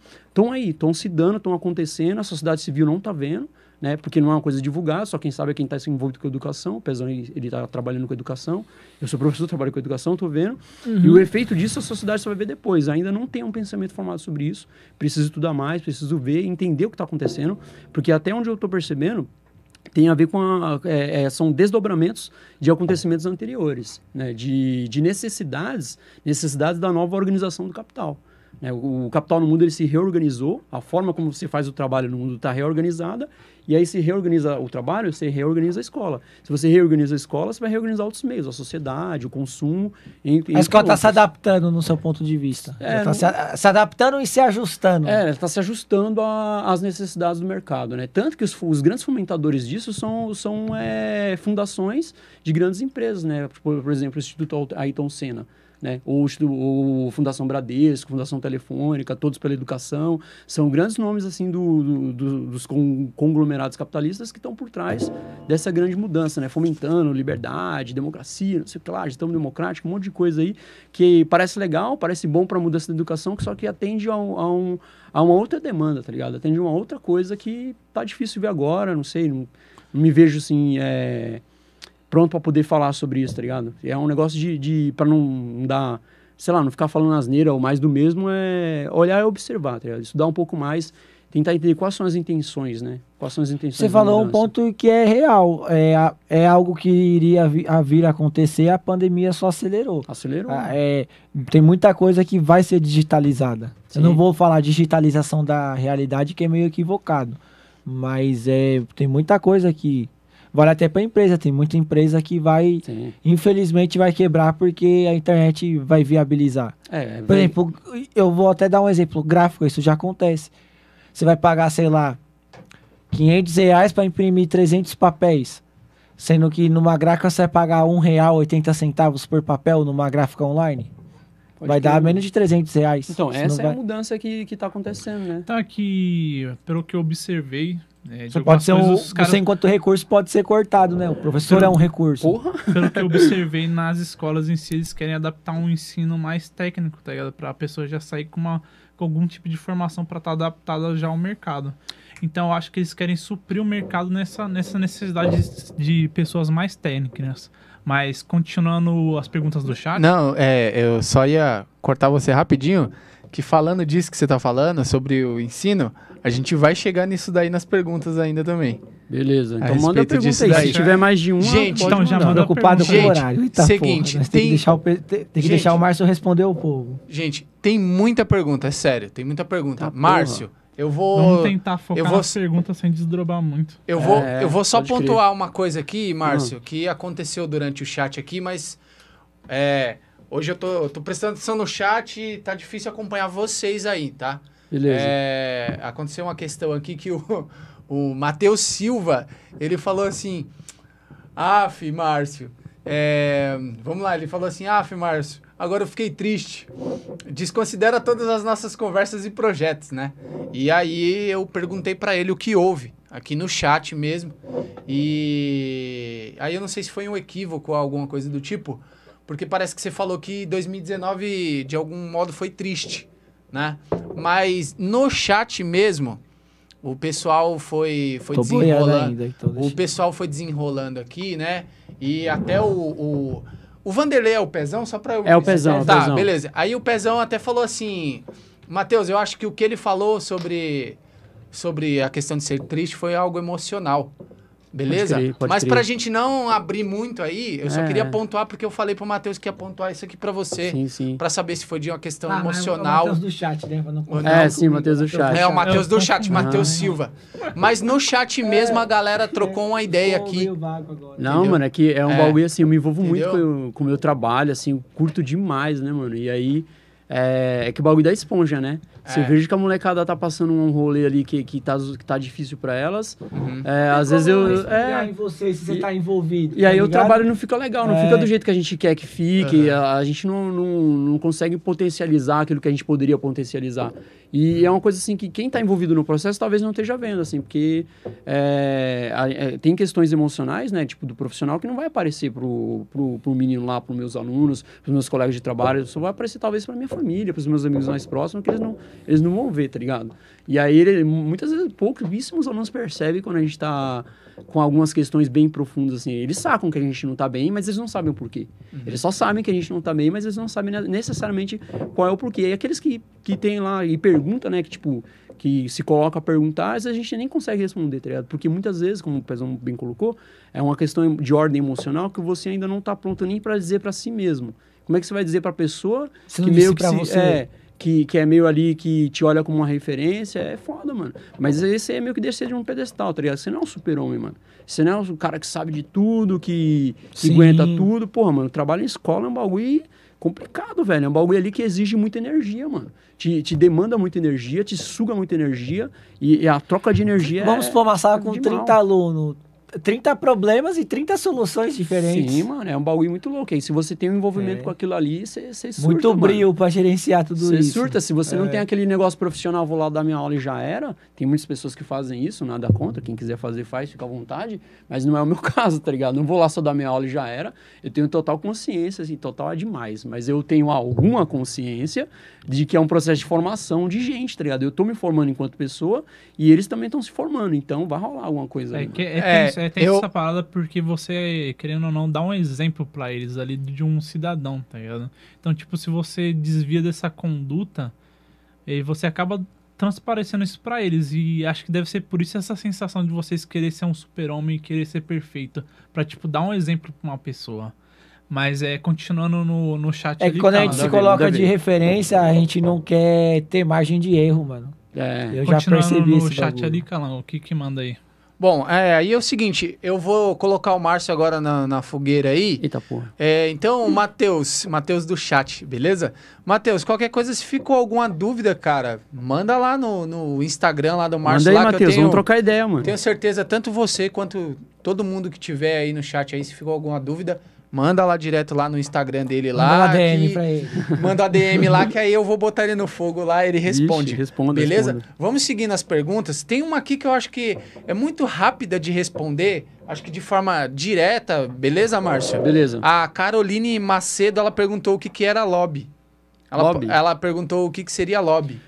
aí, estão se dando, estão acontecendo, a sociedade civil não está vendo, né? Porque não é uma coisa divulgada, só quem sabe é quem está envolvido com a educação. O Pezão, ele está trabalhando com educação. Eu sou professor, trabalho com educação, estou vendo. E o efeito disso a sociedade só vai ver depois. Ainda não tem um pensamento formado sobre isso. Preciso estudar mais, preciso ver, entender o que está acontecendo. Porque até onde eu estou percebendo, tem a ver com a, é, é, são desdobramentos de acontecimentos anteriores, né? de, de necessidades, necessidades da nova organização do capital. Né? O, o capital no mundo ele se reorganizou, a forma como você faz o trabalho no mundo está reorganizada, e aí se reorganiza o trabalho, você reorganiza a escola. Se você reorganiza a escola, você vai reorganizar outros meios, a sociedade, o consumo. Entre, A escola está se adaptando no seu ponto de vista. É, Está se, se adaptando e se ajustando. É, está se ajustando às necessidades do mercado, né? Tanto que os, os grandes fomentadores disso são, são é, fundações de grandes empresas, né? Por, por exemplo, o Instituto Ayrton Senna, né? Ou o, o Fundação Bradesco, Fundação Telefônica, Todos pela Educação, são grandes nomes, assim, do, do- do- dos con- conglomerados capitalistas que estão por trás dessa grande mudança, né? Fomentando liberdade, democracia, não sei o que lá, gestão democrática, um monte de coisa aí que parece legal, parece bom para a mudança da educação, que só que atende a a um- a uma outra demanda, tá ligado? Atende uma outra coisa que tá difícil ver agora, não sei, não, não me vejo assim, é, pronto para poder falar sobre isso, tá ligado? É um negócio de, de para não dar, sei lá, não ficar falando asneira ou mais do mesmo, é olhar e observar, tá ligado? Estudar um pouco mais, tentar entender quais são as intenções, né? Quais são as intenções Você falou um ponto que é real. É, é algo que iria vi- a vir a acontecer, a pandemia só acelerou. Acelerou. Ah, é, tem muita coisa que vai ser digitalizada. Sim. Eu não vou falar digitalização da realidade, que é meio equivocado. Mas é, tem muita coisa que vale até para empresa. Tem muita empresa que vai, Sim. infelizmente, vai quebrar porque a internet vai viabilizar. É, Por exemplo, eu vou até dar um exemplo gráfico, isso já acontece. Você vai pagar, sei lá, 500 reais para imprimir 300 papéis. Sendo que numa gráfica você vai pagar R$ 1,80 centavos por papel numa gráfica online. pode vai dar menos de 300 reais. Então, essa é a vai- mudança que, que tá acontecendo, né? Então aqui, pelo que eu observei, é, Você pode ser um, caras- você enquanto recurso pode ser cortado, né? O professor é um recurso. Porra! pelo que eu observei nas escolas em si, eles querem adaptar um ensino mais técnico, tá ligado? Pra pessoa já sair com, uma, com algum tipo de formação para estar adaptada já ao mercado. Então eu acho que eles querem suprir o mercado nessa, nessa necessidade de, de pessoas mais técnicas. Mas continuando as perguntas do chat. Não, é, eu só ia cortar você rapidinho, que falando disso que você tá falando, sobre o ensino, a gente vai chegar nisso daí nas perguntas ainda também. Beleza, então A manda a pergunta aí. daí. Se tiver mais de uma, Gente, então já manda- Preocupado com o horário. Eita, seguinte, porra, tem, tem- que deixar o, tem, que Gente. deixar o Márcio responder o povo. Gente, tem muita pergunta, é sério, tem muita pergunta. Tá, porra. Márcio, eu vou. Vamos tentar focar eu vou- nas perguntas sem desdobrar muito. Eu vou, É, eu vou só pode crer. pontuar uma coisa aqui, Márcio, Hum. que aconteceu durante o chat aqui, mas é, hoje eu tô, eu tô prestando atenção no chat e tá difícil acompanhar vocês aí, tá? Beleza. É, aconteceu uma questão aqui que o, o Matheus Silva, ele falou assim, Af, Márcio, é, vamos lá, ele falou assim, Af, Márcio, agora eu fiquei triste. Desconsidera todas as nossas conversas e projetos, né? E aí eu perguntei pra ele o que houve, aqui no chat mesmo. E aí eu não sei se foi um equívoco ou alguma coisa do tipo, porque parece que você falou que 2019 de algum modo foi triste, né? Mas no chat mesmo, o pessoal foi, foi Tô desenrolando. ainda. Então O pessoal foi desenrolando aqui, né? E até o. O, o Vanderlei é o Pezão, só pra eu. É o Pezão, é o Tá, Pezão. beleza. Aí o Pezão até falou assim: Matheus, eu acho que o que ele falou sobre, sobre a questão de ser triste foi algo emocional. Beleza? crer, pode Mas crer. pra gente não abrir muito aí, eu só É. queria pontuar porque eu falei pro Matheus que ia pontuar isso aqui pra você. Sim, sim. Pra saber se foi de uma questão Ah, mas é o emocional. Matheus do chat, né? Pra não É, sim, Matheus do chat. É, o Matheus do chat, Matheus Ah. Silva. Mas no chat mesmo a galera trocou uma ideia aqui. agora. Não, Entendeu? mano, é que é um É. bagulho assim, eu me envolvo muito Entendeu? com o- com o meu trabalho, assim, eu curto demais, né, mano? E aí, é, é que o bagulho da esponja, né? Você É. vejo que a molecada tá passando um rolê ali que, que, tá, que tá difícil pra elas. Uhum. É, às vezes eu. É, em você se você E- tá envolvido. e aí tá o ligado? trabalho não fica legal, não É. fica do jeito que a gente quer que fique, Aham. a, a gente não, não, não consegue potencializar aquilo que a gente poderia potencializar. E é uma coisa assim que quem está envolvido no processo talvez não esteja vendo, assim, porque é, a- é, tem questões emocionais, né, tipo do profissional que não vai aparecer pro, pro, pro menino lá, pros meus alunos, pros meus colegas de trabalho, só vai aparecer talvez pra minha família, pros meus amigos mais próximos, que eles não, eles não vão ver, tá ligado? E aí, ele, muitas vezes, pouquíssimos alunos percebem quando a gente tá com algumas questões bem profundas, assim. Eles sacam que a gente não tá bem, mas eles não sabem o porquê. Eles só sabem que a gente não tá bem, mas eles não sabem ne- necessariamente qual é o porquê. E aqueles que, que tem lá e perguntam, né, que tipo, que se coloca a perguntar, a gente nem consegue responder, tá ligado? Porque muitas vezes, como o Pezão bem colocou, é uma questão de ordem emocional que você ainda não tá pronto nem para dizer para si mesmo. Como é que você vai dizer pra pessoa Você não que meio que se- você. é, que, que é meio ali, que te olha como uma referência, é foda, mano. Mas esse é meio que descer de um pedestal, tá ligado? Você não é um super-homem, mano. Você não é o cara que sabe de tudo, que, que aguenta tudo. Porra, mano, trabalho em escola é um bagulho complicado, velho. É um bagulho ali que exige muita energia, mano. Te, te demanda muita energia, te suga muita energia. E, e a troca de energia Vamos é... uma sala com de 30 mal. alunos. 30 problemas e 30 soluções diferentes. Sim, mano, é um bagulho muito louco. Aí se você tem um envolvimento É. com aquilo ali, você você surta, Muito mano. brilho pra gerenciar tudo Você isso. surta, se você não É. tem aquele negócio profissional, vou lá dar minha aula e já era. Tem muitas pessoas que fazem isso, nada contra. Quem quiser fazer, faz, fica à vontade. Mas não é o meu caso, tá ligado? Não vou lá só dar minha aula e já era. Eu tenho total consciência, assim, total é demais. Mas eu tenho alguma consciência de que é um processo de formação de gente, tá ligado? Eu tô me formando enquanto pessoa e eles também estão se formando. Então vai rolar alguma coisa É, aí. que, é, É, é tenso eu- essa parada porque você, querendo ou não, dá um exemplo pra eles ali de um cidadão, tá ligado? Então, tipo, se você desvia dessa conduta, você acaba transparecendo isso pra eles. E acho que deve ser por isso essa sensação de vocês querer ser um super-homem e querer ser perfeito. Pra, tipo, dar um exemplo pra uma pessoa. Mas é continuando no, no chat É ali, que quando a cara, gente se ver, coloca de ver. referência, a gente não quer ter margem de erro, mano. É. Eu já continuando percebi no esse chat bagulho. ali, Calão, o que que manda aí? Bom, é, aí é o seguinte, eu vou colocar o Márcio agora na, na fogueira aí. Eita porra. É, então, Matheus, Matheus do chat, beleza? Matheus, qualquer coisa, se ficou alguma dúvida, cara, manda lá no, no Instagram lá do Márcio Manda aí, lá Matheus, tenho, vamos trocar ideia, mano. tenho certeza, tanto você quanto todo mundo que tiver aí no chat aí, se ficou alguma dúvida, manda lá direto lá no Instagram dele lá. Manda uma DM que- pra ele. Manda a DM lá que aí eu vou botar ele no fogo lá, ele responde. Ixi, responda, Beleza? responda. Vamos seguindo as perguntas. Tem uma aqui que eu acho que é muito rápida de responder, acho que de forma direta, beleza, Márcio? Beleza. A Caroline Macedo, ela perguntou o que, que era lobby. Ela, Lobby? ela perguntou o que, que seria lobby.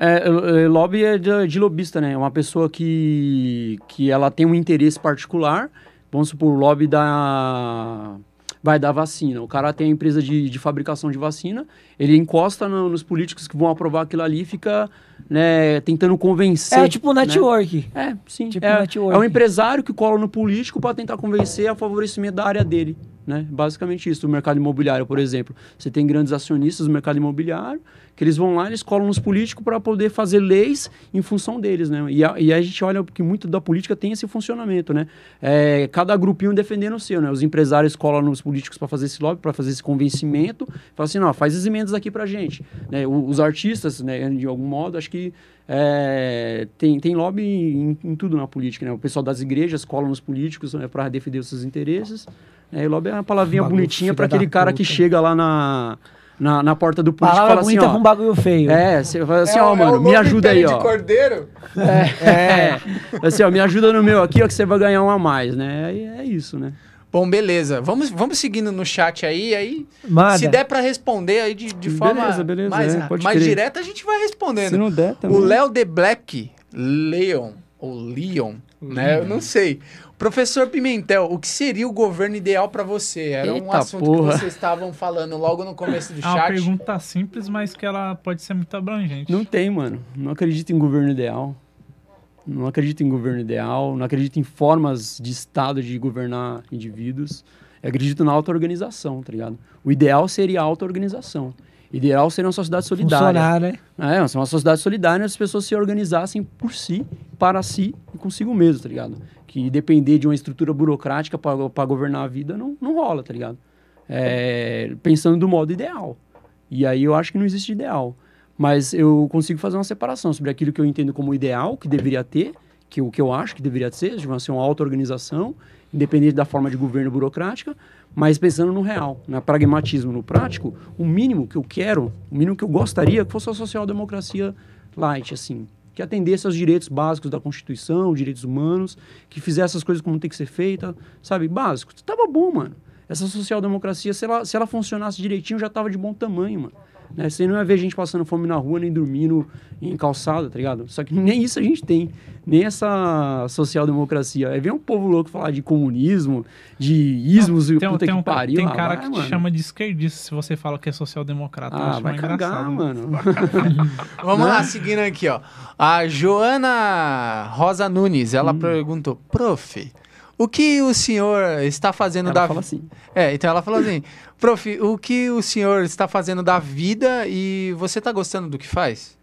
É, é, lobby é de, de lobista, né? É uma pessoa que, que ela tem um interesse particular. Vamos supor, o lobby da... Vai dar vacina. O cara tem a empresa de, de fabricação de vacina, ele encosta no- nos políticos que vão aprovar aquilo ali e fica né, tentando convencer. É tipo né? network. É, sim. Tipo é, network. é um empresário que cola no político para tentar convencer a favorecimento da área dele. Né? Basicamente isso. O mercado imobiliário, por exemplo. Você tem grandes acionistas do mercado imobiliário que eles vão lá, eles colam nos políticos para poder fazer leis em função deles. Né? E, a, e a gente olha que muito da política tem esse funcionamento. Né? É, cada grupinho defendendo o seu. Né? Os empresários colam nos políticos para fazer esse lobby, para fazer esse convencimento. Fala assim, não, faz as emendas aqui para gente. Né? O- Os artistas, né, de algum modo, acho que é, tem, tem lobby em, em tudo na política, né? O pessoal das igrejas cola nos políticos né, para defender os seus interesses. É, e lobby é uma palavrinha Bagulho bonitinha para aquele cara que puta. chega lá na, na, na porta do político e fala assim, ó... com bagulho feio. É, você fala assim, É ó, o- é mano, me ajuda aí, de ó. cordeiro? É, assim, ó, me ajuda no meu aqui, ó, que você vai ganhar um a mais, né? Aí é isso, né? Bom, beleza. Vamos, vamos seguindo no chat aí, aí Manda. se der pra responder aí de, de forma Beleza, beleza, mais, é, pode mais direta, a gente vai respondendo. Se não der, também. O Léo The Black, Leon, ou Leon, né? Eu não sei. Professor Pimentel, o que seria o governo ideal pra você? Era um Eita assunto porra. que vocês estavam falando logo no começo do É uma chat. pergunta simples, mas que ela pode ser muito abrangente. Não tem, mano. Não acredito em governo ideal. Não acredito em governo ideal. Não acredito em formas de Estado de governar indivíduos. Eu acredito na auto-organização, tá ligado? O ideal seria a auto-organização. Ideal seria uma sociedade solidária. Funcionar, né? É, uma sociedade solidária, as pessoas se organizassem por si, para si e consigo mesmo, tá ligado? Que depender de uma estrutura burocrática para governar a vida não, não rola, tá ligado? É, pensando do modo ideal. E aí eu acho que não existe ideal. mas eu consigo fazer uma separação sobre aquilo que eu entendo como ideal, que deveria ter, que o que eu acho que deveria ser, de ser uma auto-organização, independente da forma de governo burocrática, mas pensando no real, no pragmatismo, no prático, o mínimo que eu quero, o mínimo que eu gostaria que fosse a social-democracia light, assim, que atendesse aos direitos básicos da Constituição, direitos humanos, que fizesse as coisas como tem que ser feita, sabe, básico. Tava bom, mano. Essa social-democracia, se ela, se ela funcionasse direitinho, já tava de bom tamanho, mano. Né? Você não ia ver gente passando fome na rua, nem dormindo em calçada, tá ligado? Só que nem isso a gente tem. Nem essa social-democracia. Aí vem um povo louco falar de comunismo, de ismos e Tem, puta tem que um, pariu. tem Ah, cara vai, que te mano. chama de esquerdista se você fala que é social-democrata. Ah, vai cagar, mano. Vamos lá, seguindo aqui, ó. A Joana Rosa Nunes, Hum. ela perguntou, prof, o que o senhor está fazendo Ela da fala assim. É, então ela falou assim, prof, o que o senhor está fazendo da vida e você está gostando do que faz?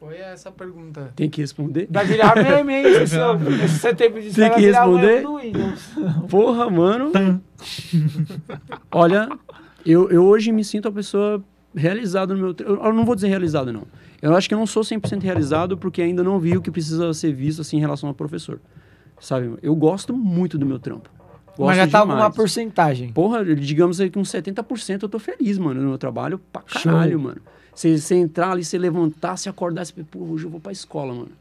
Foi essa a pergunta. Tem que responder? Vai virar meme, hein? Esse, seu- esse setembro de Tem que responder? Porra, mano. Olha, eu, eu hoje me sinto a pessoa realizada no meu... eu não vou dizer realizado, não. Eu acho que eu não sou 100% realizado porque ainda não vi o que precisa ser visto, assim, em relação ao professor. Sabe? Eu gosto muito do meu trampo. Gosto Mas já tá demais. alguma porcentagem. Porra, digamos aí que uns 70% eu tô feliz, mano, no meu trabalho pra Show. caralho, mano. Você você entrar ali, você levantar, você acordar, você, pô, hoje eu vou pra escola, mano.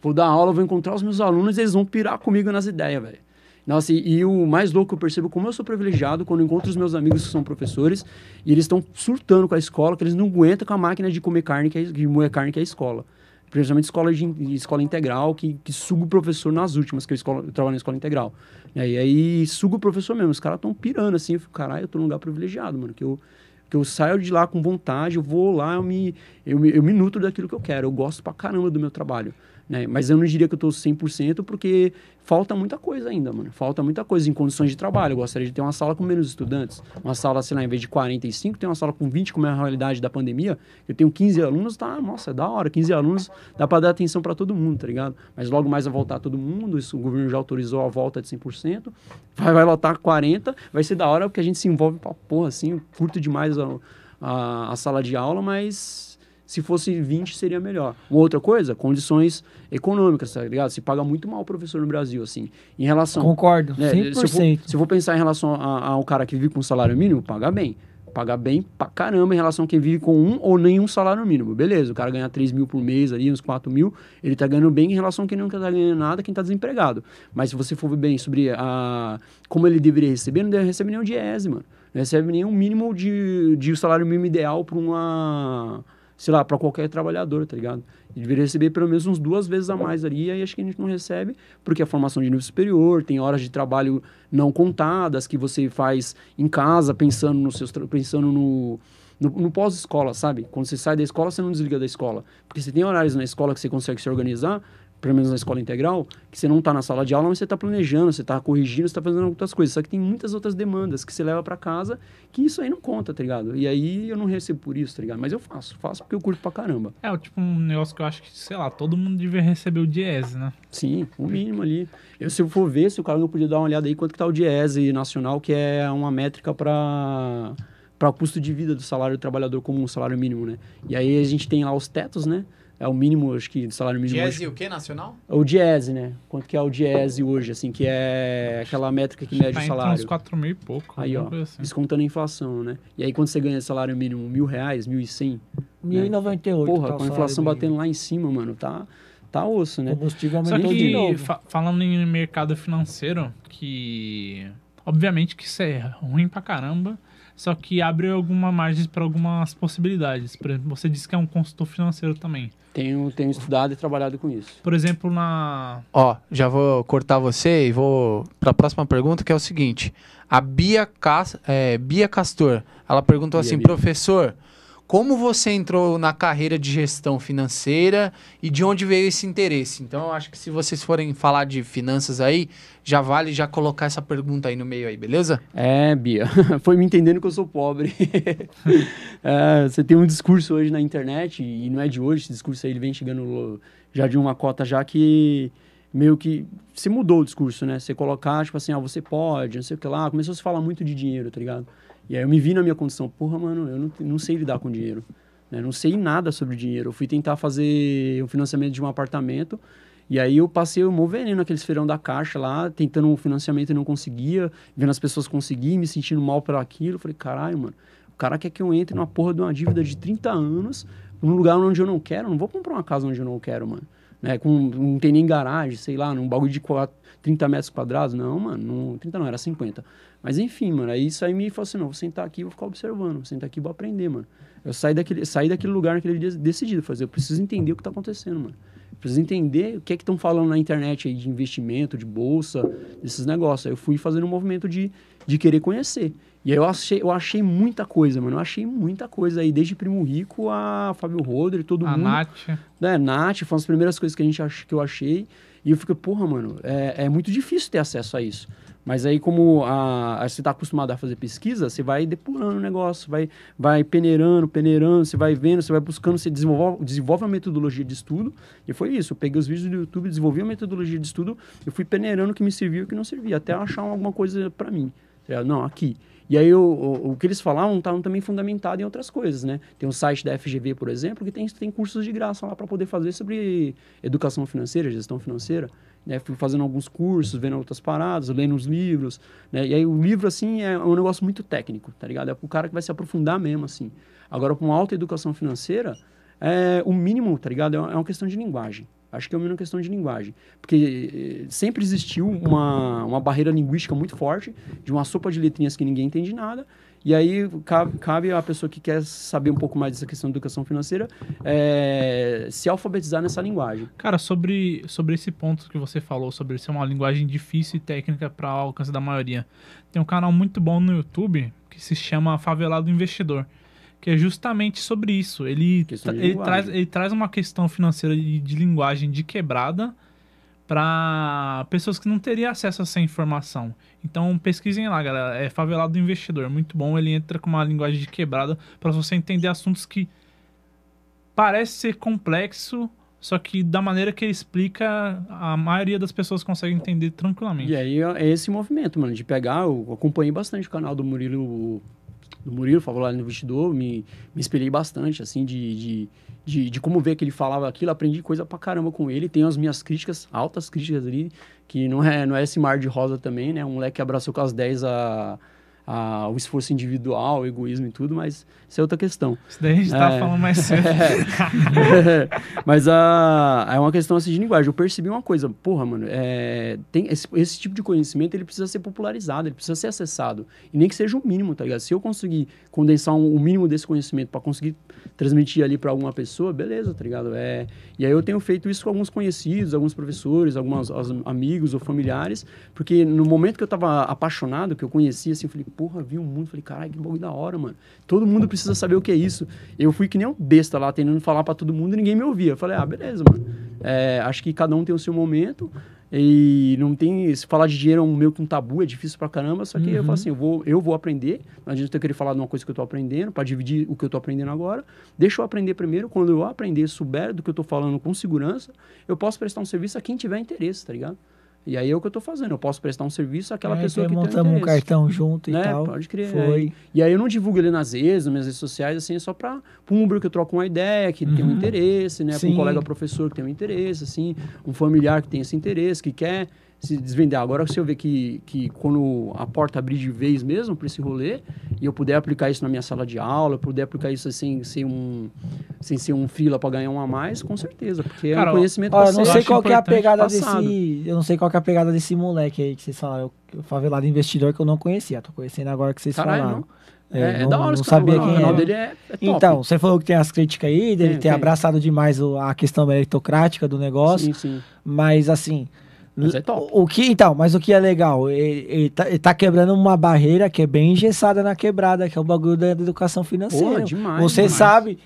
Vou dar aula, vou encontrar os meus alunos, eles vão pirar comigo nas ideias, velho. Nossa, e, e o mais louco eu percebo, como eu sou privilegiado quando encontro os meus amigos que são professores e eles estão surtando com a escola, que eles não aguentam com a máquina de comer carne, que é, de moer carne, que é a escola. Principalmente escola, de, escola integral, que, que suga o professor nas últimas, que eu, escola, eu trabalho na escola integral. Né? E aí suga o professor mesmo. Os caras estão pirando assim. Eu fico, caralho, eu tô num lugar privilegiado, mano. Que eu, que eu saio de lá com vontade, eu vou lá, eu me, eu me, eu me nutro daquilo que eu quero. Eu gosto pra caramba do meu trabalho. Né? Mas eu não diria que eu tô 100% porque falta muita coisa ainda, mano. Falta muita coisa em condições de trabalho. Eu gostaria de ter uma sala com menos estudantes. Uma sala, sei lá, em vez de 45, tem uma sala com 20, como é a realidade da pandemia. Eu tenho 15 alunos, tá? Nossa, é da hora. 15 alunos dá pra dar atenção pra todo mundo, tá ligado? Mas logo mais vai voltar todo mundo. Isso, o governo já autorizou a volta de 100%. Vai, vai lotar 40. Vai ser da hora porque a gente se envolve pra porra, assim. Eu curto demais a, a, a sala de aula, mas se fosse 20 seria melhor. Outra coisa, condições econômicas, tá ligado? Se paga muito mal o professor no Brasil, assim. Em relação... Concordo, né, 100%. se, eu for, se eu for pensar em relação ao cara que vive com salário mínimo, paga bem. Paga bem pra caramba em relação a quem vive com um ou nenhum salário mínimo. Beleza, o cara ganha 3 mil por mês ali, uns 4 mil, ele tá ganhando bem em relação a quem nunca tá ganhando nada, quem tá desempregado. Mas se você for ver bem sobre a, como ele deveria receber, não deve receber nenhum diese, mano. Não recebe nenhum mínimo de, de salário mínimo ideal pra uma sei lá, para qualquer trabalhador, tá ligado? Ele deveria receber pelo menos uns duas vezes a mais ali, e aí acho que a gente não recebe, porque a formação de nível superior, tem horas de trabalho não contadas que você faz em casa, pensando nos seus pensando no no, no pós-escola, sabe? Quando você sai da escola, você não desliga da escola. Porque você tem horários na escola que você consegue se organizar, pelo menos na escola integral, que você não está na sala de aula, mas você está planejando, você está corrigindo, você está fazendo outras coisas. Só que tem muitas outras demandas que você leva para casa que isso aí não conta, tá ligado? E aí eu não recebo por isso, tá ligado? Mas eu faço, faço porque eu curto pra caramba. É, tipo um negócio que eu acho que, sei lá, todo mundo devia receber o Diese, né? Sim, o mínimo ali. Eu, se eu for ver, se o cara não podia dar uma olhada aí, quanto que tá o Diese nacional, que é uma métrica para para o custo de vida do salário do trabalhador como um salário mínimo, né? E aí a gente tem lá os tetos, né? É o mínimo, acho que, do salário mínimo hoje. Diese o quê, nacional? O Diese, né? Quanto que é o Diese hoje, assim, que é aquela métrica que mede tá o entre salário. uns 4 mil e pouco. Aí, ó, assim. descontando a inflação, né? E aí quando você ganha salário mínimo mil reais, mil e cem, 1098. porra, tá o com a inflação batendo lá em cima, mano, tá, tá osso, né? Combustível Só aumentou de que, novo. fa- falando em mercado financeiro, que obviamente que isso é ruim pra caramba, só que abre alguma margem para algumas possibilidades. Por exemplo, você disse que é um consultor financeiro também. Tenho, tenho estudado e trabalhado com isso. Por exemplo, na. Ó, já vou cortar você e vou para a próxima pergunta, que é o seguinte. A Bia, Cas, é, Bia Castor, ela perguntou Bia, assim, Bia. professor, como você entrou na carreira de gestão financeira e de onde veio esse interesse? Então, eu acho que se vocês forem falar de finanças aí, já vale já colocar essa pergunta aí no meio aí, beleza? É, Bia, foi me entendendo que eu sou pobre. É, você tem um discurso hoje na internet, e não é de hoje, esse discurso aí ele vem chegando já de uma cota já que meio que se mudou o discurso, né? Você colocar, tipo assim, ah, você pode, não sei o que lá, começou a se falar muito de dinheiro, tá ligado? E aí eu me vi na minha condição, porra, mano, eu não, não sei lidar com dinheiro, né? Não sei nada sobre dinheiro. Eu fui tentar fazer o financiamento de um apartamento e aí eu passei o mó veneno naqueles feirão da caixa lá, tentando um financiamento e não conseguia, vendo as pessoas conseguir, me sentindo mal por aquilo. Eu falei, caralho, mano, o cara quer que eu entre numa porra de uma dívida de 30 anos, num lugar onde eu não quero, não vou comprar uma casa onde eu não quero, mano. Né, com, não tem nem garagem, sei lá, num bagulho de 4, 30 metros quadrados. Não, mano, não, 30 não, era 50. Mas enfim, mano, aí isso aí me falou assim, não, vou sentar aqui e vou ficar observando, vou sentar aqui e vou aprender, mano. Eu saí daquele, saí daquele lugar naquele dia decidido, fazer, eu preciso entender o que tá acontecendo, mano. Eu preciso entender o que é que estão falando na internet aí de investimento, de bolsa, desses negócios. Aí eu fui fazendo um movimento de, de querer conhecer. E aí eu achei, eu achei muita coisa, mano. Eu achei muita coisa aí, desde Primo Rico a Fábio Rodri, todo A mundo. Nath. Né, Nath, foram as primeiras coisas que, a gente ach, que eu achei. E eu fiquei, porra, mano, é, é muito difícil ter acesso a isso. Mas aí, como a, a- você está acostumado a fazer pesquisa, você vai depurando o negócio, vai, vai peneirando, peneirando, você vai vendo, você vai buscando, você desenvolve, desenvolve uma metodologia de estudo. E foi isso, eu peguei os vídeos do YouTube, desenvolvi uma metodologia de estudo, eu fui peneirando o que me servia e o que não servia, até achar alguma coisa para mim. Tá? Não, aqui. E aí, o, o, o que eles falavam estavam também fundamentado em outras coisas, né? Tem um site da FGV, por exemplo, que tem, tem cursos de graça lá para poder fazer sobre educação financeira, gestão financeira. Né? Fazendo alguns cursos, vendo outras paradas, lendo uns livros, né? E aí o livro, assim, é um negócio muito técnico, tá ligado? É pro cara que vai se aprofundar mesmo, assim. Agora, uma alta educação financeira, é, o mínimo, tá ligado? É é uma questão de linguagem. Acho que é uma questão de linguagem. Porque eh, sempre existiu uma, uma barreira linguística muito forte, de uma sopa de letrinhas que ninguém entende nada. E aí cabe, cabe à pessoa que quer saber um pouco mais dessa questão de educação financeira eh, se alfabetizar nessa linguagem. Cara, sobre, sobre esse ponto que você falou, sobre ser uma linguagem difícil e técnica para alcance da maioria, tem um canal muito bom no YouTube que se chama Favelado Investidor, que é justamente sobre isso. Ele, ele, traz, ele traz uma questão financeira de, de linguagem de quebrada para pessoas que não teriam acesso a essa informação. Então pesquisem lá, galera. É Favelado Investidor, muito bom. Ele entra com uma linguagem de quebrada para você entender assuntos que parece ser complexo, só que da maneira que ele explica, a maioria das pessoas consegue entender tranquilamente. E aí é esse movimento, mano, de pegar. Eu acompanhei bastante o canal do Murilo, do Murilo, Favorado Investidor, me, me espelhei bastante, assim, de, de, de, de como ver que ele falava aquilo, aprendi coisa pra caramba com ele. Tenho as minhas críticas, altas críticas ali, que não é, não é esse mar de rosa também, né? Um moleque que abraçou com as 10 a, a, o esforço individual, o egoísmo e tudo, mas isso é outra questão. Isso daí a gente tá É. falando mais cedo. Mas a, é uma questão assim de linguagem. Eu percebi uma coisa, porra, mano, é, tem esse, esse tipo de conhecimento ele precisa ser popularizado, ele precisa ser acessado. E nem que seja o mínimo, tá ligado? Se eu conseguir condensar um, o mínimo desse conhecimento para conseguir transmitir ali para alguma pessoa, beleza, tá ligado? É, e aí eu tenho feito isso com alguns conhecidos, alguns professores, alguns amigos ou familiares, porque no momento que eu tava apaixonado, que eu conhecia, assim, eu falei, porra, vi o mundo, falei, caralho, que bagulho da hora, mano. Todo mundo precisa saber o que é isso. Eu fui que nem um besta lá, tentando falar para todo mundo e ninguém me ouvia. Eu falei, ah, beleza, mano. É, acho que cada um tem o seu momento e não tem... Se falar de dinheiro é um meio que um tabu, é difícil pra caramba, só que eu Uhum. falo assim, eu vou, eu vou aprender, não adianta eu querer falar de uma coisa que eu tô aprendendo, para dividir o que eu tô aprendendo agora. Deixa eu aprender primeiro, quando eu aprender, souber do que eu tô falando com segurança, eu posso prestar um serviço a quem tiver interesse, tá ligado? E aí é o que eu tô fazendo, eu posso prestar um serviço àquela É, pessoa que que montamos um cartão junto e Né? tal. Pode crer. Foi. E aí eu não divulgo ele nas redes, nas minhas redes sociais, assim, é só para um Uber que eu troco uma ideia, que tem um Uhum. interesse, né? Para Sim. um colega professor que tem um interesse, assim, um familiar que tem esse interesse, que quer se desvendar. Agora, se eu ver que, que quando a porta abrir de vez mesmo para esse rolê, e eu puder aplicar isso na minha sala de aula, eu puder aplicar isso sem ser um, sem ser um fila para ganhar um a mais, com certeza, porque é Cara, um conhecimento Ó, eu não sei qual que é a pegada passado. desse. Eu não sei qual que é a pegada desse moleque aí que vocês falaram. O favelado investidor que eu não conhecia. Tô conhecendo agora que vocês Caralho, falaram. não. É, é não, da hora não sabia quem era. dele é, é top. Então, você falou que tem as críticas aí, dele Tem, ter tem. abraçado demais o- a questão meritocrática do negócio, sim, sim. mas assim. Mas é top. O, o que, então, mas o que é legal, ele, ele tá, ele tá quebrando uma barreira que é bem engessada na quebrada, que é o bagulho da educação financeira. Porra, demais, Você demais. sabe,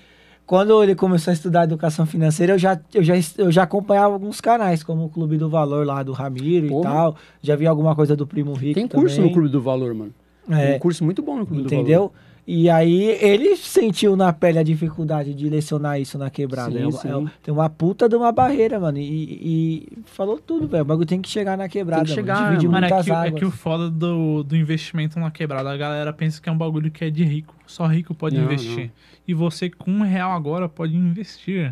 quando ele começou a estudar educação financeira, eu já, eu já, eu já acompanhava alguns canais, como o Clube do Valor lá do Ramiro e Porra. tal. Já vi alguma coisa do Primo Rico Tem curso também. no Clube do Valor, mano. Tem É, um curso muito bom no Clube do Valor. entendeu? E aí ele sentiu na pele a dificuldade de lecionar isso na quebrada. Sim, É uma- sim. é- tem uma puta de uma barreira, mano. E, e falou tudo, velho. O bagulho tem que chegar na quebrada. Tem que mano. chegar, Divide Mano, é que, é que o foda do, do investimento na quebrada, a galera pensa que é um bagulho que é de rico. Só rico pode Não, investir. E você, com um real agora, pode investir.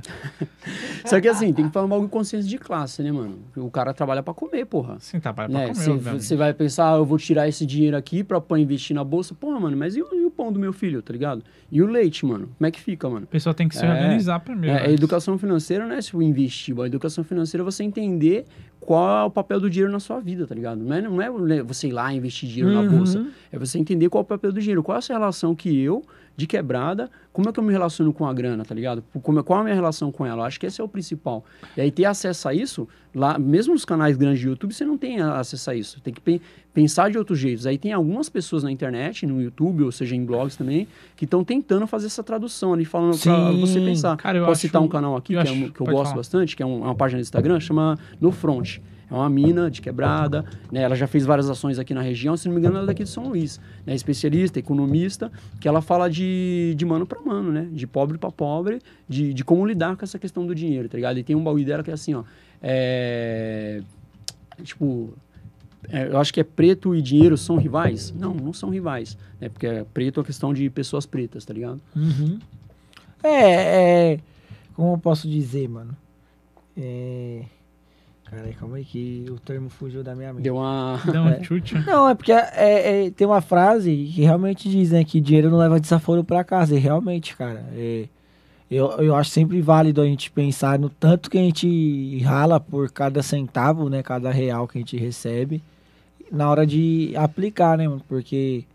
Só que assim, tem que falar um bagulho de consciência de classe, né, mano? O cara trabalha pra comer, porra. Assim, tá, para Né? pra comer, Você vai pensar, ah, eu vou tirar esse dinheiro aqui pra pôr investir na bolsa. Porra, mano, mas e o, e o pão do meu filho, tá ligado? E o leite, mano? Como é que fica, mano? A pessoa tem que se É. organizar primeiro. É, a né? educação financeira não é tipo investir, a educação financeira é você entender qual é o papel do dinheiro na sua vida, tá ligado? Não é, não é você ir lá e investir dinheiro na Uhum. bolsa. É você entender qual é o papel do dinheiro, qual é essa relação que eu, de quebrada, como é que eu me relaciono com a grana, tá ligado? Como, é- qual é a minha relação com ela? Eu acho que esse é o principal. E aí ter acesso a isso, lá, mesmo nos canais grandes de YouTube, você não tem acesso a isso. Tem que pe- pensar de outros jeitos. Aí tem algumas pessoas na internet, no YouTube, ou seja, em blogs também, que estão tentando fazer essa tradução ali, falando pra Sim. você pensar. Cara, Posso acho- citar um canal aqui eu que, é acho- um- que eu gosto falar. bastante, que é um- uma página do Instagram, chama No Front. É uma mina de quebrada, né? Ela já fez várias ações aqui na região, se não me engano, ela é daqui de São Luís. É especialista, economista, que ela fala de, de mano para mano, né? De pobre para pobre, de, de como lidar com essa questão do dinheiro, tá ligado? E tem um baú dela que é assim, ó. É, tipo, é, eu acho que é preto e dinheiro são rivais. Não, não são rivais. Né? Porque é preto é questão de pessoas pretas, tá ligado? Uhum. É, é. Como eu posso dizer, mano? É. Cara, calma aí que o termo fugiu da minha mente. Deu uma. Deu um É. chute. Não, é porque é, é, tem uma frase que realmente diz, né, que dinheiro não leva desaforo pra casa. E realmente, cara, é, eu, eu acho sempre válido a gente pensar no tanto que a gente rala por cada centavo, né, cada real que a gente recebe, na hora de aplicar, né, mano? Porque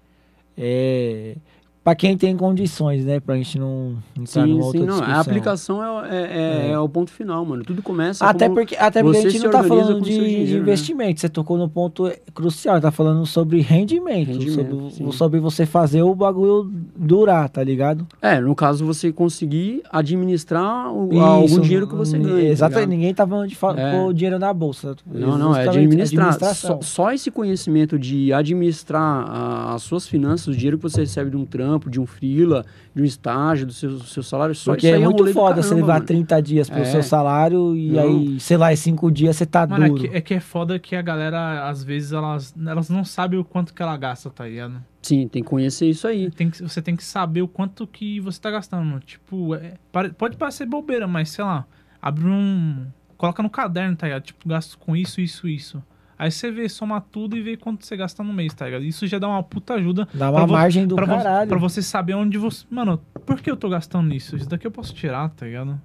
é. Pra quem tem condições, né? Pra gente não entrar Sim, numa sim, não. A aplicação é, é, é- É. é o ponto final, mano. Tudo começa Até porque, até porque a gente não tá falando de, dinheiro, de né? investimento. Você tocou no ponto crucial. Tá falando sobre rendimento. Rendimento, sobre, sobre você fazer o bagulho durar, tá ligado? É, no caso, você conseguir administrar o- algum Isso, dinheiro que você hum, ganha. tá Exatamente. ligado? Ninguém tá falando de fa- É. pôr dinheiro na bolsa. Não, não, é administrar. Só, só esse conhecimento de administrar a- as suas finanças, o dinheiro que você recebe de um trampo, de um freela, de um estágio, do seu, seu salário, só Porque isso é aí um muito do foda você levar mano. 30 dias pro É. seu salário e Não. aí, sei lá, em 5 dias você tá Mano, é duro. que, é que é foda que a galera, às vezes, elas, elas não sabem o quanto que ela gasta, tá ligado? Sim, tem que conhecer isso aí. Tem que, você tem que saber o quanto que você tá gastando. Tipo, é- pode parecer bobeira, mas sei lá, abre um. Coloca no caderno, tá ligado? Tipo, gasto com isso, isso, isso. Aí você vê, soma tudo e vê quanto você gasta no mês, tá ligado? Isso já dá uma puta ajuda Dá pra uma margem do pra, vo- caralho. pra você saber onde você. Mano, por que eu tô gastando isso? Isso daqui eu posso tirar, tá ligado?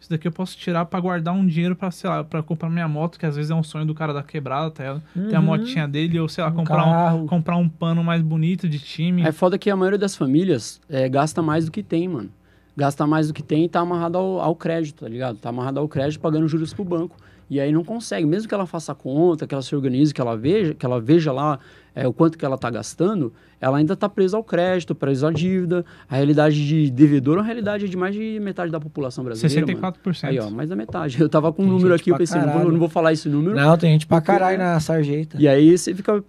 Isso daqui eu posso tirar pra guardar um dinheiro pra, sei lá, pra comprar minha moto, que às vezes é um sonho do cara da quebrada, tá ligado? Tem a Uhum. motinha dele, ou sei lá, Um comprar um, comprar um pano mais bonito de time. É foda que a maioria das famílias é, gasta mais do que tem, mano. Gasta mais do que tem e tá amarrado ao, ao crédito, tá ligado? Tá amarrado ao crédito pagando juros pro banco. E aí não consegue, mesmo que ela faça a conta, que ela se organize, que ela veja, que ela veja lá é, o quanto que ela tá gastando, ela ainda tá presa ao crédito, presa à dívida. A realidade de devedor é uma realidade de mais de metade da população brasileira. mano. 64%. Aí, ó, mais da metade. Eu tava com um Tem número gente aqui, eu pensei, não vou, não vou falar esse número. Não, tem gente pra caralho na sarjeta. E aí você fica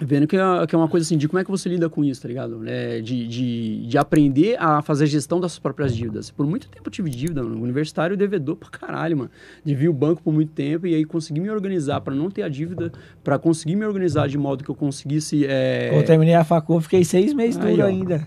vendo que é, que é uma coisa assim, de como é que você lida com isso, tá ligado? É, de, de, de aprender a fazer gestão das suas próprias dívidas. Por muito tempo eu tive dívida, mano. Universitário devedor pra caralho, mano. Devia o banco por muito tempo e aí consegui me organizar pra não ter a dívida, pra conseguir me organizar de modo que eu conseguisse... É, eu terminei a facul, fiquei seis meses Aí, duro ó. ainda.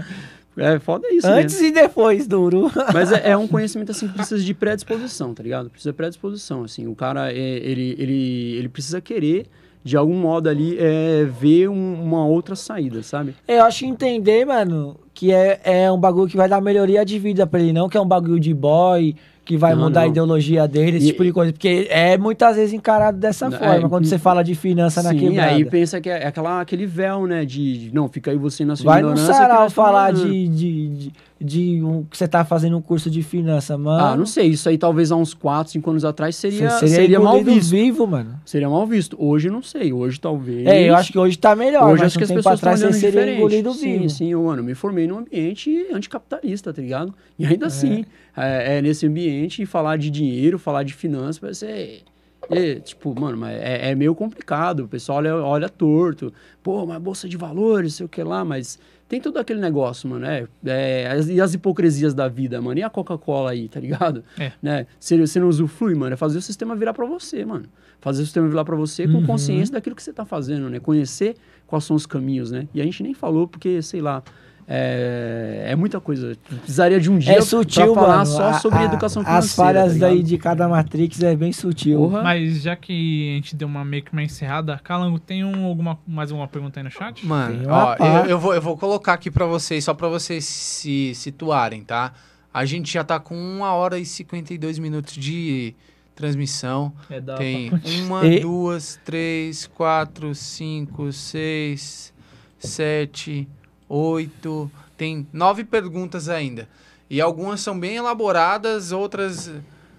é foda isso, né? Antes e depois duro. Mas é, é um conhecimento assim que precisa de predisposição, tá ligado? Precisa de predisposição, assim. O cara, é, ele, ele, ele precisa querer, de algum modo ali, é, ver um- uma outra saída, sabe? Eu acho que entender, mano, que é, é um bagulho que vai dar melhoria de vida pra ele, não que é um bagulho de boy, que vai Não, mudar a não. ideologia dele, esse E- tipo de coisa. Porque é muitas vezes encarado dessa É, forma, quando e- você fala de finança na Sim, quebrada. aí pensa que é aquela, aquele véu, né? De, de, não, fica aí você na sua Vai no ignorância. que sarau nós estamos falar de, de, de, de um, que você tá fazendo um curso de finança, mano. Ah, não sei, isso aí talvez há uns 4, 5 anos atrás seria, Você seria, mal visto. vivo, mano. Seria mal visto. Hoje não sei, hoje talvez. É, eu acho que hoje tá melhor, Hoje acho que as pessoas estão olhando seria engolido sim, vivo. sim, eu, mano, me formei num ambiente anticapitalista, tá ligado? E ainda assim, é, é nesse ambiente, falar de dinheiro, falar de finanças, vai ser... E, tipo, mano, mas é, é meio complicado. O pessoal olha, olha torto. Pô, mas bolsa de valores, sei o que lá, mas tem todo aquele negócio, mano. É, é, as- e as hipocrisias da vida, mano. E a Coca-Cola aí, tá ligado? É. Né? Você, você não usufrui, mano. É fazer o sistema virar pra você, mano. Fazer o sistema virar pra você com Uhum. consciência daquilo que você tá fazendo, né? Conhecer quais são os caminhos, né? E a gente nem falou porque, sei lá. É, é muita coisa. Precisaria de um dia É sutil, pra falar mano. só sobre a- educação financeira. As falhas tá daí de cada Matrix é bem sutil. Porra. Mas já que a gente deu uma meio que uma encerrada, Calango, tem um, alguma, mais alguma pergunta aí no chat? Mano, ó, eu, eu vou, eu vou colocar aqui pra vocês, só pra vocês se situarem, tá? A gente já tá com 1 hora e 52 minutos de transmissão. É da Tem uma, E- duas, três, quatro, cinco, seis, sete, oito. Tem nove perguntas ainda. E algumas são bem elaboradas, outras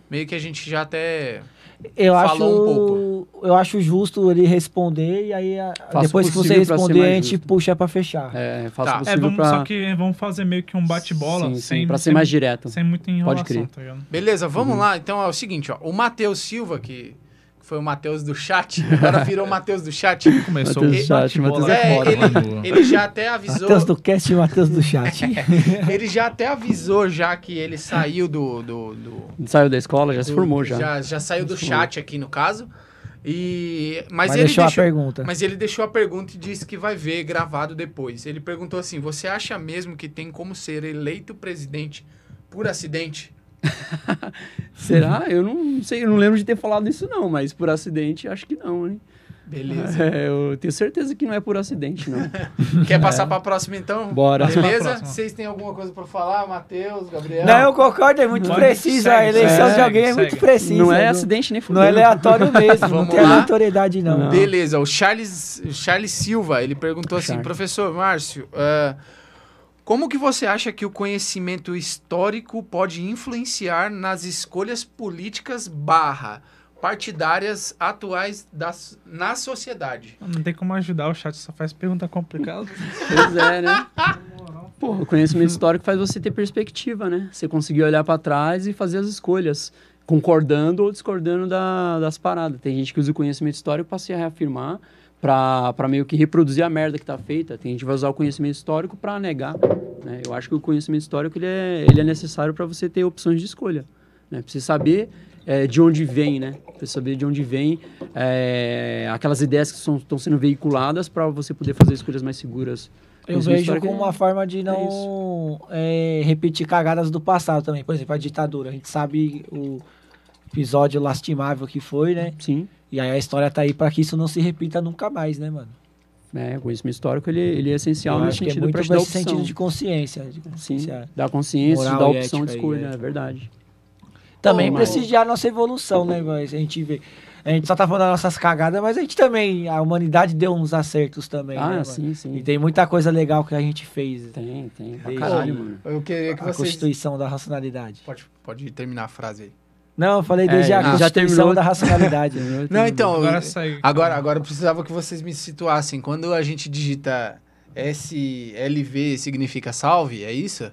meio que a gente já até. Eu Falou acho, um eu acho justo ele responder e aí a- depois que você responder a gente justo. puxa pra fechar. É, faça Tá. o É, possível vamos, pra... só que vamos fazer meio que um bate-bola Sim, sim, sem, pra ser sem, mais direto. sem muita enrolação, crer. tá? Beleza, vamos lá. Então é o seguinte, ó. O Matheus Silva, que foi o Matheus do chat, agora virou o Matheus do chat. Começou Matheus o Chat, Matheus É, agora, ele, mano. ele já até avisou. Matheus do cast e Matheus do chat. Ele já até avisou já que ele saiu do. do, do- Saiu da escola, já se do- formou já. Já, já saiu do Se chat aqui no caso. E mas, Mas ele deixou deixou, a pergunta. mas ele deixou a pergunta e disse que vai ver gravado depois. Ele perguntou assim: "Você acha mesmo que tem como ser eleito presidente por acidente?" Será? Eu não sei, eu não lembro de ter falado isso não, mas por acidente acho que não, hein? Beleza. É, eu tenho certeza que não é por acidente, não. Quer passar para a próxima então? Bora. Beleza? Vocês têm alguma coisa para falar, Matheus, Gabriel? Não, eu concordo, é muito Pode- preciso. a eleição segue, de alguém é segue. muito precisa. Não é acidente nem Não fudeu. é aleatório mesmo, não tem lá? aleatoriedade não. Não. Beleza, o Charles, Charles Silva, ele perguntou assim, Charles. professor Márcio, ah, como que você acha que o conhecimento histórico pode influenciar nas escolhas políticas barra partidárias atuais das, na sociedade? Não tem como ajudar, o chat só faz pergunta complicada. Pois é, né? Pô, o conhecimento histórico faz você ter perspectiva, né? Você conseguir olhar pra trás e fazer as escolhas, concordando ou discordando da- das paradas. Tem gente que usa o conhecimento histórico pra se reafirmar, pra meio que reproduzir a merda que tá feita. Tem gente que vai usar o conhecimento histórico pra negar. Né? Eu acho que o conhecimento histórico ele é, ele é necessário para você ter opções de escolha. Né? Pra você saber é, de onde vem, né? Você saber de onde vem é, aquelas ideias que estão sendo veiculadas para você poder fazer escolhas mais seguras. Eu vejo como é- uma forma de não é, repetir cagadas do passado também. Por exemplo, a ditadura. A gente sabe o episódio lastimável que foi, né? Sim. E aí a história tá aí pra que isso não se repita nunca mais, né, mano? É, o conhecimento histórico ele, ele é essencial no é sentido muito para dar opção. sentido de consciência. de Sim, consciência. dar consciência, Moral dar e opção de escolha, aí, é. é verdade. Também Pô, mas- prestigiar a nossa evolução, né? Mas a gente vê. A gente só tá falando das nossas cagadas, mas a gente também. A humanidade deu uns acertos também. né, ah, mano? sim, sim. E tem muita coisa legal que a gente fez. Tem, tem. Pra caralho, mano. Eu queria que A vocês... Constituição da Racionalidade. Pode, pode terminar a frase aí. Não, eu falei desde É, a já Constituição terminou. da Racionalidade. Não, então... Agora segue. Agora, agora eu precisava que vocês me situassem. Quando a gente digita SLV significa salve, é isso?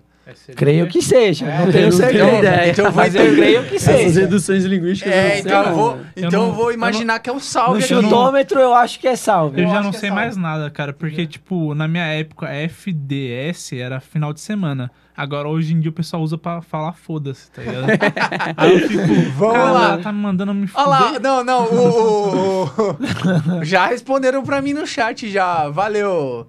creio que seja. É, não eu tenho não certeza. ideia. Então eu vou Mas eu creio que Essas seja. reduções linguísticas É, não então eu não, vou, então eu não- vou eu imaginar que é No salve aqui. chutômetro eu acho que é salve. Eu Eu já não é sei salve. mais nada, cara, porque, tipo, na minha época, FDS era final de semana. Agora, hoje em dia, o pessoal usa pra falar foda-se, tá ligado? Aí eu fico, Vamos lá. ela tá me mandando me Olha lá, fuder. não, não, o, o- o- já responderam pra mim no chat já. Valeu,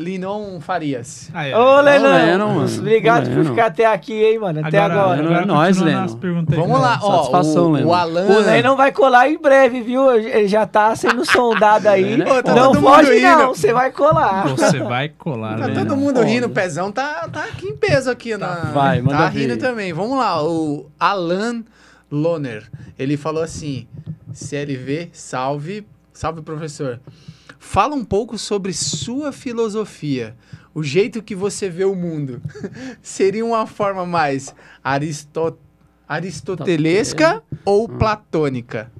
Linon Farias. Ah, é. Ô, Lennon, Lennon, mano. obrigado por Lennon. ficar até aqui, hein, mano. Até agora. Lennon é nóis, continuando Lennon. Vamos cara. lá, ó, satisfação, o, Lennon. o Alan... O Lennon vai colar em breve, viu? Ele já tá sendo sondado aí. Né? Ô, tá não foge, rindo. não. Você vai colar. Você vai colar, Tá né? todo mundo rindo, o pezão tá, tá aqui em peso aqui na. Vai, manda Tá ver. rindo também. Vamos lá, o Alan Loner. Ele falou assim: CLV, salve, salve professor. Fala um pouco sobre sua filosofia, o jeito que você vê o mundo. Seria uma forma mais aristo... aristotelesca ou platônica?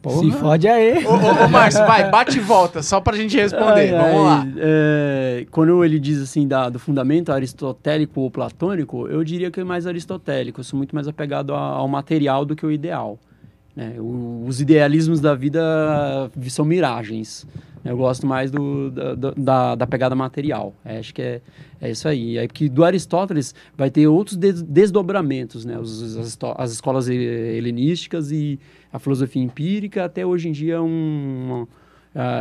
Porra. Se fode aí. Ô, ô, ô, Márcio, vai, bate e volta, só pra gente responder. Ai, Vamos lá. ai, é, quando ele diz assim da- do fundamento aristotélico ou platônico, eu diria que é mais aristotélico. Eu sou muito mais apegado a- ao material do que ao ideal. Né? O- os idealismos da vida são miragens. Eu gosto mais do, da, da- da, da pegada material. É, acho que é, é isso aí. É que do Aristóteles vai ter outros des- desdobramentos, né? As, as escolas he- helenísticas e a filosofia empírica, até hoje em dia um,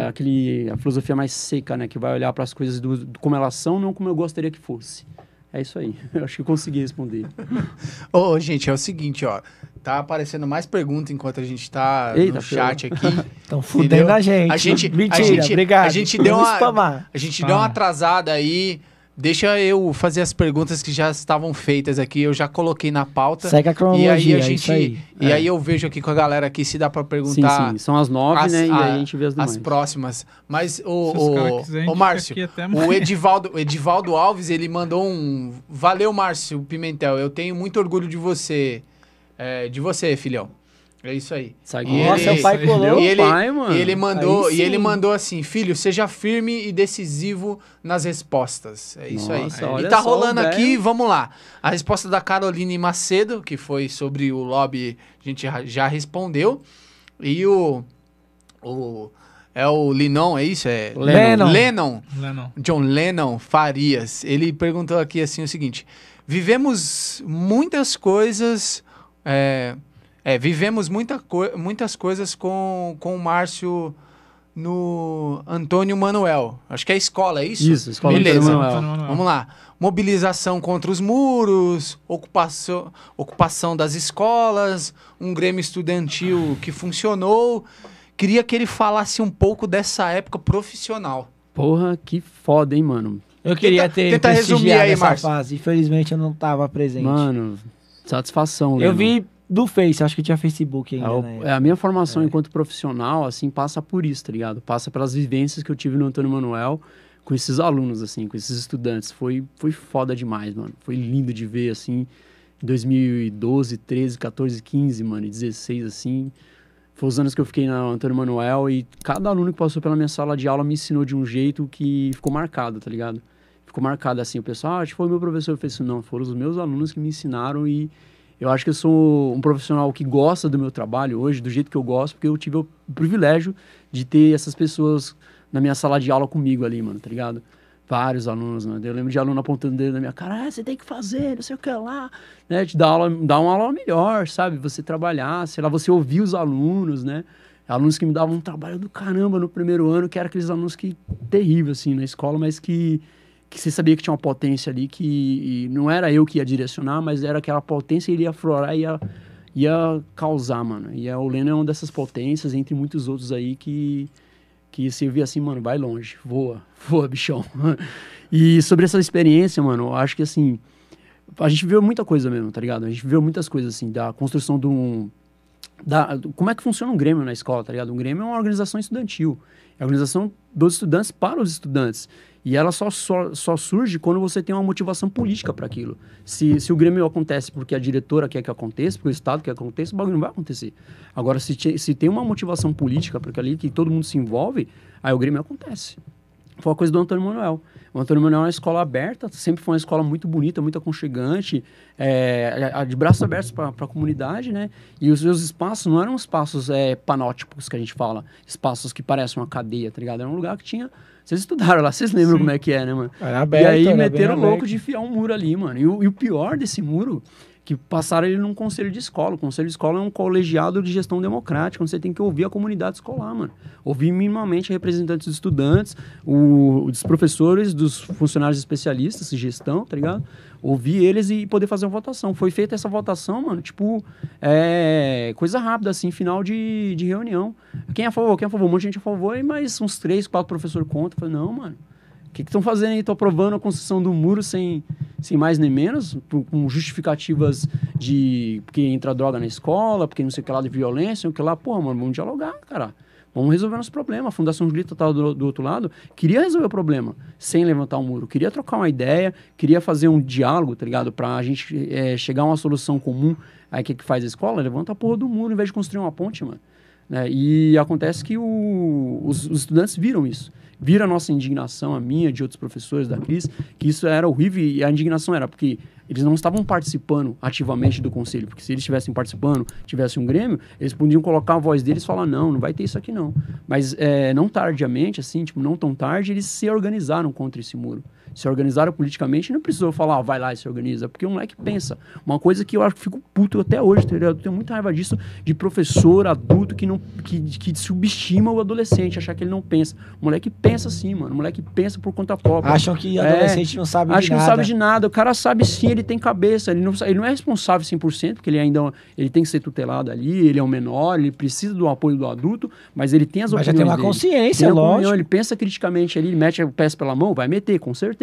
aquele, a filosofia mais seca, né? Que vai olhar para as coisas do, do- como elas são, não como eu gostaria que fosse. É isso aí. Eu acho que eu consegui responder. Ô, ô, gente, é o seguinte, ó. Tá aparecendo mais perguntas enquanto a gente tá Eita, no chat aqui. Estão fudendo Entendeu? a gente. A gente- a Mentira, gente- obrigado. a gente deu Vamos uma- spamar. A gente Tá. deu uma atrasada aí. Deixa eu fazer as perguntas que já estavam feitas aqui. Eu já coloquei na pauta. Segue a E cronologia, aí a é gente. isso aí. E É. aí eu vejo aqui com a galera aqui se dá pra Sim, perguntar sim. São as nove, as- né? E a- aí a gente vê as demais. as próximas. Mas o, o, a o Márcio, o Edivaldo, o Edivaldo Alves, ele mandou um. Valeu, Márcio Pimentel. Eu tenho muito orgulho de você. É, de você, filhão. É isso aí. Segue E Nossa, ele- o pai colou. Meu E ele, pai, mano. e ele mandou, Aí e ele mandou assim, filho, seja firme e decisivo nas respostas. É isso Nossa, aí. olha E tá só, rolando velho. aqui, vamos lá. A resposta da Caroline Macedo, que foi sobre o lobby, a gente já- já respondeu. E o o é o Linon, é isso? É Lennon. Lennon. Lennon. John Lennon Farias, ele perguntou aqui assim o seguinte: vivemos muitas coisas, é, é, vivemos muita co- muitas coisas com, com o Márcio no Antônio Manuel. Acho que é a escola, é isso? Isso, escola Beleza. Antônio Manuel. Antônio Manuel. Vamos lá. Mobilização contra os muros, ocupação, ocupação das escolas, um grêmio estudantil que funcionou. Queria que ele falasse um pouco dessa época profissional. Porra, que foda, hein, mano. Eu queria Tenta- ter tenta resumir aí, essa Márcio. fase. Infelizmente eu não tava presente. Mano, satisfação, eu vi do Face, acho que tinha Facebook ainda, É, o- né? é, a minha formação enquanto profissional, assim, passa por isso, tá ligado? Passa pelas vivências que eu tive no Antônio Manuel com esses alunos, assim, com esses estudantes. Foi, foi foda demais, mano. Foi lindo de ver, assim, em 2012, 13, 14, 15, mano, e 16, assim. Foi os anos que eu fiquei no Antônio Manuel e cada aluno que passou pela minha sala de aula me ensinou de um jeito que ficou marcado, tá ligado? Ficou marcado assim, o pessoal, ah, acho que foi o meu professor. Eu falei assim, não, foram os meus alunos que me ensinaram e eu acho que eu sou um profissional que gosta do meu trabalho hoje, do jeito que eu gosto, porque eu tive o privilégio de ter essas pessoas na minha sala de aula comigo ali, mano, tá ligado? Vários alunos, mano. Eu lembro de aluno apontando o dedo na minha cara, ah, você tem que fazer, não sei o que lá, né? Te dar, aula, dar uma aula melhor, sabe? Você trabalhar, sei lá, você ouvir os alunos, né? Alunos que me davam um trabalho do caramba no primeiro ano, que era aqueles alunos que terrível, assim, na escola, mas que que você sabia que tinha uma potência ali que não era eu que ia direcionar, mas era aquela potência e ele ia aflorar e ia, ia causar, mano. E a Olena é uma dessas potências, entre muitos outros aí, que, que você via assim, mano, vai longe, voa, voa, bichão. e sobre essa experiência, mano, eu acho que assim, a gente viveu muita coisa mesmo, tá ligado? A gente viveu muitas coisas, assim, da construção de um. Da, como é que funciona um Grêmio na escola, tá ligado? Um Grêmio é uma organização estudantil. É a organização dos estudantes para os estudantes. E ela só, só, só surge quando você tem uma motivação política para aquilo. Se, se o Grêmio acontece porque a diretora quer que aconteça, porque o Estado quer que aconteça, o bagulho não vai acontecer. Agora, se, se tem uma motivação política para ali, que todo mundo se envolve, aí o Grêmio acontece. Foi uma coisa do Antônio Manuel. O Antônio Manuel é uma escola aberta, sempre foi uma escola muito bonita, muito aconchegante, é, a- a- de braços abertos para a comunidade, né? E os seus espaços não eram espaços é, panótipos que a gente fala, espaços que parecem uma cadeia, tá ligado? Era um lugar que tinha. Vocês estudaram lá, vocês lembram Sim. como é que é, né, mano? Era aberto, e aí meteram louco aberto. de enfiar um muro ali, mano. E o, e o pior desse muro, que passaram ele num conselho de escola. O conselho de escola é um colegiado de gestão democrática, onde você tem que ouvir a comunidade escolar, mano. Ouvir minimamente representantes dos estudantes, o, dos professores, dos funcionários especialistas de gestão, tá ligado? Ouvir eles e poder fazer uma votação. Foi feita essa votação, mano, tipo, é, coisa rápida, assim, final de, de reunião. Quem é a favor? Quem é a favor? Um monte de gente a favor, mais uns três, quatro professores contra. Falei, não, mano. O que estão fazendo aí? Estão aprovando a construção do muro sem, sem mais nem menos, com justificativas de porque entra droga na escola, porque não sei o que lá de violência, o que lá. Porra, mano, vamos dialogar, cara. Vamos resolver nosso problema. A Fundação Julita estava do, do outro lado, queria resolver o problema sem levantar o muro. Queria trocar uma ideia, queria fazer um diálogo, tá ligado? Pra gente eh, chegar a uma solução comum. Aí o que, que faz a escola? Levanta a porra do muro em vez de construir uma ponte, mano. né? E acontece que o- os, os estudantes viram isso. Viram a nossa indignação, a minha, de outros professores da Cris, que isso era horrível e a indignação era porque Eles não estavam participando ativamente do conselho, porque se eles estivessem participando, tivesse um Grêmio, eles podiam colocar a voz deles e falar: não, não vai ter isso aqui não. Mas é, não tardiamente, assim, tipo, não tão tarde, eles se organizaram contra esse muro se organizaram politicamente, não precisou falar, vai lá e se organiza, porque o moleque pensa. Uma coisa que eu acho que fico puto até hoje, entendeu? Eu tenho muita raiva disso de professor adulto que não que, que subestima o adolescente, achar que ele não pensa. O moleque pensa sim, mano. O moleque pensa por conta própria. Acham que adolescente é, não sabe de nada. Acho que não sabe de nada. O cara sabe sim, ele tem cabeça. Ele não, ele não é responsável 100%, porque ele ainda ele tem que ser tutelado ali, ele é um menor, ele precisa do apoio do adulto, mas ele tem as mas opiniões já tem uma dele. consciência, lógico. Opinião, ele pensa criticamente ali, ele mete o pé pela mão, vai meter, com certeza.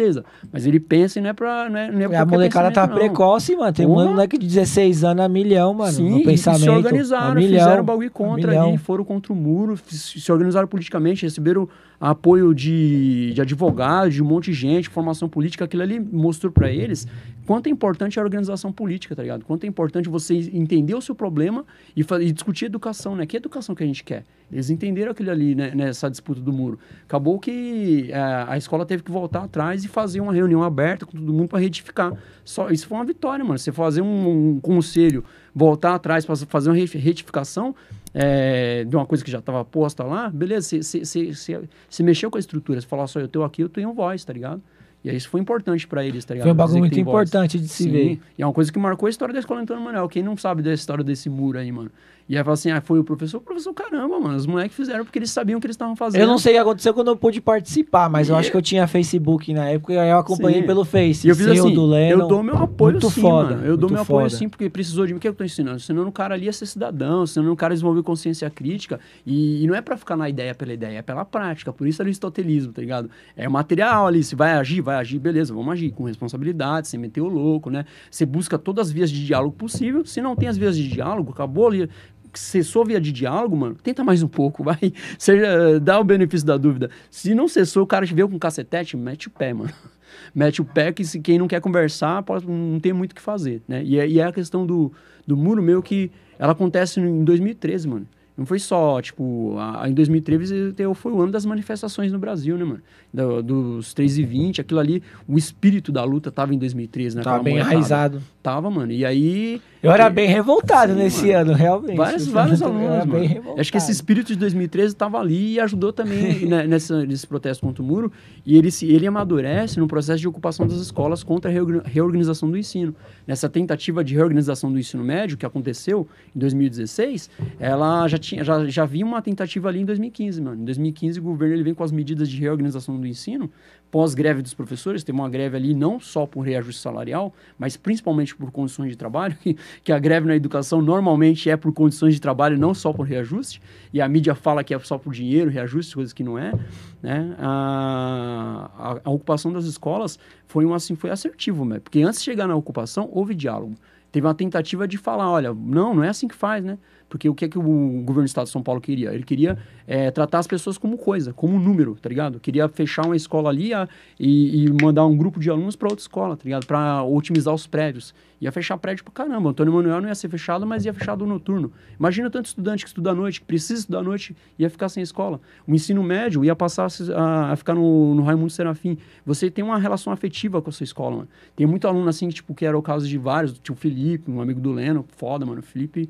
Mas ele pensa e não é pra. Não é, não é a molecada tá não. precoce, mano. Tem Porra. um moleque de 16 anos a milhão, mano. Sim, no pensamento. se organizaram, milhão, fizeram bagulho contra ali, foram contra o muro, se organizaram politicamente, receberam apoio de, de advogados, de um monte de gente, formação política. Aquilo ali mostrou para eles quanto é importante a organização política, tá ligado? Quanto é importante você entender o seu problema e, e discutir educação, né? Que educação que a gente quer? Eles entenderam aquilo ali, né, nessa disputa do muro. Acabou que a, é, a escola teve que voltar atrás e fazer uma reunião aberta com todo mundo para retificar. Só, isso foi uma vitória, mano. Você fazer um, um conselho, voltar atrás para fazer uma retificação é, de uma coisa que já estava posta lá, beleza, você mexeu com a estrutura, você falou só, eu estou aqui, eu tenho voz, tá ligado? E aí isso foi importante para eles, tá ligado? Foi um bagulho muito importante de se Sim. ver. E é uma coisa que marcou a história da escola Antônio Manuel. Quem não sabe da história desse muro aí, mano? E aí fala assim, ah, foi o professor. O professor, caramba, mano, os moleques fizeram porque eles sabiam o que eles estavam fazendo. Eu não sei o que aconteceu quando eu pude participar, mas e... eu acho que eu tinha Facebook na época e eu acompanhei sim. pelo Face. E eu fiz sim, assim, do Leno, eu dou meu apoio muito sim, foda, mano. Eu dou meu foda. apoio sim, porque precisou de mim. O que eu tô ensinando? Ensinando o cara ali a ser cidadão, ensinando o cara a desenvolver consciência crítica. E, e não é para ficar na ideia pela ideia, é pela prática. Por isso é aristotelismo, tá ligado? É material ali, se vai agir, vai agir, beleza, vamos agir com responsabilidade, sem meter o louco, né? Você busca todas as vias de diálogo possível. Se não tem as vias de diálogo, acabou ali cessou via de diálogo, mano, tenta mais um pouco, vai. Seja, dá o benefício da dúvida. Se não cessou, o cara te veio com cacetete, mete o pé, mano. Mete o pé que se quem não quer conversar, pode, não tem muito o que fazer, né? E, é, e é a questão do, do muro meu que ela acontece em 2013, mano. Não foi só, tipo, a, em 2013 foi o ano das manifestações no Brasil, né, mano? Do, dos 3 e 20, aquilo ali, o espírito da luta tava em 2013, né? Tava bem enraizado. Tava, mano. E aí. Eu era bem revoltado Sim, nesse mano. ano, realmente. Vários, vários alunos, mano. Acho que esse espírito de 2013 tava ali e ajudou também né, nessa, nesse protesto contra o muro. E ele, se, ele amadurece no processo de ocupação das escolas contra a reorganização do ensino. Nessa tentativa de reorganização do ensino médio, que aconteceu em 2016, ela já tinha já, já havia uma tentativa ali em 2015, mano. Em 2015, o governo ele vem com as medidas de reorganização do ensino, pós-greve dos professores, tem uma greve ali não só por reajuste salarial, mas principalmente por condições de trabalho, que, que a greve na educação normalmente é por condições de trabalho, não só por reajuste, e a mídia fala que é só por dinheiro, reajuste, coisas que não é, né? A, a, a ocupação das escolas foi um assim, foi assertivo, né? porque antes de chegar na ocupação, houve diálogo. Teve uma tentativa de falar, olha, não, não é assim que faz, né? Porque o que é que o governo do estado de São Paulo queria? Ele queria é, tratar as pessoas como coisa, como número, tá ligado? Queria fechar uma escola ali a, e, e, mandar um grupo de alunos para outra escola, tá ligado? Para otimizar os prédios. Ia fechar prédio pra caramba. Antônio Manuel não ia ser fechado, mas ia fechar do noturno. Imagina tanto estudante que estuda à noite, que precisa estudar à noite, ia ficar sem escola. O ensino médio ia passar a, a ficar no, no Raimundo Serafim. Você tem uma relação afetiva com a sua escola, mano. Tem muito aluno assim, que, tipo, que era o caso de vários, tipo o Felipe, um amigo do Leno, foda, mano. Felipe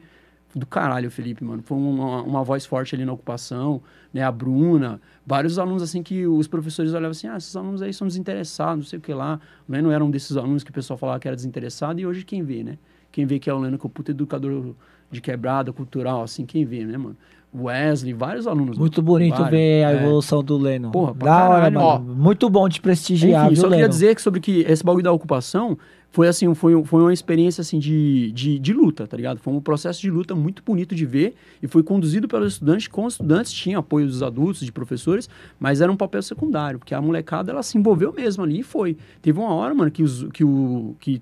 do caralho Felipe, mano. Foi uma, uma voz forte ali na ocupação, né? A Bruna, vários alunos assim que os professores olhavam assim, ah, esses alunos aí são desinteressados, não sei o que lá. O Leno era um desses alunos que o pessoal falava que era desinteressado e hoje quem vê, né? Quem vê que é o Leno, que é o puto educador de quebrada cultural, assim, quem vê, né, mano? Wesley, vários alunos. Muito bonito vários, ver a é. evolução é. do Leno. Porra, da caralho, hora, mano. Ó, Muito bom de prestigiar, Enfim, só Leno? queria dizer que sobre que esse bagulho da ocupação foi assim, foi, foi uma experiência assim de, de, de, luta, tá ligado? Foi um processo de luta muito bonito de ver e foi conduzido pelos estudantes, com os estudantes, tinha apoio dos adultos, de professores, mas era um papel secundário, porque a molecada ela se envolveu mesmo ali e foi. Teve uma hora, mano, que, os, que, o, que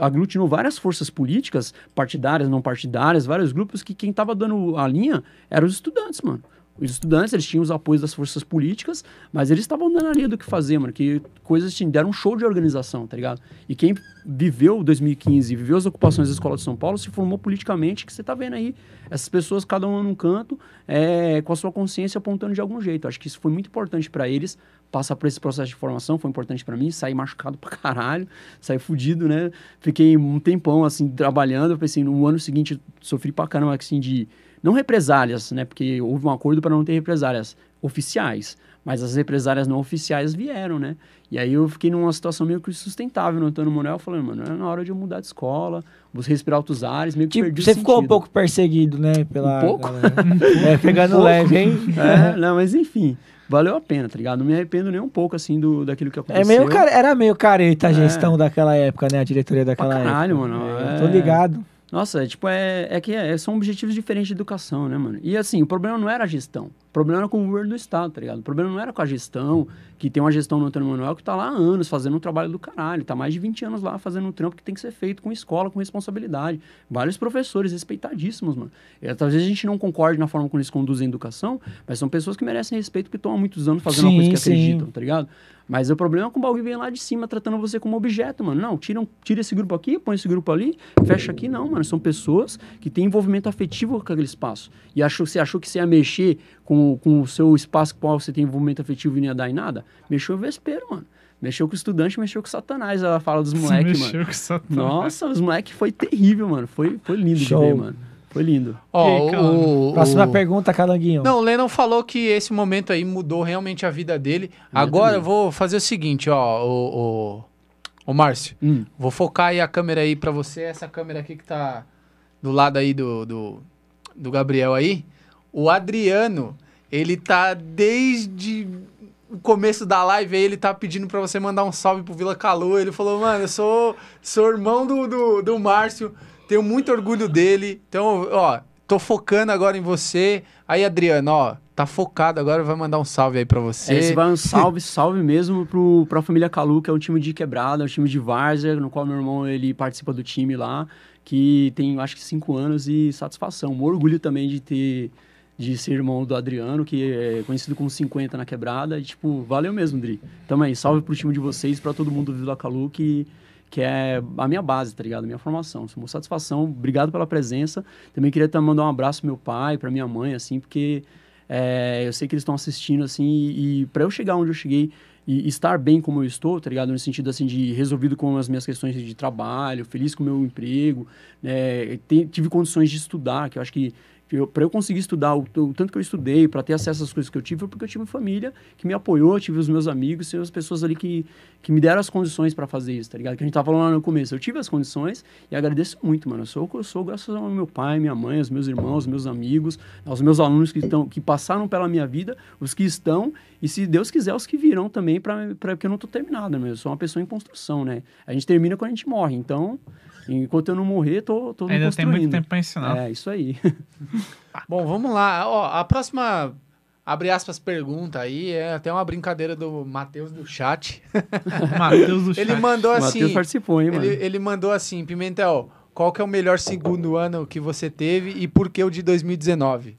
aglutinou várias forças políticas, partidárias, não partidárias, vários grupos, que quem tava dando a linha eram os estudantes, mano Os estudantes, eles tinham os apoios das forças políticas, mas eles estavam dando a linha do que fazer, mano. Que coisas assim, deram um show de organização, tá ligado? E quem viveu 2015, viveu as ocupações da Escola de São Paulo, se formou politicamente, que você tá vendo aí. Essas pessoas, cada uma num canto, é, com a sua consciência apontando de algum jeito. Acho que isso foi muito importante para eles, passar por esse processo de formação, foi importante para mim, sair machucado pra caralho, sair fudido, né? Fiquei um tempão, assim, trabalhando. Eu pensei, no ano seguinte, sofri pra caramba, assim, de não represálias, né? Porque houve um acordo para não ter represálias oficiais, mas as represálias não oficiais vieram, né? E aí eu fiquei numa situação meio que sustentável no Antônio Manuel, falando, mano, é na hora de eu mudar de escola, vou respirar outros ares, meio que Tipo, perdi você ficou um pouco perseguido, né? Pela, Um pouco? é, pegando pouco. leve, hein? É, não, mas enfim, valeu a pena, tá ligado? Não me arrependo nem um pouco, assim, do, daquilo que É aconteceu. meio care- Era meio careta a gestão daquela época, né? A diretoria daquela caralho, época. mano, É, é. Tô ligado. Nossa, é, tipo, é, é que é- são objetivos diferentes de educação, né, mano? E assim, o problema não era a gestão. O problema era com o governo do Estado, tá ligado? O problema não era com a gestão, que tem uma gestão no Antônio Manuel que tá lá há anos fazendo um trabalho do caralho. Tá mais de 20 anos lá fazendo um trampo que tem que ser feito com escola, com responsabilidade. Vários professores respeitadíssimos, mano. E, talvez a gente não concorde na forma como eles conduzem a educação, mas são pessoas que merecem respeito porque estão há muitos anos fazendo uma coisa Sim, que sim. acreditam, tá ligado? Mas o problema é que o bagulho vem lá de cima tratando você como objeto, mano. Não, tira, um- tira esse grupo aqui, põe esse grupo ali, fecha aqui. Não, mano. São pessoas que têm envolvimento afetivo com aquele espaço. E achou, você achou que você ia mexer com, com o seu espaço com o qual você tem envolvimento afetivo e não ia dar em nada? Mexeu o vespeiro, mano. Mexeu com o estudante, mexeu com o satanás. Ela fala dos moleques, mano. Mexeu com essa Nossa, os moleques foi terrível, mano. Foi, foi lindo Show. de ver, mano. Foi lindo. Ó, aí, o- o- Próxima o- pergunta, Calanguinho. Não, o Lennon falou que esse momento aí mudou realmente a vida dele. A Agora eu vou fazer o seguinte, ó, o, o, o Márcio. Hum. Vou focar aí a câmera aí pra você. Essa câmera aqui que tá do lado aí do, do, do Gabriel aí. O Adriano, ele tá desde o começo da live aí, ele tá pedindo pra você mandar um salve pro Vila Calu. Ele falou, mano, eu sou, sou irmão do, do, do Márcio, tenho muito orgulho dele. Então, ó, tô focando agora em você. Aí, Adriano, ó, tá focado agora, vai mandar um salve aí pra você. Esse vai um salve, salve mesmo pro, pra família Calu, que é um time de quebrada, é um time de várzea, no qual meu irmão ele participa do time lá, que tem acho que cinco anos e satisfação. Um orgulho também de ter de ser irmão do Adriano, que é conhecido como 50 na quebrada. E, tipo, valeu mesmo, Dri. Tamo aí, salve pro time de vocês, pra todo mundo do Vila Calu, que, que é a minha base, tá ligado? A minha formação. Uma satisfação, obrigado pela presença. Também queria também mandar um abraço pro meu pai, pra minha mãe, assim, porque é, eu sei que eles estão assistindo, assim, e, e para eu chegar onde eu cheguei e estar bem como eu estou, tá ligado? No sentido, assim, de resolvido com as minhas questões de trabalho, feliz com o meu emprego, né? Tive condições de estudar, que eu acho que para eu conseguir estudar o, o tanto que eu estudei, para ter acesso às coisas que eu tive, foi porque eu tive família que me apoiou, tive os meus amigos, tive as pessoas ali que, que me deram as condições para fazer isso, tá ligado? Que a gente tava falando lá no começo. Eu tive as condições e agradeço muito, mano. Eu sou o que eu sou graças ao meu pai, minha mãe, aos meus irmãos, aos meus amigos, aos meus alunos que, estão, que passaram pela minha vida, os que estão e, se Deus quiser, os que virão também, pra, pra, porque eu não tô terminado, né? Eu sou uma pessoa em construção, né? A gente termina quando a gente morre, então... Enquanto eu não morrer, tô, tô me Ainda tem muito tempo pra ensinar. É, isso aí. Bom, vamos lá. Ó, a próxima, abre aspas, pergunta aí é até uma brincadeira do Matheus do chat. Matheus do Ele chat. mandou o assim, Matheus participou, hein, mano? ele, ele mandou assim, Pimentel, qual que é o melhor segundo ano que você teve e por que o de 2019?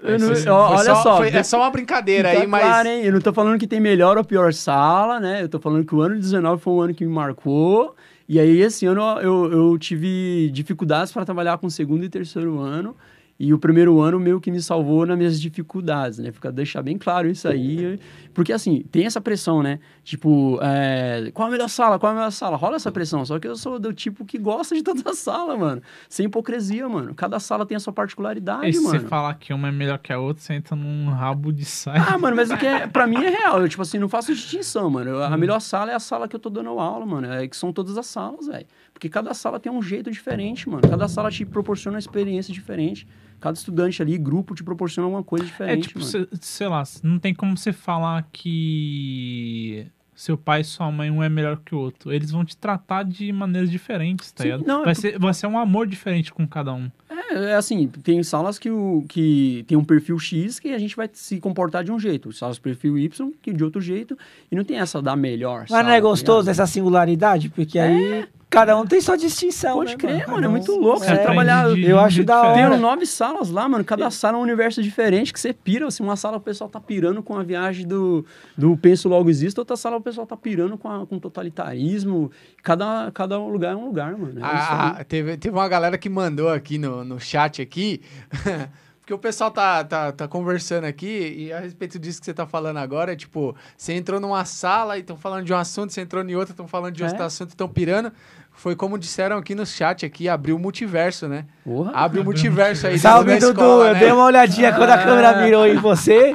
Eu não- olha só, foi- é só uma brincadeira Fica aí, mas... claro, hein? Eu não tô falando que tem melhor ou pior sala, né? Eu tô falando que o ano de 19 foi um ano que me marcou. E aí, esse ano, eu, eu tive dificuldades para trabalhar com segundo e terceiro ano. E o primeiro ano meio que me salvou nas minhas dificuldades, né? Fica deixar bem claro isso aí. Porque, assim, tem essa pressão, né? Tipo, é, qual a melhor sala? Qual a melhor sala? Rola essa pressão. Só que eu sou do tipo que gosta de toda a sala, mano. Sem hipocrisia, mano. Cada sala tem a sua particularidade, E se você mano. falar que uma é melhor que a outra, você entra num rabo de saia. Ah, mano, mas o que é, pra mim é real. Eu, tipo assim, não faço distinção, mano. Eu-. A melhor sala é a sala que eu tô dando aula, mano. É que são todas as salas, velho. Porque cada sala tem um jeito diferente, mano. Cada sala te proporciona uma experiência diferente. Cada estudante ali, grupo, te proporciona uma coisa É diferente, tipo, mano. cê- sei lá, não tem como você falar que seu pai e sua mãe um é melhor que o outro. Eles vão te tratar de maneiras diferentes, tá Sim, ligado? não, é vai, por- ser, vai ser um amor diferente com cada um. É, é assim, tem salas que, o, que tem um perfil X que a gente vai se comportar de um jeito. Salas perfil Y que de outro jeito. E não tem essa da melhor Mas sala, não é tá gostoso ligado? essa singularidade? Porque aí. Cada um tem sua distinção. Pode né, crer, Cada mano, é muito louco. É, Você trabalhar. de- eu acho da hora. Tem nove salas lá, mano. Cada sala é um universo diferente que você pira. Assim, uma sala o pessoal tá pirando com a viagem do, do Penso Logo Existo, outra sala o pessoal tá pirando com, a, com totalitarismo. Cada, cada lugar é um lugar, mano. É Ah, aí. teve, teve uma galera que mandou aqui no, no chat aqui, porque o pessoal tá, tá, tá conversando aqui e a respeito disso que você tá falando agora, tipo, você entrou numa sala e estão falando de um assunto, você entrou em outra, estão falando de outro É. assunto, estão pirando. Foi como disseram aqui no chat aqui, abriu o multiverso, né? Porra. Abre o multiverso aí. Salve, Dudu. escola, eu né? dei uma olhadinha quando a câmera mirou em você.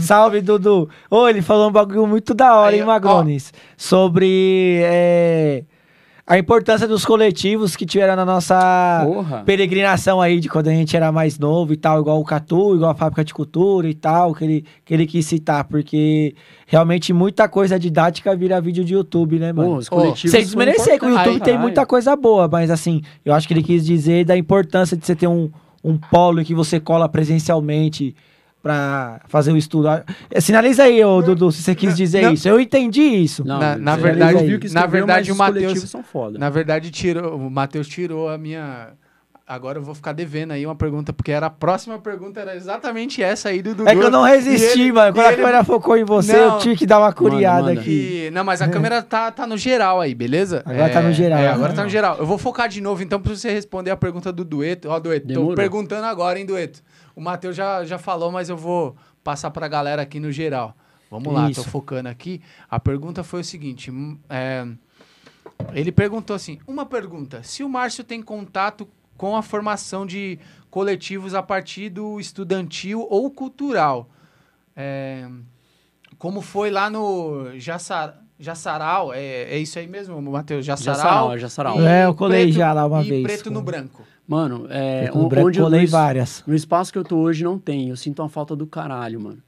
Salve, Dudu. Ô, ele falou um bagulho muito da hora, Aí, hein, ó. Magrones? Sobre é, a importância dos coletivos que tiveram na nossa Porra. peregrinação aí de quando a gente era mais novo e tal, igual o Catu, igual a Fábrica de Cultura e tal, que ele, que ele quis citar, porque realmente muita coisa didática vira vídeo de YouTube, né, mano? Porra, os coletivos. Sem desmerecer, que o. YouTube tem Caralho. muita coisa boa, mas assim, eu acho que ele quis dizer da importância de você ter um, um polo em que você cola presencialmente pra fazer o estudo. Ah, Sinaliza aí, ô, Dudu, se você quis dizer Não. isso. Eu entendi isso. Não, Na- na verdade- ouviu que na verdade, o coletivos são foda. Na verdade, tirou, o Matheus tirou a minha. Agora eu vou ficar devendo aí uma pergunta, porque era a próxima pergunta, era exatamente essa aí do Dudu. É que eu não resisti, E ele- mano. Quando e a ele- câmera focou em você, Não. eu tive que dar uma curiada manda. aqui. E- não, mas a câmera tá, tá no geral aí, beleza? Agora tá no geral, É, né? agora tá no geral. Eu vou focar de novo, então, pra você responder a pergunta do Dueto. Ó, Dueto, tô Demorou. perguntando agora, hein, Dueto? O Matheus já, já falou, mas eu vou passar pra galera aqui no geral. Vamos lá, Isso. tô focando aqui. A pergunta foi o seguinte: hum, é, ele perguntou assim: uma pergunta. Se o Márcio tem contato com a formação de coletivos a partir do estudantil ou cultural, é, como foi lá no Jaçar, Jaçaral, é, é isso aí mesmo, Matheus? Jaçaral? Jassaral, Jassaral. E É, eu colei preto- já lá uma e vez, preto no pô. branco. Mano, é. Branco, onde eu- colei es- várias. No espaço que eu tô hoje não tem. Eu sinto uma falta do caralho, mano.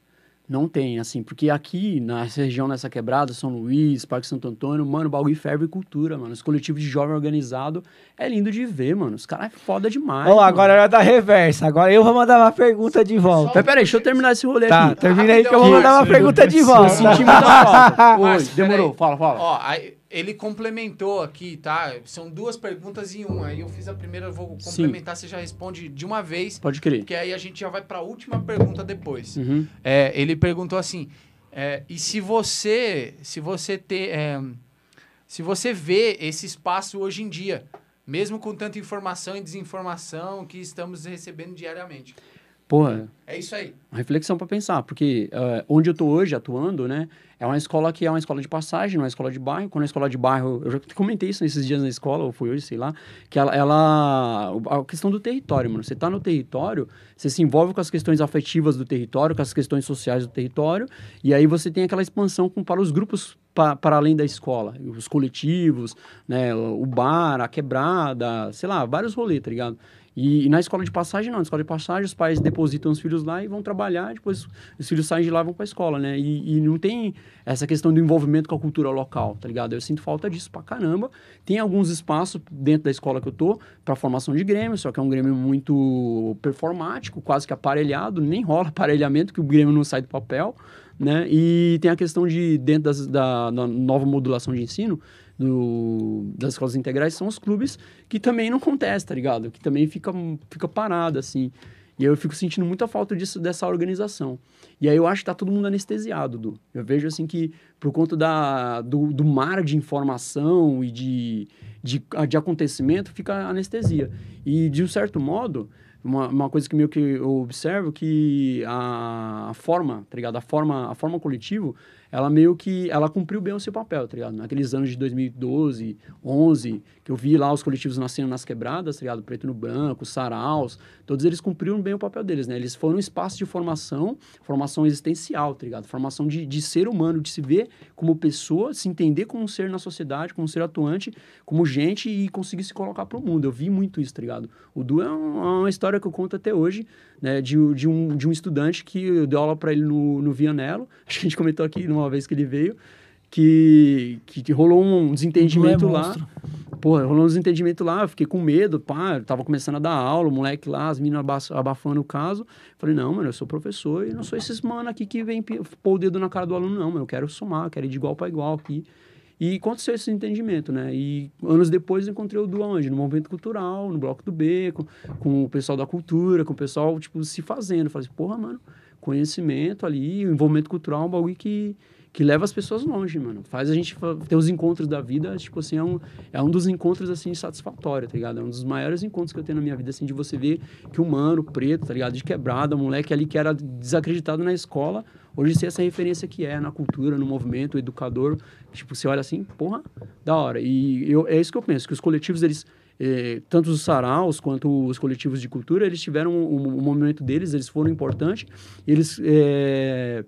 Não tem, assim, porque aqui, nessa região, nessa quebrada, São Luís, Parque Santo Antônio, mano, o bagulho ferve cultura, mano. Os coletivos de jovem organizado é lindo de ver, mano. Os caras é foda demais. Ó, mano. agora é hora da reversa. Agora eu vou mandar uma pergunta de volta. Mas peraí, deixa eu terminar esse rolê Tá, aqui. termina aí que eu vou mandar uma pergunta de eu Eu volta. senti muita falta. Oi, demorou. Fala, fala. Ó, aí ele complementou aqui, tá? São duas perguntas em uma. Aí eu fiz a primeira, eu vou Sim. complementar, você já responde de uma vez, Pode crer. porque aí a gente já vai pra última pergunta depois. Uhum. É, ele perguntou assim: é, e se você, se você ter, é, se você vê esse espaço hoje em dia, mesmo com tanta informação e desinformação que estamos recebendo diariamente? Porra, É isso aí. uma reflexão para pensar, porque eh, onde eu tô hoje atuando, né, é uma escola que é uma escola de passagem, não é uma escola de bairro. Quando é escola de bairro, eu já comentei isso nesses dias na escola, ou foi hoje, sei lá, que ela, ela a questão do território, mano. Você tá no território, você se envolve com as questões afetivas do território, com as questões sociais do território, e aí você tem aquela expansão com, para os grupos pa- para além da escola, os coletivos, né, o bar, a quebrada, sei lá, vários rolês, tá ligado? E, e na escola de passagem, não. Na escola de passagem, os pais depositam os filhos lá e vão trabalhar, depois os filhos saem de lá e vão pra escola, né? E, e não tem essa questão do envolvimento com a cultura local, tá ligado? Eu sinto falta disso pra caramba. Tem alguns espaços dentro da escola que eu tô pra formação de grêmio, só que é um grêmio muito performático, quase que aparelhado, nem rola aparelhamento, que o grêmio não sai do papel, né? E tem a questão de, dentro das, da, da nova modulação de ensino, do, das escolas integrais são os clubes que também não acontece, tá ligado? Que também fica, fica parado, assim. E eu fico sentindo muita falta disso, dessa organização. E aí eu acho que tá todo mundo anestesiado, Du. Eu vejo, assim, que por conta da, do, do mar de informação e de, de, de acontecimento, fica anestesia. E, de um certo modo, uma, uma coisa que meio que eu observo que a, a forma, tá ligado? A forma, a forma coletivo, ela meio que, ela cumpriu bem o seu papel, tá ligado? Naqueles anos de 2012, 11, que eu vi lá os coletivos nascendo nas quebradas, tá ligado? Preto no branco, saraus, todos eles cumpriram bem o papel deles, né? Eles foram um espaço de formação, formação existencial, tá ligado? Formação de, de ser humano, de se ver como pessoa, se entender como um ser na sociedade, como um ser atuante, como gente e conseguir se colocar pro mundo. Eu vi muito isso, tá ligado? O Du é, um- é uma história que eu conto até hoje, né? De, de, um, de um estudante que eu dei aula para ele no, no Vianello, acho que a gente comentou aqui numa vez que ele veio, que, que, que rolou um desentendimento é lá. Pô, rolou um desentendimento lá, eu fiquei com medo, pá, eu tava começando a dar aula, o moleque lá, as meninas aba- abafando o caso. Falei, não, mano, eu sou professor e não sou esses mano aqui que vem pôr o dedo na cara do aluno, não, mano, eu quero somar, eu quero ir de igual para igual aqui. E aconteceu esse entendimento, né? E anos depois encontrei o Du onde? No movimento cultural, no Bloco do Beco, com o pessoal da cultura, com o pessoal, tipo, se fazendo. Falei assim, porra, mano, conhecimento ali, o envolvimento cultural é um bagulho que, que leva as pessoas longe, mano. Faz a gente ter os encontros da vida, tipo assim, é um, é um dos encontros, assim, satisfatórios, tá ligado? É um dos maiores encontros que eu tenho na minha vida, assim, de você ver que um mano preto, tá ligado? De quebrada, moleque ali que era desacreditado na escola, hoje ser essa referência que é na cultura, no movimento, educador, tipo, você olha assim, porra, da hora. E eu, é isso que eu penso, que os coletivos, eles, eh, tanto os saraus quanto os coletivos de cultura, eles tiveram o um, um movimento deles, eles foram importantes, eles eh,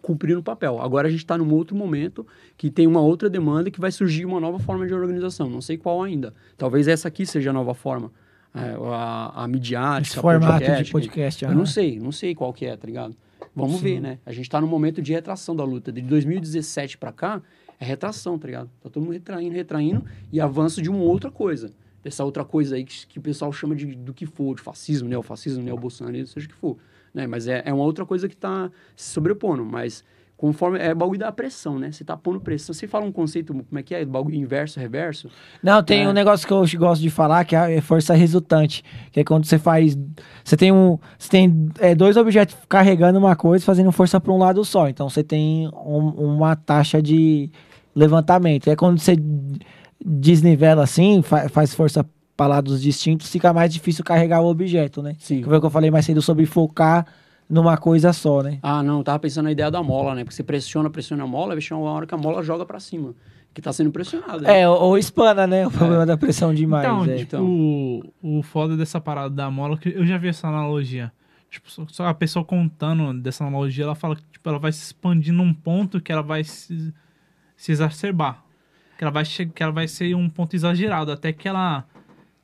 cumpriram o papel. Agora a gente está num outro momento que tem uma outra demanda que vai surgir uma nova forma de organização, não sei qual ainda. Talvez essa aqui seja a nova forma. É, a, a midiática, Esse formato podcast, de podcast. eu não sei, não sei qual que é, tá ligado? Vamos Sim. ver, né? A gente tá no momento de retração da luta. De 2017 pra cá, é retração, tá ligado? Tá todo mundo retraindo, retraindo e avanço de uma outra coisa. Dessa outra coisa aí que, que o pessoal chama de do que for, de fascismo, neofascismo, neobolsonarismo, seja o que for. Né? Mas é, é uma outra coisa que tá se sobrepondo. Mas conforme. É bagulho da pressão, né? Você tá pondo pressão. Você fala um conceito, como é que é? Bagulho inverso, reverso. Não, tem É. um negócio que eu gosto de falar, que é a força resultante. Que é quando você faz. Você tem um. Você tem é, dois objetos carregando uma coisa fazendo força para um lado só. Então você tem um- uma taxa de levantamento. É quando você desnivela assim, fa- faz força para lados distintos, fica mais difícil carregar o objeto, né? Sim. Foi o que eu falei mais cedo sobre focar numa coisa só, né? Ah, não, eu tava pensando na ideia da mola, né? Porque você pressiona, pressiona a mola, vai chegar uma hora que a mola joga pra cima. Que tá sendo pressionada. né? É, ou, ou espana, né? O problema da pressão demais. então, é. tipo, o foda dessa parada da mola, que eu já vi essa analogia. Tipo, só, só a pessoa contando dessa analogia, ela fala que tipo, ela vai se expandir num ponto que ela vai se, se exacerbar. Que ela, vai que ela vai ser um ponto exagerado, até que ela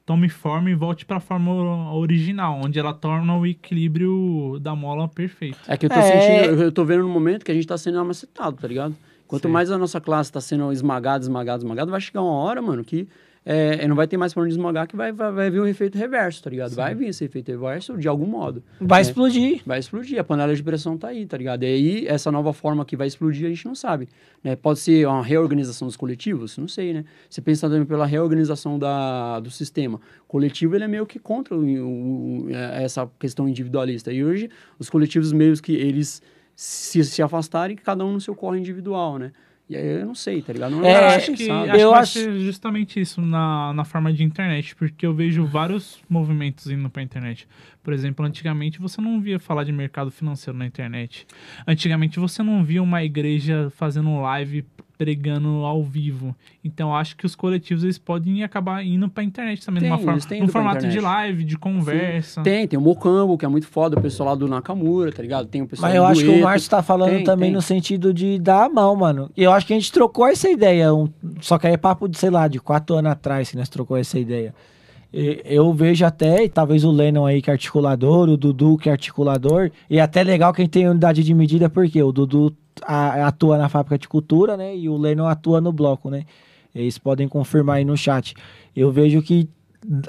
tome forma e volte pra forma original, onde ela torna o equilíbrio da mola perfeito. É que eu tô É. sentindo, eu tô vendo no momento que a gente tá sendo amacetado, tá ligado? Quanto Sim. mais a nossa classe tá sendo esmagada, esmagada, esmagada, vai chegar uma hora, mano, que é, não vai ter mais pra onde esmagar, que vai, vai, vai vir um efeito reverso, tá ligado? Vai vir esse efeito reverso de algum modo. Vai É. explodir. Vai explodir, a panela de pressão tá aí, tá ligado? E aí, essa nova forma que vai explodir, a gente não sabe. Né? Pode ser uma reorganização dos coletivos? Não sei, né? Você pensa também pela reorganização da, do sistema. O coletivo, ele é meio que contra o, o- é, essa questão individualista. E hoje, os coletivos meio que eles se, se afastarem, cada um no seu corre individual, né? E aí, eu não sei, tá ligado? Não É, é, eu acho que, acho Eu que vai acho- ser justamente isso na, na forma de internet, porque eu vejo vários movimentos indo pra internet. Por exemplo, antigamente você não via falar de mercado financeiro na internet. Antigamente você não via uma igreja fazendo live pregando ao vivo. Então eu acho que os coletivos eles podem acabar indo pra internet também, Tem, numa forma, eles têm num formato de live, de conversa. Tem, tem o Mocambo, que é muito foda, o pessoal lá do Nakamura, tá ligado? Tem o pessoal Mas eu do acho que o Dueto. Márcio tá falando Tem, também tem. no sentido de dar a mão, mano. E eu acho que a gente trocou essa ideia. um- só que aí é papo de, sei lá, de quatro anos atrás que nós trocou essa ideia. Eu vejo até, e talvez o Lennon aí que é articulador, o Dudu que é articulador, e é até legal quem tem unidade de medida, porque o Dudu atua na fábrica de cultura, né? E o Lennon atua no bloco, né? Eles podem confirmar aí no chat. Eu vejo que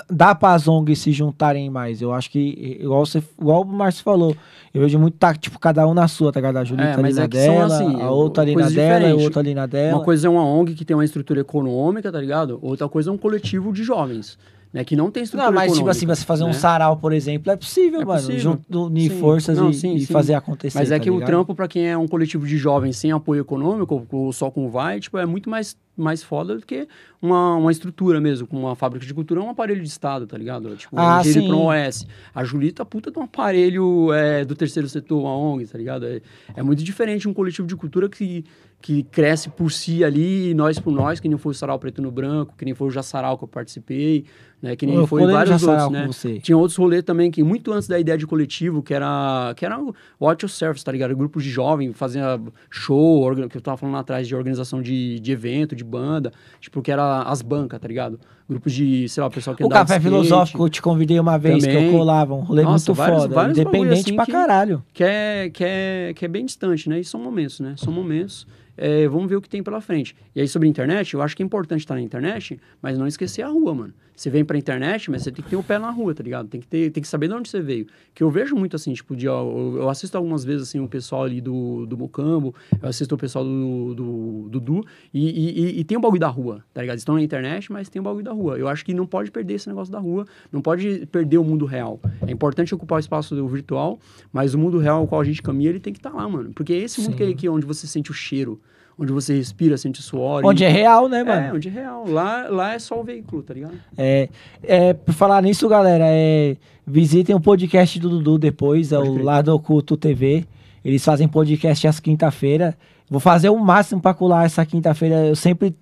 dá para as ONGs se juntarem mais. Eu acho que, igual, você, igual o Márcio falou, eu vejo muito, tá, tipo, cada um na sua, tá ligado? A Julita É, ali na é são, dela, assim, a outra ali na dela, a outra ali na dela. Uma coisa é uma ONG que tem uma estrutura econômica, tá ligado? Outra coisa é um coletivo de jovens, né? Que não tem estrutura Não, mas tipo assim, você fazer um né? sarau, por exemplo, é possível, É mano. possível. Junto, unir Sim. forças Não, e, sim, e sim. fazer acontecer. Mas é tá que o ligado? trampo, pra quem é um coletivo de jovens sem apoio econômico, ou, só com vai, tipo, é muito mais, mais foda do que uma, uma estrutura mesmo, com uma fábrica de cultura, é um aparelho de Estado, tá ligado? Tipo, Ah, sim. um OS. A Julita, puta de um aparelho é, do terceiro setor, uma ONG, tá ligado? É, é muito diferente um coletivo de cultura que, que cresce por si ali, nós por nós, que nem foi o Sarau Preto no Branco, que nem foi o Jaçaral que eu participei, né? Que nem Eu foi vários outros, né? você. Tinha outros rolês também que muito antes da ideia de coletivo, que era que era o Watch Your Service, tá ligado? Grupos de jovens fazia show, que eu tava falando atrás de organização de, de evento, de banda, tipo que era as bancas, tá ligado? Grupos de, sei lá, o pessoal que O Café skate, Filosófico eu te convidei uma vez que Também. eu colava, um rolê Nossa, muito vários- foda. vários independente assim pra que- caralho. que é, que, é, que é bem distante, né? E são momentos, né? São momentos. é, vamos ver o que tem pela frente. E aí, sobre a internet, eu acho que é importante estar na internet, mas não esquecer a rua, mano. Você vem pra internet, mas você tem que ter o pé na rua, tá ligado? Tem que, ter, tem que saber de onde você veio. Que eu vejo muito assim, tipo, de, ó, eu, eu assisto algumas vezes, assim, o pessoal ali do, do Mocambo, eu assisto o pessoal do do, do Dudu, e, e, e, tem o bagulho da rua, tá ligado? Estão na internet, mas tem o bagulho da rua. Eu acho que não pode perder esse negócio da rua, não pode perder o mundo real. É importante ocupar o espaço do virtual, mas o mundo real ao qual a gente caminha, ele tem que estar tá lá, mano. Porque é esse mundo que, que é onde você sente o cheiro, onde você respira, sente suor. Onde e... é real, né, mano? É, onde é real. Lá, lá é só o veículo, tá ligado? É, é, por falar nisso, galera, é, visitem o podcast do Dudu depois, é o Lado Oculto TV. Eles fazem podcast às quinta-feira. Vou fazer o máximo para colar essa quinta-feira. Eu sempre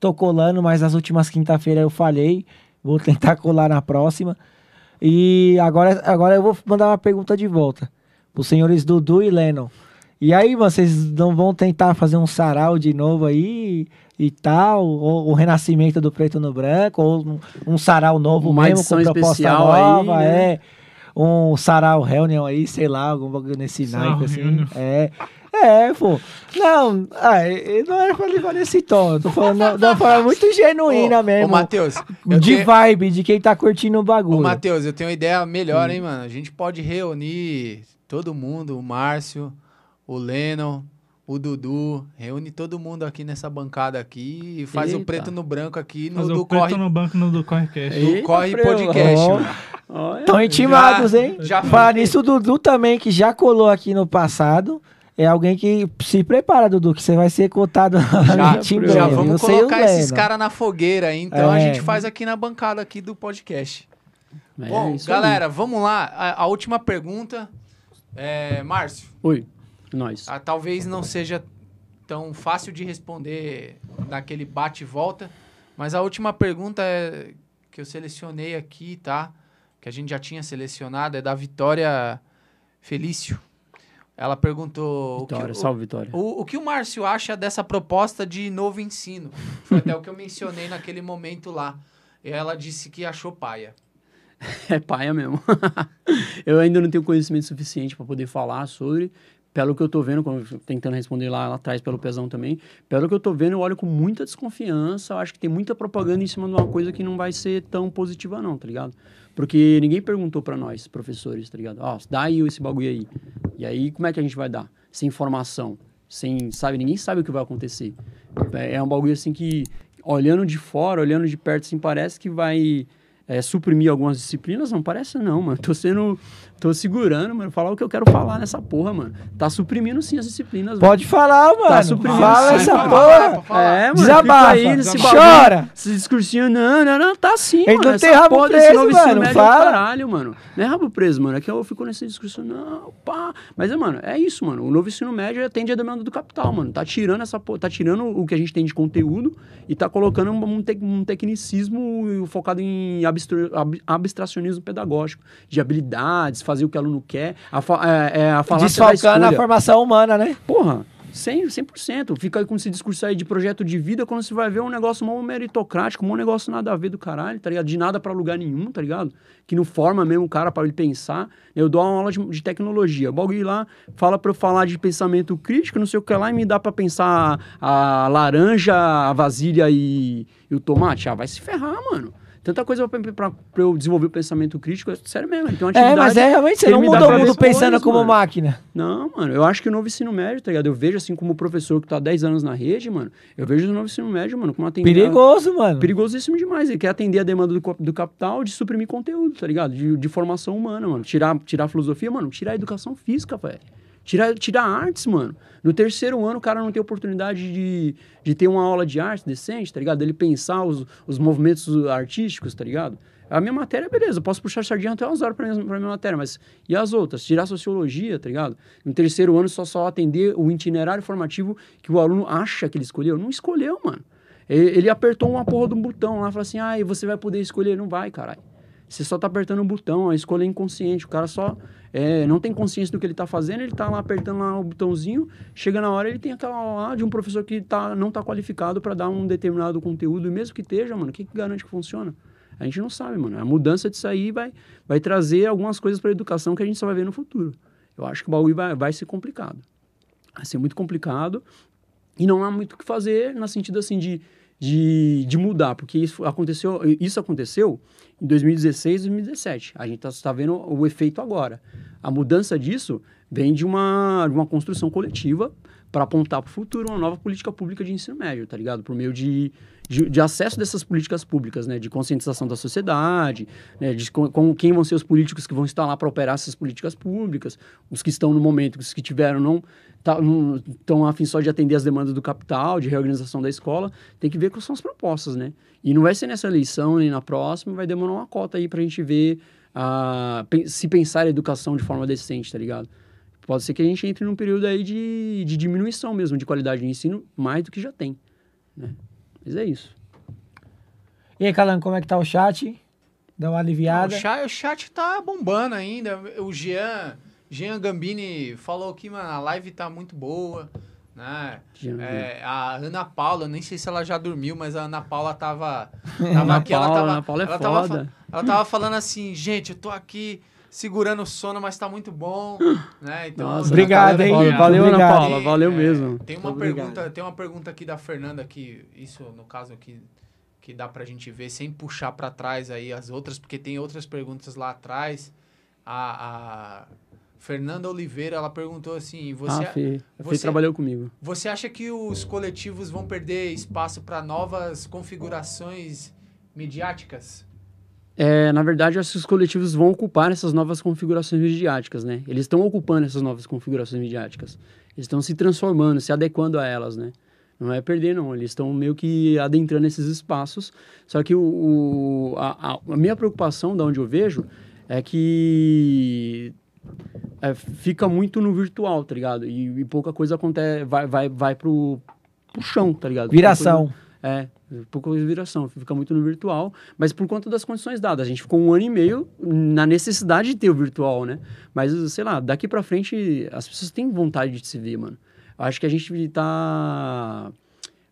tô colando, mas as últimas quinta-feira eu falhei. Vou tentar colar na próxima. E agora, agora eu vou mandar uma pergunta de volta. Os senhores Dudu e Lennon. E aí, vocês não vão tentar fazer um sarau de novo aí e tal? Ou o renascimento do preto no branco? Ou um, um sarau novo Uma mesmo, com proposta nova? Aí, né? É. Um sarau reunião aí, sei lá, algum bagulho nesse naipe assim. É. É, pô. Não, não era pra levar nesse tom. Eu tô falando de uma forma muito genuína ô, mesmo. Ô, Matheus. De tenho... vibe, de quem tá curtindo o bagulho. Ô, Matheus, eu tenho uma ideia melhor, hum. hein, mano? A gente pode reunir todo mundo, o Márcio, o Lennon, o Dudu, reúne todo mundo aqui nessa bancada aqui e faz Eita. o preto no branco aqui no faz do o preto Corre... no banco no do Correcast. Do Corre Podcast, Estão intimados, hein? Já Falar nisso, o Dudu também, que já colou aqui no passado. É alguém que se prepara, Dudu, que você vai ser cotado já, já vamos colocar esses caras na fogueira, então é. a gente faz aqui na bancada aqui do podcast. É, Bom, galera, aí. vamos lá. A, a última pergunta. É, Márcio. Oi. Nós. Ah, talvez não seja tão fácil de responder naquele bate e volta, mas a última pergunta é que eu selecionei aqui, tá? Que a gente já tinha selecionado é da Vitória Felício. Ela perguntou. Vitória, o que, salve, Vitória. O, o, que o Márcio acha dessa proposta de novo ensino? Foi até o que eu mencionei naquele momento lá. E ela disse que achou paia. É paia mesmo. eu ainda não tenho conhecimento suficiente para poder falar sobre, pelo que eu tô vendo, tentando responder lá, lá atrás pelo pesão também, pelo que eu tô vendo, eu olho com muita desconfiança, acho que tem muita propaganda em cima de uma coisa que não vai ser tão positiva não, tá ligado? Porque ninguém perguntou para nós, professores, tá ligado? Ó, oh, dá aí esse bagulho aí. E aí, como é que a gente vai dar? Sem informação, sem, sabe, ninguém sabe o que vai acontecer. É, é um bagulho assim que, olhando de fora, olhando de perto, assim, parece que vai é, suprimir algumas disciplinas, não parece não, mano. Tô sendo Tô segurando, mano. Falar o que eu quero falar nessa porra, mano. Tá suprimindo sim as disciplinas. Pode mano. falar, mano. Tá suprimindo Fala essa porra. É, mano. Desabafa. Aí, nesse Chora. Esse discursinho, não, não, não. Tá sim, Ele mano. Não tem rabo preso, mano. Médio, fala. Caralho, mano. Não é rabo preso, mano. É que eu fico nesse discurso, não, pá. Mas, é, mano, é isso, mano. O novo ensino médio atende a demanda do capital, mano. Tá tirando essa porra. Tá tirando o que a gente tem de conteúdo e tá colocando um, tec um tecnicismo focado em abstracionismo pedagógico. De habilidades, fazer o que o aluno quer a, é, é a falácia Desfalcando a formação humana, né? Porra, 100%, 100%. Fica aí com esse discurso aí de projeto de vida quando você vai ver um negócio mal meritocrático, um negócio nada a ver do caralho, tá ligado? De nada para lugar nenhum, tá ligado? Que não forma mesmo o cara para ele pensar. Eu dou uma aula de, de tecnologia. O bagulho lá fala para eu falar de pensamento crítico, não sei o que lá, e me dá para pensar a laranja, a vasilha e, e o tomate. Ah, vai se ferrar, mano tanta coisa para eu desenvolver o pensamento crítico, é sério mesmo. Então, é, mas é realmente, você não muda o mundo pensando coisas, como mano. máquina. Não, mano, eu acho que o novo ensino médio, tá ligado? Eu vejo assim como professor que tá há 10 anos na rede, mano, eu vejo o novo ensino médio, mano, como atender... Perigoso, mano. Perigosíssimo demais. Ele quer atender a demanda do, do capital de suprimir conteúdo, tá ligado? De, de formação humana, mano. Tirar, tirar a filosofia, mano, tirar a educação física, velho. Tirar, tirar artes, mano. No terceiro ano, o cara não tem oportunidade de, de ter uma aula de arte decente, tá ligado? Ele pensar os, os movimentos artísticos, tá ligado? A minha matéria, beleza, eu posso puxar sardinha até umas horas pra minha, pra minha matéria, mas e as outras? Tirar sociologia, tá ligado? No terceiro ano, só, só atender o itinerário formativo que o aluno acha que ele escolheu. Não escolheu, mano. Ele, apertou uma porra de um botão lá, falou assim, ah, você vai poder escolher. Não vai, caralho. Você só tá apertando um botão, a escolha é inconsciente. O cara só é, não tem consciência do que ele tá fazendo, ele tá lá apertando lá o botãozinho, chega na hora ele tem aquela lá de um professor que tá, não tá qualificado para dar um determinado conteúdo, e mesmo que esteja, mano, o que, que garante que funciona? A gente não sabe, mano. A mudança disso aí vai, vai trazer algumas coisas para a educação que a gente só vai ver no futuro. Eu acho que o bagulho vai, vai ser complicado. Vai ser muito complicado. E não há muito o que fazer no sentido assim de, de, de mudar, porque isso aconteceu, isso aconteceu em 2016 e 2017. A gente está tá vendo o efeito agora. A mudança disso vem de uma, uma construção coletiva para apontar para o futuro uma nova política pública de ensino médio, tá ligado? Por meio de, de, de acesso dessas políticas públicas, né? De conscientização da sociedade, né? De com, com quem vão ser os políticos que vão estar lá para operar essas políticas públicas, os que estão no momento, os que tiveram não estão afim só de atender as demandas do capital, de reorganização da escola, tem que ver quais são as propostas, né? E não vai ser nessa eleição nem na próxima, vai demorar uma cota aí para a gente ver uh, se pensar a educação de forma decente, tá ligado? pode ser que a gente entre num período aí de, de diminuição mesmo de qualidade de ensino, mais do que já tem. Né? Mas é isso. E aí, Calango, como é que tá o chat? Dá uma aliviada? o, chat, o chat tá bombando ainda. O Jean, Jean Gambini falou que, mano, a live tá muito boa. Né? É, a Ana Paula, nem sei se ela já dormiu, mas a Ana Paula tava, tava Ana aqui. Paula, ela tava, Ana Paula é ela foda. Tava, ela tava falando assim, gente, eu tô aqui segurando o sono, mas tá muito bom, né? Então, Nossa, obrigado, hein? Valeu, valeu Ana. Paula, valeu é, mesmo. Tem uma pergunta, tem uma pergunta aqui da Fernanda que isso no caso aqui que dá pra gente ver sem puxar pra trás aí as outras, porque tem outras perguntas lá atrás. A, a Fernanda Oliveira, ela perguntou assim, você ah, Fê. A Fê você- trabalhou comigo. você acha que os coletivos vão perder espaço para novas configurações midiáticas? É, na verdade, eu acho que os coletivos vão ocupar essas novas configurações midiáticas, né? Eles estão ocupando essas novas configurações midiáticas. Eles estão se transformando, se adequando a elas, né? Não é perder, não. Eles estão meio que adentrando esses espaços. Só que o, o- a, a- a minha preocupação, da onde eu vejo, é que é, fica muito no virtual, tá ligado? E, e pouca coisa acontece, vai, vai, vai pro, pro chão, tá ligado? Pouca Viração. coisa- é, pouca viração, fica muito no virtual, mas por conta das condições dadas. A gente ficou um ano e meio na necessidade de ter o virtual, né? Mas, sei lá, daqui pra frente as pessoas têm vontade de se ver, mano. Acho que a gente tá.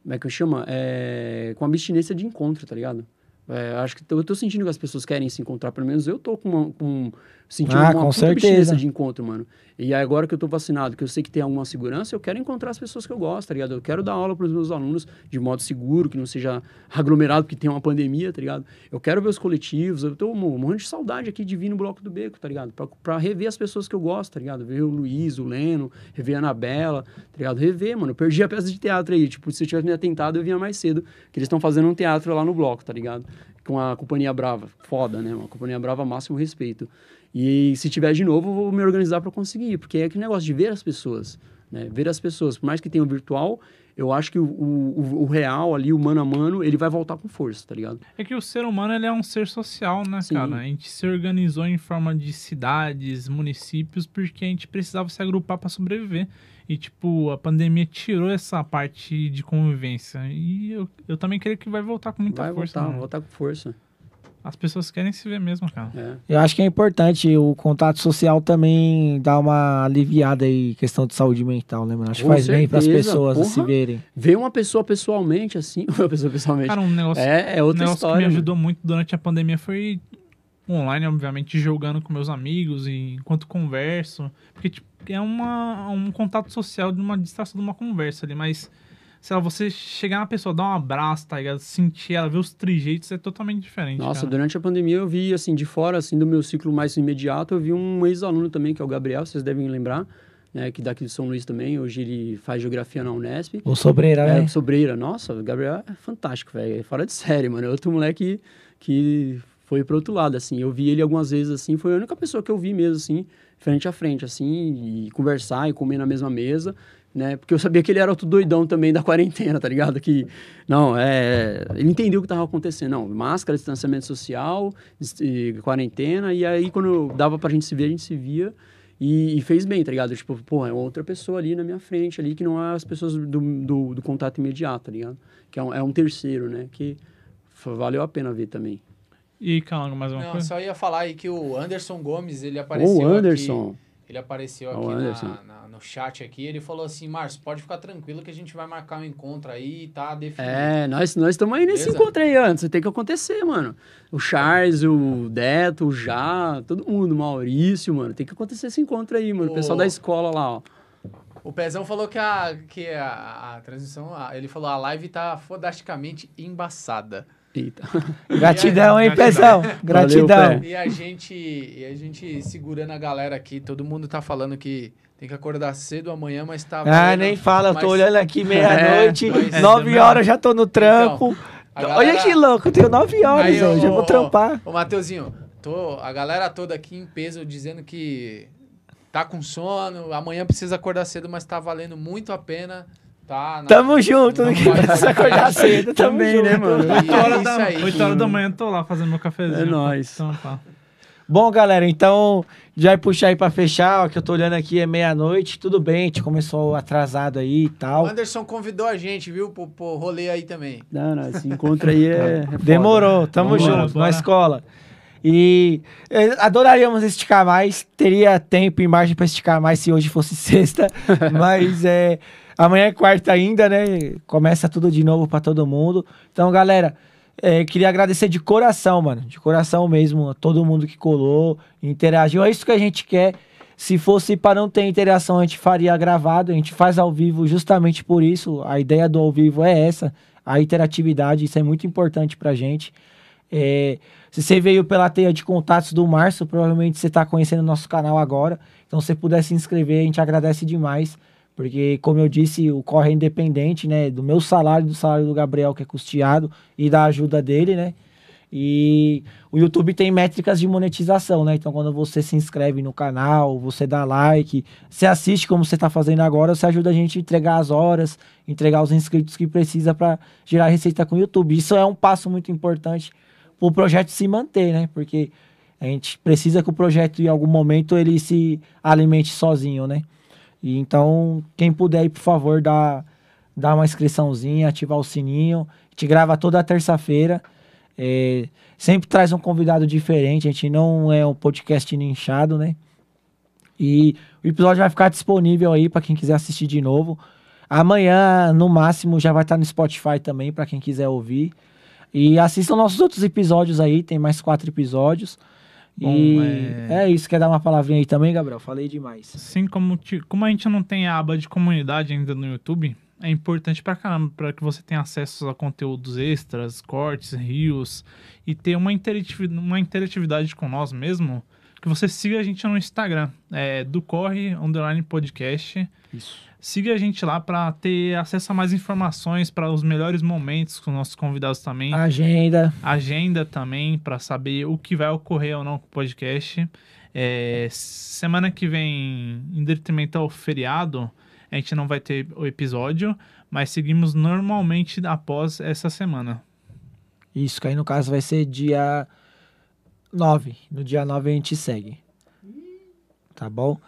Como é que eu chamo? É, com abstinência de encontro, tá ligado? É, acho que eu tô sentindo que as pessoas querem se encontrar, pelo menos eu tô com, uma, com sentindo Ah, uma com certeza. de encontro, mano. E agora que eu tô vacinado, que eu sei que tem alguma segurança, eu quero encontrar as pessoas que eu gosto, tá ligado? Eu quero dar aula pros meus alunos de modo seguro, que não seja aglomerado, porque tem uma pandemia, tá ligado? Eu quero ver os coletivos, eu tô mo- morrendo de saudade aqui de vir no Bloco do Beco, tá ligado? Pra, pra rever as pessoas que eu gosto, tá ligado? Ver o Luiz, o Leno, rever a Anabela, tá ligado? Rever, mano. Eu perdi a peça de teatro aí, tipo, se eu tivesse me atentado, eu vinha mais cedo, que eles estão fazendo um teatro lá no Bloco, tá ligado? Com a Companhia Brava. Foda, né? Uma Companhia Brava, máximo respeito. E se tiver de novo, eu vou me organizar para conseguir, porque é aquele negócio de ver as pessoas, né? Ver as pessoas, por mais que tenha o virtual, eu acho que o, o, o real ali, o mano a mano, ele vai voltar com força, tá ligado? É que o ser humano ele é um ser social, né, Sim. cara? A gente se organizou em forma de cidades, municípios, porque a gente precisava se agrupar para sobreviver. E, tipo, a pandemia tirou essa parte de convivência. E eu, eu também creio que vai voltar com muita vai força. voltar, mano. voltar com força. As pessoas querem se ver mesmo, cara. É. Eu acho que é importante o contato social também dar uma aliviada aí, questão de saúde mental, né, mano? Acho que faz bem para as certeza, pessoas porra. se verem. Ver uma pessoa pessoalmente, assim, uma pessoa pessoalmente, Cara, um negócio, é, é um outra negócio história. que me mano. ajudou muito durante a pandemia foi online, obviamente, jogando com meus amigos e enquanto converso. Porque, tipo, é uma, um contato social de uma distração de uma conversa ali, mas, sei lá, você chegar na pessoa, dar um abraço, tá ligado? Sentir ela, ver os trejeitos é totalmente diferente. Nossa, cara. durante a pandemia eu vi, assim, de fora, assim, do meu ciclo mais imediato, eu vi um ex-aluno também, que é o Gabriel, vocês devem lembrar, né, que daqui de São Luís também, hoje ele faz geografia na Unesp. O Sobreira, É, né? Sobreira, nossa, o Gabriel é fantástico, velho, é fora de série, mano, é outro moleque que foi pro outro lado, assim, eu vi ele algumas vezes, assim, foi a única pessoa que eu vi mesmo, assim, frente a frente, assim, e conversar e comer na mesma mesa, né, porque eu sabia que ele era outro doidão também da quarentena, tá ligado, que, não, é, ele entendeu o que tava acontecendo, não, máscara, distanciamento social, quarentena, e aí quando dava pra gente se ver, a gente se via, e, e fez bem, tá ligado? Tipo, pô, é outra pessoa ali na minha frente, ali, que não é as pessoas do, do, do contato imediato, tá ligado? Que é um, é um terceiro, né? Que valeu a pena ver também. E, Calango, mais uma Não, coisa? só ia falar aí que o Anderson Gomes, ele apareceu Ô, Anderson! aqui. Ele apareceu aqui na- na- no chat aqui, ele falou assim, Márcio, pode ficar tranquilo que a gente vai marcar um encontro aí, tá definido. É, nós nós estamos aí nesse Beleza? encontro aí antes. Tem que acontecer, mano. O Charles, o Deto, o Já, todo mundo, o Maurício, mano. Tem que acontecer esse encontro aí, mano. O pessoal Ô. da escola lá, ó. O Pezão falou que a, que a, a transmissão, a- ele falou a live tá fodasticamente embaçada. Eita. Gratidão, hein, Gratidão. Pezão? Gratidão. Pé. E a gente, e a gente segurando a galera aqui, todo mundo tá falando que tem que acordar cedo amanhã, mas tá Ah, valendo. nem fala, eu tô Mas olhando aqui meia-noite, mas- nove É, horas já tô no trampo. a Olha galera- que louco, eu tenho nove horas Aí, ô, hoje, eu vou ô, trampar. Ô, Mateuzinho, tô, a galera toda aqui em peso dizendo que tá com sono, amanhã precisa acordar cedo, mas tá valendo muito a pena. Tá na- Tamo junto, Não não vai precisa acordar cedo, Também, junto. né, mano? E 8 é horas, isso da, aí. 8 horas da manhã eu tô lá fazendo meu cafezinho. É nóis. Então, pá. Bom, galera, então já vai puxar aí pra fechar, ó, que eu tô olhando aqui é meia-noite, tudo bem, a gente começou atrasado aí e O tal. Anderson convidou a gente, viu, pro, pro rolê aí também. Não, não, esse encontro aí é. é foda. Demorou, tamo Vambora, junto, bora. na escola. E eh, adoraríamos esticar mais, teria tempo e margem pra esticar mais se hoje fosse sexta, mas é, amanhã é quarta ainda, né? Começa tudo de novo pra todo mundo. Então, galera, eh, queria agradecer de coração, mano, de coração mesmo, a todo mundo que colou, interagiu. É isso que a gente quer. Se fosse para não ter interação, a gente faria gravado, a gente faz ao vivo justamente por isso. A ideia do ao vivo é essa, a interatividade, isso é muito importante pra gente. É, se você veio pela teia de contatos do Márcio, provavelmente você está conhecendo o nosso canal agora. Então, se puder se inscrever, a gente agradece demais. Porque, como eu disse, o corre é independente, né? Do meu salário, do salário do Gabriel, que é custeado, e da ajuda dele, né? E o YouTube tem métricas de monetização, né? Então, quando você se inscreve no canal, você dá like, você assiste como você está fazendo agora, você ajuda a gente a entregar as horas, entregar os inscritos que precisa para gerar receita com o YouTube. Isso é um passo muito importante para o projeto se manter, né? Porque a gente precisa que o projeto, em algum momento, ele se alimente sozinho, né? E então, quem puder aí, por favor, dá, dá uma inscriçãozinha, ativar o sininho. A gente grava toda terça-feira. É, sempre traz um convidado diferente. A gente não é um podcast nichado, né? E o episódio vai ficar disponível aí para quem quiser assistir de novo. Amanhã, no máximo, já vai estar no Spotify também, para quem quiser ouvir. E assistam nossos outros episódios aí, tem mais quatro episódios. Bom, e é- é... isso, quer dar uma palavrinha aí também, Gabriel? Falei demais. Assim como, ti- como a gente não tem a aba de comunidade ainda no YouTube, é importante pra caramba para que você tenha acesso a conteúdos extras, cortes, rios e ter uma, interativi- uma interatividade com nós mesmo. Que você siga a gente no Instagram, é, do Corre Underline Podcast. Isso. Siga a gente lá para ter acesso a mais informações, para os melhores momentos com nossos convidados também Agenda. agenda também para saber o que vai ocorrer ou não com o podcast. É, semana que vem, em detrimento ao feriado, a gente não vai ter o episódio, mas seguimos normalmente após essa semana. Isso, que aí no caso vai ser dia 9. No dia 9 a gente segue. Tá bom?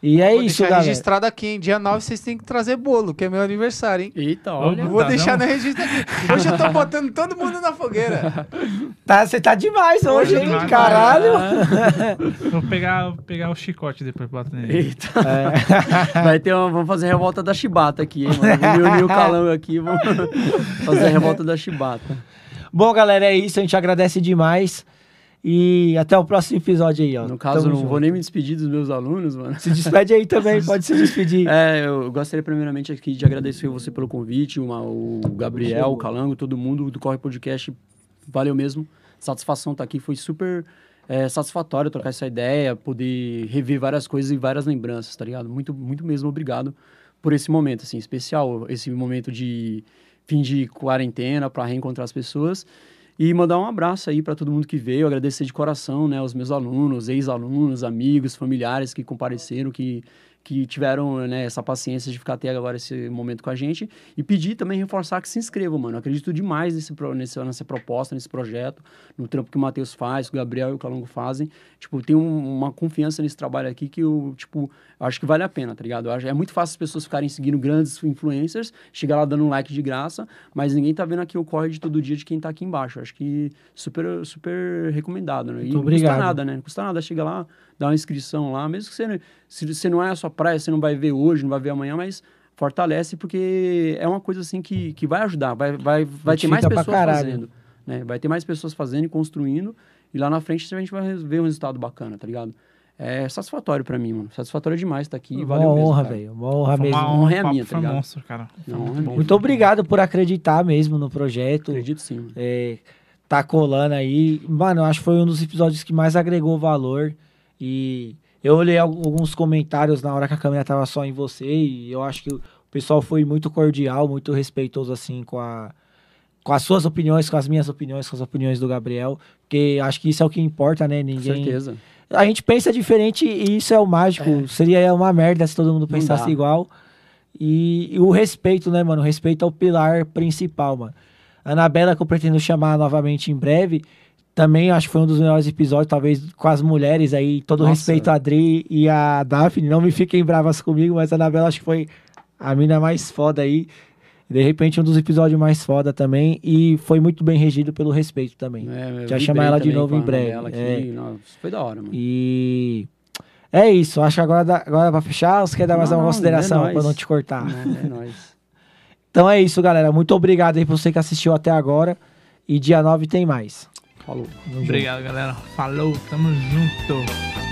E é Vou isso, galera. registrado aqui, hein? Dia 9 vocês têm que trazer bolo, que é meu aniversário, hein? Eita, Olha. Vou Tá, deixar não? no registro aqui. Hoje eu tô botando todo mundo na fogueira. Tá, você tá demais hoje, hein? demais, Caralho. Vou pegar, pegar o chicote depois pra bater nele. Eita. É. Vai ter uma, vamos fazer a revolta da chibata aqui, hein, mano. Vamos unir o calango aqui e vamos fazer a revolta da chibata. Bom, galera, é isso. A gente agradece demais. E até o próximo episódio aí, ó. No caso, Tamo não junto. vou nem me despedir dos meus alunos, mano. Se despede aí também, pode se despedir. É, eu gostaria primeiramente aqui de agradecer você pelo convite, uma- o Gabriel, o Calango, todo mundo do Corre Podcast. Valeu mesmo. Satisfação estar aqui, foi super é, satisfatório trocar essa ideia, poder rever várias coisas e várias lembranças, tá ligado? Muito, muito mesmo obrigado por esse momento, assim, especial, esse momento de fim de quarentena para reencontrar as pessoas. E mandar um abraço aí para todo mundo que veio, agradecer de coração, né, os meus alunos, ex-alunos, amigos, familiares que compareceram, que, que tiveram né, essa paciência de ficar até agora esse momento com a gente. E pedir também, reforçar que se inscrevam, mano. Acredito demais nesse, nesse, nessa proposta, nesse projeto, no trampo que o Matheus faz, que o Gabriel e o Calongo fazem. Tipo, tem um- uma confiança nesse trabalho aqui que eu, tipo, eu acho que vale a pena, tá ligado? Acho, é muito fácil as pessoas ficarem seguindo grandes influencers, chegar lá dando um like de graça, mas ninguém tá vendo aqui o corre de todo dia de quem tá aqui embaixo. Eu acho que super, super recomendado, né? E Muito não obrigado. custa nada, né? Não custa nada. Chega lá, dá uma inscrição lá, mesmo que você, se você não é a sua praia, você não vai ver hoje, não vai ver amanhã, mas fortalece porque é uma coisa assim que, que vai ajudar, vai, vai, vai ter mais pessoas fazendo. Né? Vai ter mais pessoas fazendo e construindo, e lá na frente a gente vai ver um resultado bacana, tá ligado? É satisfatório pra mim, mano. Satisfatório demais estar aqui. Uma Valeu mesmo, honra, velho. Uma honra Foi mesmo. uma honra é minha, tá foi ligado? monstro, cara. Foi Não, muito é bom. Muito obrigado por acreditar mesmo no projeto. Acredito sim, mano. É, tá colando aí. Mano, eu acho que foi um dos episódios que mais agregou valor. E eu olhei al- alguns comentários na hora que a câmera tava só em você. E eu acho que o pessoal foi muito cordial, muito respeitoso, assim, com a. Com as suas opiniões, com as minhas opiniões, com as opiniões do Gabriel. Porque acho que isso é o que importa, né? Com Ninguém. certeza. A gente pensa diferente e isso é o mágico. Seria uma merda se todo mundo pensasse igual. E, e o respeito, né, mano? O respeito é o pilar principal, mano. A Anabela, que eu pretendo chamar novamente em breve, também acho que foi um dos melhores episódios, talvez com as mulheres aí. Todo Nossa. respeito a Adri e a Daphne. Não me fiquem bravas comigo, mas a Anabela acho que foi a mina mais foda aí. De repente, um dos episódios mais foda também. E foi muito bem regido pelo respeito também. É, Já chamar ela de novo em breve, aqui. é. Nossa, foi da hora, mano. E é isso. Acho que agora, dá, agora pra fechar, você quer dar mais Não, alguma não, consideração é pra não te cortar? É, é nóis. Então é isso, galera. Muito obrigado aí pra você que assistiu até agora. E dia 9 tem mais. Falou. Obrigado, galera. Falou, tamo junto.